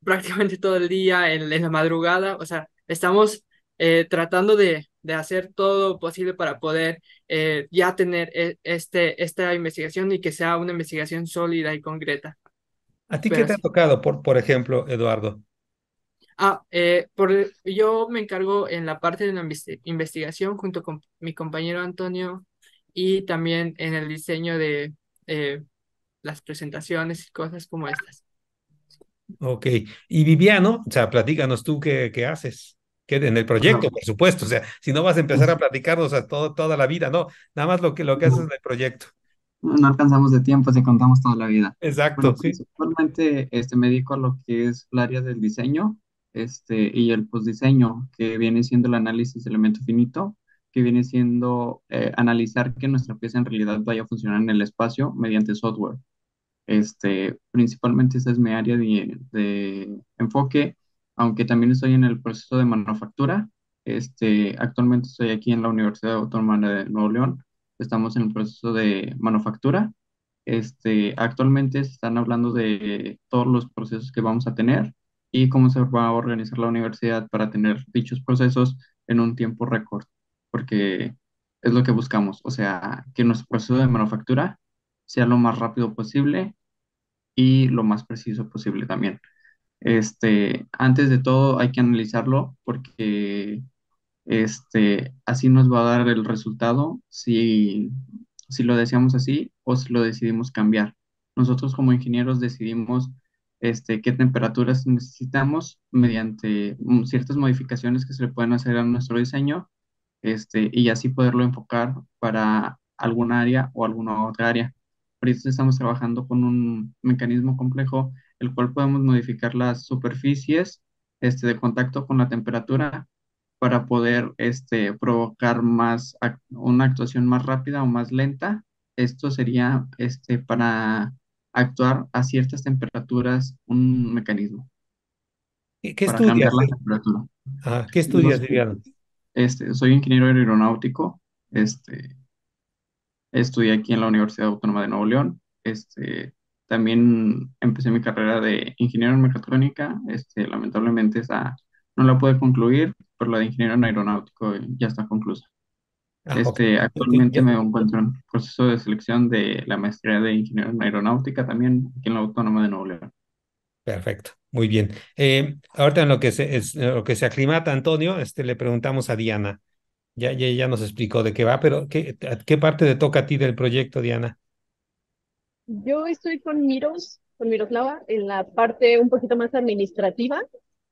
prácticamente todo el día en, la madrugada, o sea, estamos eh, tratando de, de, hacer todo posible para poder ya tener este, esta investigación y que sea una investigación sólida y concreta. ¿A ti qué te ha tocado, por, por ejemplo, Eduardo? Ah, eh, por, yo me encargo en la parte de la investigación junto con mi compañero Antonio y también en el diseño de eh, las presentaciones y cosas como estas. Ok, y Viviano, o sea, platícanos tú qué, qué haces. Que en el proyecto, por supuesto, o sea, si no vas a empezar a platicarnos a todo, toda la vida, no, nada más lo que, lo que haces en el proyecto. no alcanzamos de tiempo si contamos toda la vida. Exacto, Bueno, sí. principalmente este, me dedico a lo que es el área del diseño este, y el postdiseño, que viene siendo el análisis de elemento finito, que viene siendo eh, analizar que nuestra pieza en realidad vaya a funcionar en el espacio mediante software. Este, principalmente esa es mi área de, de enfoque, aunque también estoy en el proceso de manufactura. Este, actualmente estoy aquí en la Universidad Autónoma de Nuevo León. Estamos en el proceso de manufactura. Este, actualmente se están hablando de todos los procesos que vamos a tener y cómo se va a organizar la universidad para tener dichos procesos en un tiempo récord, porque es lo que buscamos, o sea, que nuestro proceso de manufactura sea lo más rápido posible y lo más preciso posible también. Este, antes de todo hay que analizarlo porque este, así nos va a dar el resultado si, si lo deseamos así o si lo decidimos cambiar. Nosotros como ingenieros decidimos este, qué temperaturas necesitamos mediante mm, ciertas modificaciones que se le pueden hacer a nuestro diseño este, y así poderlo enfocar para alguna área o alguna otra área. Ahorita estamos trabajando con un mecanismo complejo, el cual podemos modificar las superficies este, de contacto con la temperatura para poder este, provocar más, una actuación más rápida o más lenta. Esto sería este, para actuar a ciertas temperaturas un mecanismo ¿Qué, qué para cambiar estudias? la eh? temperatura. Ah, ¿qué estudias, este, soy ingeniero aeronáutico, este, estudié aquí en la Universidad Autónoma de Nuevo León. Este, también empecé mi carrera de ingeniero en mecatrónica. Este, lamentablemente esa no la pude concluir, pero la de ingeniero en aeronáutico ya está conclusa. Ah. Este, Ya- actualmente ya- me encuentro en proceso de selección de la maestría de ingeniero en aeronáutica también aquí en la Autónoma de Nuevo León. Perfecto, muy bien. Eh, ahorita en lo que se, es, lo que se aclimata Antonio, este, le preguntamos a Diana. Ya, ya, ya nos explicó de qué va, pero ¿qué, qué parte te toca a ti del proyecto, Diana? Yo estoy con Miros, con Miroslava, en la parte un poquito más administrativa.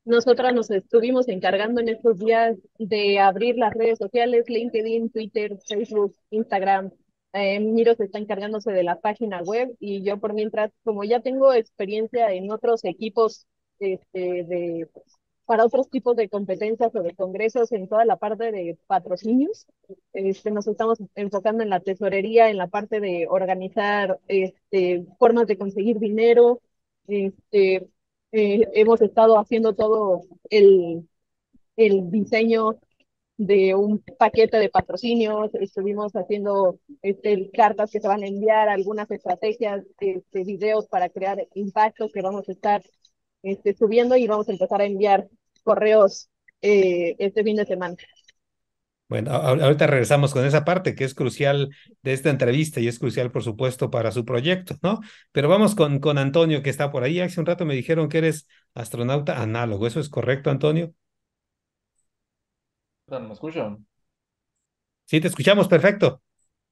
Nosotras nos estuvimos encargando en estos días de abrir las redes sociales, LinkedIn, Twitter, Facebook, Instagram. Eh, Miros está encargándose de la página web y yo por mientras, como ya tengo experiencia en otros equipos este, de, para otros tipos de competencias o de congresos en toda la parte de patrocinios, este, nos estamos enfocando en la tesorería, en la parte de organizar este, formas de conseguir dinero. Este, eh, hemos estado haciendo todo el, el diseño de un paquete de patrocinios, estuvimos haciendo este, cartas que se van a enviar, algunas estrategias, este, videos para crear impactos que vamos a estar este, subiendo y vamos a empezar a enviar correos eh, este fin de semana. Bueno, ahorita regresamos con esa parte que es crucial de esta entrevista y es crucial, por supuesto, para su proyecto, ¿no? Pero vamos con, con Antonio, que está por ahí. Hace un rato me dijeron que eres astronauta análogo. ¿Eso es correcto, Antonio? ¿Me escuchan? Sí, te escuchamos, perfecto.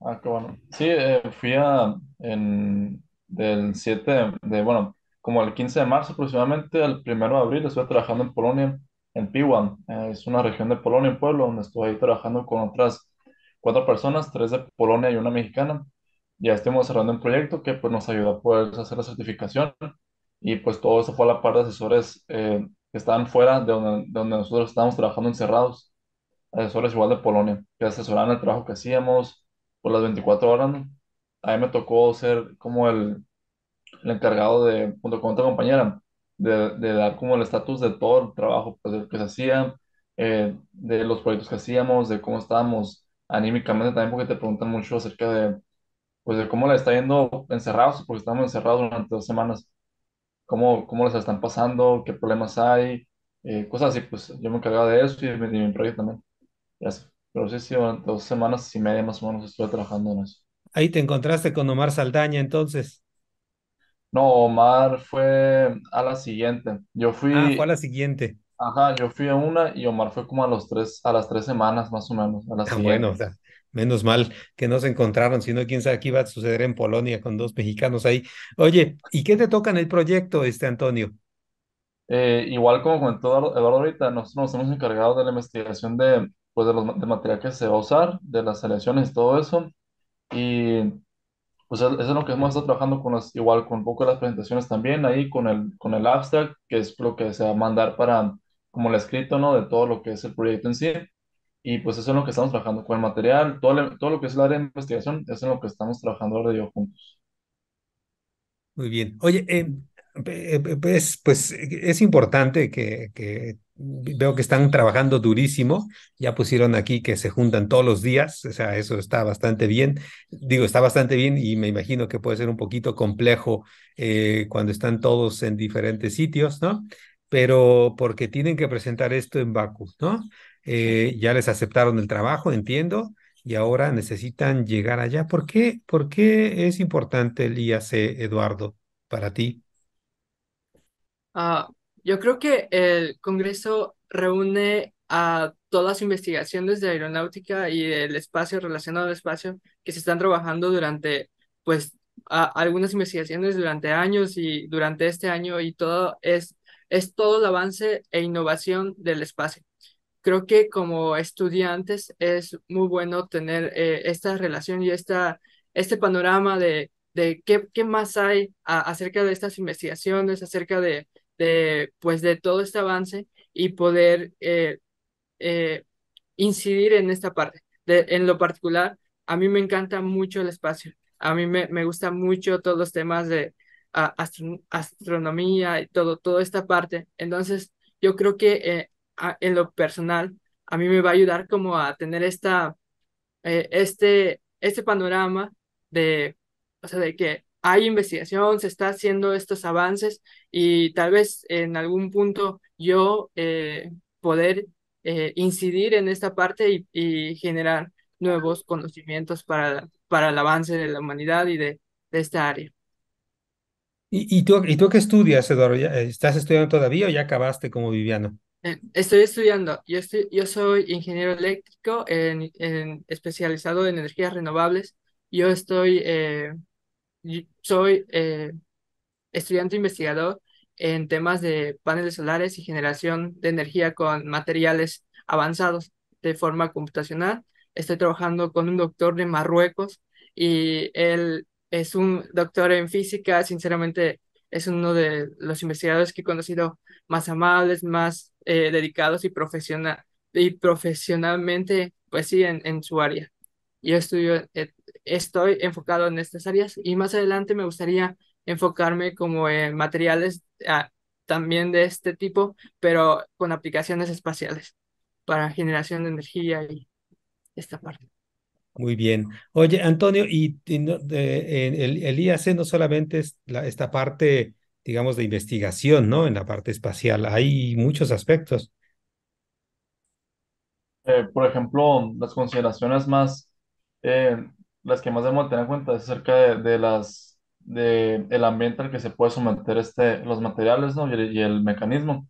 Ah, qué bueno. Sí, eh, fui a, en, del 7 de, de, bueno, como el 15 de marzo aproximadamente al 1 de abril estuve trabajando en Polonia, en Piła. Eh, es una región de Polonia, un pueblo donde estuve ahí trabajando con otras cuatro personas, tres de Polonia y una mexicana. Ya estuvimos cerrando un proyecto que pues nos ayudó a poder hacer la certificación y pues todo eso fue a la par de asesores eh, que estaban fuera de donde, de donde nosotros estábamos trabajando encerrados asesores igual de Polonia, que asesoraban el trabajo que hacíamos por las 24 horas, ¿no? A mí me tocó ser como el, el encargado de, junto con otra compañera, de, de dar como el estatus de todo el trabajo pues, que se hacía, eh, de los proyectos que hacíamos, de cómo estábamos anímicamente también, porque te preguntan mucho acerca de, pues, de cómo le está yendo encerrados, porque estamos encerrados durante dos semanas, cómo, cómo les están pasando, qué problemas hay, eh, cosas así, pues yo me encargaba de eso y de mi, de mi proyecto también. Pero sí, sí, durante dos semanas y media más o menos estuve trabajando en eso. Ahí te encontraste con Omar Saldaña, entonces. No, Omar fue a la siguiente. Yo Ah, fue a fui, la siguiente. ajá, yo fui a una y Omar fue como a los tres, a las tres semanas más o menos, a la Ah, bueno, siguiente. o sea, menos mal que no se encontraron, sino quién sabe qué iba a suceder en Polonia con dos mexicanos ahí. Oye, ¿y qué te toca en el proyecto, este Antonio? Eh, igual como comentó Eduardo Eduardo ahorita, nosotros nos hemos encargado de la investigación de, pues, de los, ma- del material que se va a usar, de las selecciones y todo eso. Y pues eso es lo que hemos estado trabajando con las, igual con un poco de las presentaciones también, ahí con el, con el abstract, que es lo que se va a mandar para, como el escrito, ¿no? De todo lo que es el proyecto en sí. Y pues eso es lo que estamos trabajando con el material, todo, todo lo que es el área de investigación, eso es lo que estamos trabajando ahora yo juntos. Muy bien. Oye, eh, pe- eh, pues, pues eh, es importante que, que veo que están trabajando durísimo. Ya pusieron aquí que se juntan todos los días, o sea, eso está bastante bien. Digo, está bastante bien y me imagino que puede ser un poquito complejo eh, cuando están todos en diferentes sitios, ¿no? Pero porque tienen que presentar esto en Baku, ¿no? Eh, ya les aceptaron el trabajo, entiendo y ahora necesitan llegar allá. ¿Por qué, por qué es importante el IAC, Eduardo, para ti? Ah, yo creo que el Congreso reúne a todas las investigaciones de aeronáutica y el espacio relacionado al espacio que se están trabajando durante, pues, a- algunas investigaciones durante años y durante este año y todo es, es todo el avance e innovación del espacio. Creo que como estudiantes es muy bueno tener eh, esta relación y esta, este panorama de, de qué, qué más hay a- acerca de estas investigaciones, acerca de, de, pues, de todo este avance y poder eh, eh, incidir en esta parte. De, en lo particular, a mí me encanta mucho el espacio. A mí me, me gusta mucho todos los temas de ah, astro- astronomía y todo, toda esta parte. Entonces, yo creo que eh, a- en lo personal, a mí me va a ayudar como a tener esta este, este panorama de, o sea, de que hay investigación, se está haciendo estos avances y tal vez en algún punto yo eh, poder eh, incidir en esta parte y, y generar nuevos conocimientos para, para el avance de la humanidad y de, de esta área. ¿Y, y tú, y tú qué estudias, Eduardo? ¿Ya- ¿Estás estudiando todavía o ya acabaste como Viviano? Eh, Estoy estudiando, yo, estoy, yo soy ingeniero eléctrico en, en- especializado en energías renovables. Yo estoy, eh, soy eh, estudiante investigador en temas de paneles solares y generación de energía con materiales avanzados de forma computacional. Estoy trabajando con un doctor de Marruecos y él es un doctor en física. Sinceramente, es uno de los investigadores que he conocido más amables, más eh, dedicados y, profesional, y profesionalmente, pues sí, en, en su área. Yo estudio, eh, estoy enfocado en estas áreas y más adelante me gustaría enfocarme como en materiales ah, también de este tipo, pero con aplicaciones espaciales para generación de energía y esta parte. Muy bien. Oye, Antonio, y, y no- de- en el, el IAC no solamente es la- esta parte, digamos, de investigación, ¿no? En la parte espacial, hay muchos aspectos. Eh, por ejemplo, las consideraciones más, eh, las que más debemos tener en cuenta es acerca de, de las, de el ambiente al que se puede someter este, los materiales, ¿no? Y el, mecanismo.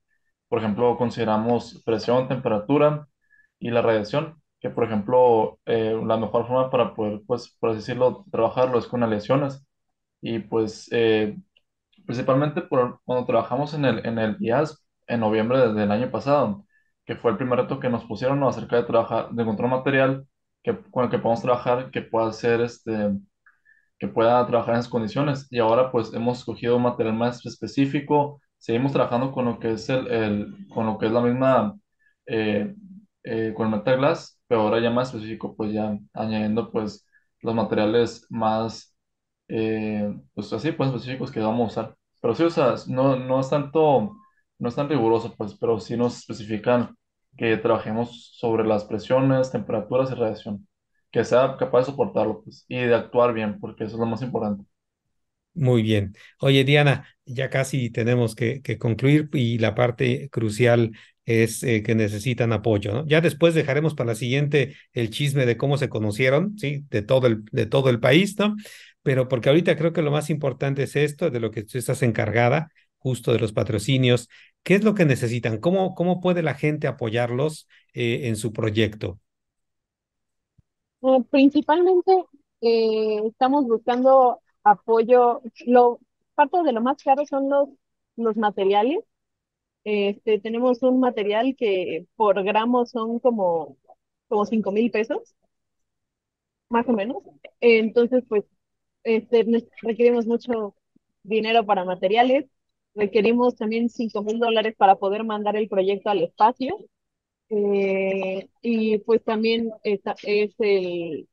Por ejemplo, consideramos presión, temperatura y la radiación, que por ejemplo, eh, la mejor forma para poder, pues, por así decirlo, trabajarlo es con aleaciones. Y pues, eh, principalmente por, cuando trabajamos en el, en el IAS en noviembre desde el año pasado, que fue el primer reto que nos pusieron ¿no? acerca de trabajar, de encontrar material que, con el que podamos trabajar, que pueda ser este, que pueda trabajar en esas condiciones. Y ahora pues hemos escogido un material más específico, seguimos trabajando con lo que es el, el- con lo que es la misma, eh, eh, con el metal glass, pero ahora ya más específico, pues ya añadiendo pues los materiales más, eh, pues así, pues específicos que vamos a usar. Pero sí, o sea, no, no es tanto, no es tan riguroso, pues, pero sí nos especifican que trabajemos sobre las presiones, temperaturas y radiación que sea capaz de soportarlo, pues, y de actuar bien, porque eso es lo más importante. Muy bien. Oye, Diana, ya casi tenemos que, que concluir y la parte crucial es eh, que necesitan apoyo. Ya después dejaremos para la siguiente el chisme de cómo se conocieron, ¿sí? De todo el, de todo el país, ¿no? Pero porque ahorita creo que lo más importante es esto, de lo que tú estás encargada, justo de los patrocinios. ¿Qué es lo que necesitan? ¿Cómo, cómo puede la gente apoyarlos eh, en su proyecto? Eh, principalmente eh, estamos buscando apoyo. Parte de lo más caro son los, los materiales. Este, tenemos un material que por gramo son como, como cinco mil pesos, más o menos. Entonces, pues este, requerimos mucho dinero para materiales, requerimos también cinco mil dólares para poder mandar el proyecto al espacio. eh, y pues también esta- es el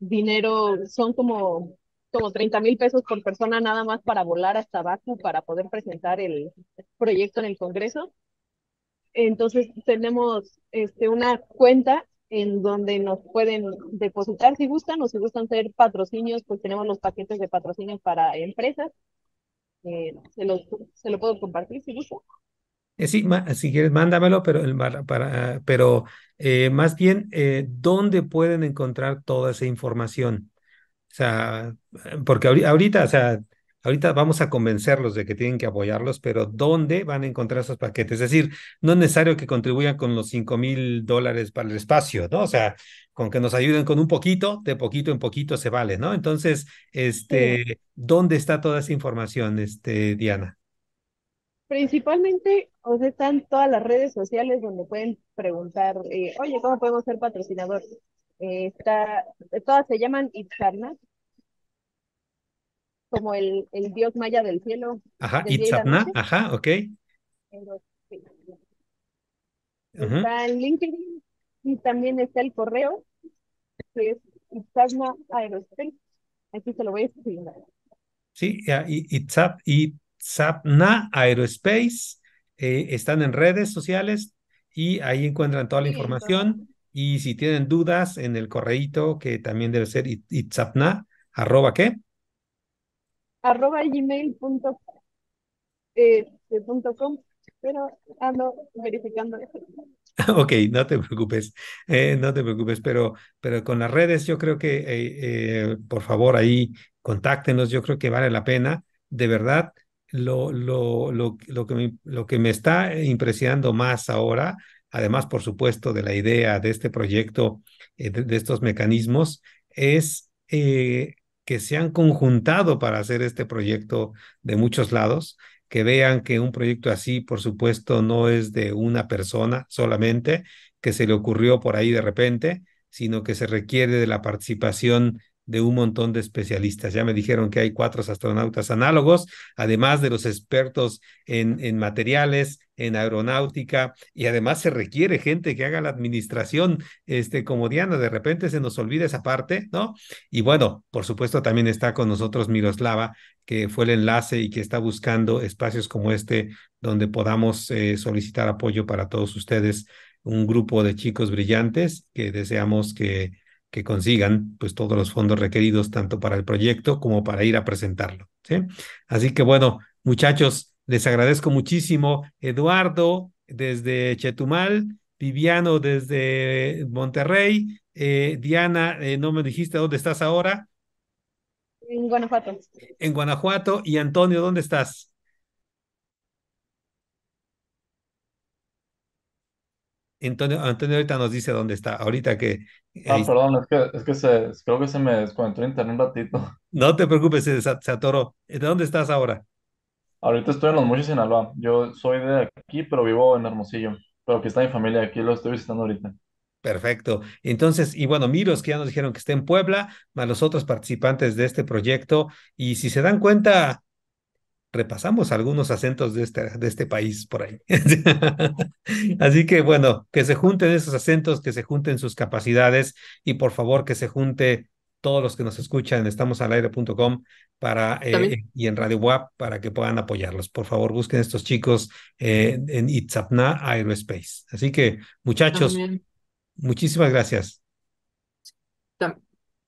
dinero, son como, como 30 mil pesos por persona nada más para volar hasta Baku para poder presentar el proyecto en el Congreso. Entonces tenemos este, una cuenta en donde nos pueden depositar si gustan o si gustan ser patrocinios, pues tenemos los paquetes de patrocinios para empresas. Eh, se, los, se lo puedo compartir si gustan. Eh, sí, si quieres, mándamelo, pero, para, pero eh, más bien, eh, ¿dónde pueden encontrar toda esa información? O sea, eh, porque ahori- ahorita, o sea, ahorita vamos a convencerlos de que tienen que apoyarlos, pero ¿dónde van a encontrar esos paquetes? Es decir, no es necesario que contribuyan con los cinco mil dólares para el espacio, ¿no? O sea, con que nos ayuden con un poquito, de poquito en poquito se vale, ¿no? Entonces, este, ¿dónde está toda esa información, este, Diana? Principalmente, o sea, están todas las redes sociales donde pueden preguntar, eh, oye, ¿cómo podemos ser patrocinador? Eh, está, todas se llaman Itzarna, como el, el dios maya del cielo, Ajá, Itzapna, ajá, ok. Pero, sí. ujú. Está en LinkedIn y también está el correo, que es Itzarna Aerospace. Aquí se lo voy a escribir. Sí, ya, y, y Zap- y Zapna Aerospace eh, están en redes sociales y ahí encuentran toda la Sí, información. Y si tienen dudas, en el correíto, que también debe ser it- itzapna, arroba qué. Arroba gmail punto, eh, pero ando verificando eso. Ok, no te preocupes, eh, no te preocupes, pero, pero con las redes yo creo que, eh, eh, por favor, ahí contáctenos, yo creo que vale la pena. De verdad, lo, lo, lo, lo que me, lo que me está impresionando más ahora, además, por supuesto, de la idea de este proyecto, de, estos mecanismos, es que se han conjuntado para hacer este proyecto de muchos lados que vean que un proyecto así, por supuesto, no es de una persona solamente, que se le ocurrió por ahí de repente, sino que se requiere de la participación de un montón de especialistas. Ya me dijeron que hay cuatro astronautas análogos, además de los expertos en, en materiales, en aeronáutica, y además se requiere gente que haga la administración, este, como Diana, de repente se nos olvida esa parte, ¿no? Y bueno, por supuesto, también está con nosotros Miroslava, que fue el enlace y que está buscando espacios como este donde podamos eh, solicitar apoyo para todos ustedes, un grupo de chicos brillantes que deseamos que, que consigan pues todos los fondos requeridos tanto para el proyecto como para ir a presentarlo. ¿sí? Así que bueno, muchachos, les agradezco muchísimo. Eduardo desde Chetumal, Viviano desde Monterrey, eh, Diana, eh, no me dijiste dónde estás ahora En Guanajuato. en Guanajuato. Y Antonio, ¿dónde estás? Antonio, Antonio ahorita nos dice dónde está. Ahorita que... Ah, ahí- perdón, es que, es que se, creo que se me desconectó internet un ratito. no te preocupes, se, se atoró. ¿De dónde estás ahora? Ahorita estoy en Los Mochis, Sinaloa. Yo soy de aquí, pero vivo en Hermosillo. Pero aquí está mi familia, aquí lo estoy visitando ahorita. Perfecto. Entonces, y bueno, Miros, que ya nos dijeron que está en Puebla, más los otros participantes de este proyecto. Y si se dan cuenta, repasamos algunos acentos de este, de este país por ahí. Así que bueno, que se junten esos acentos, que se junten sus capacidades y por favor que se junte todos los que nos escuchan en estamosalaire.com para eh, y en Radio WAP para que puedan apoyarlos. Por favor, busquen a estos chicos eh, en Itzapna Aerospace. Así que, muchachos, También, muchísimas gracias. tam-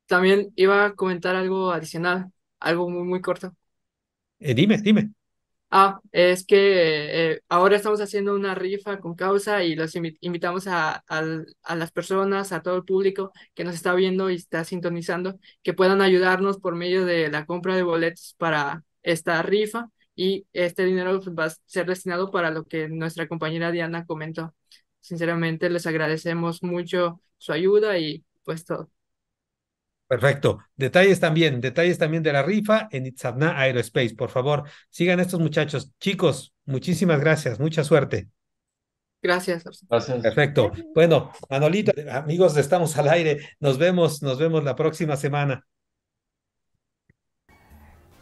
también iba a comentar algo adicional, algo muy, muy corto. Eh, dime, dime. Ah, es que eh, ahora estamos haciendo una rifa con causa y los invi- invitamos a, al- a las personas, a todo el público que nos está viendo y está sintonizando, que puedan ayudarnos por medio de la compra de boletos para esta rifa y este dinero pues, va a ser destinado para lo que nuestra compañera Diana comentó. Sinceramente, les agradecemos mucho su ayuda y pues todo. Perfecto. Detalles también, detalles también de la rifa en Itzapna Aerospace. Por favor, sigan a estos muchachos. Chicos, muchísimas gracias, mucha suerte. Gracias. Gracias. Perfecto. Bueno, Manolito, amigos, estamos al aire. Nos vemos, nos vemos la próxima semana.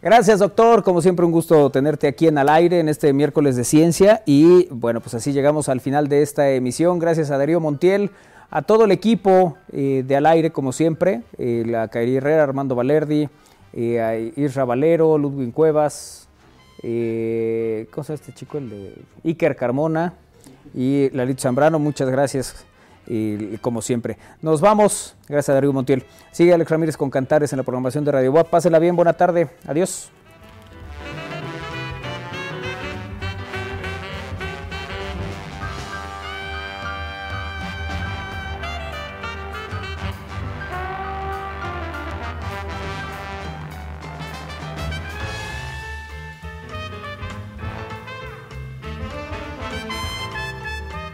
Gracias, doctor. Como siempre, un gusto tenerte aquí en Al Aire en este miércoles de ciencia. Y bueno, pues así llegamos al final de esta emisión. Gracias a Darío Montiel, a todo el equipo eh, de Al Aire, como siempre, eh, la Kairi Herrera, Armando Valerdi, eh, a Isra Valero, Ludwig Cuevas, eh, ¿cómo se llama este chico? El de Iker Carmona y Lalito Zambrano. Muchas gracias. Y como siempre, nos vamos. Gracias a Darío Montiel. Sigue Alex Ramírez con Cantares en la programación de Radio WAP. Pásela bien, buena tarde. Adiós.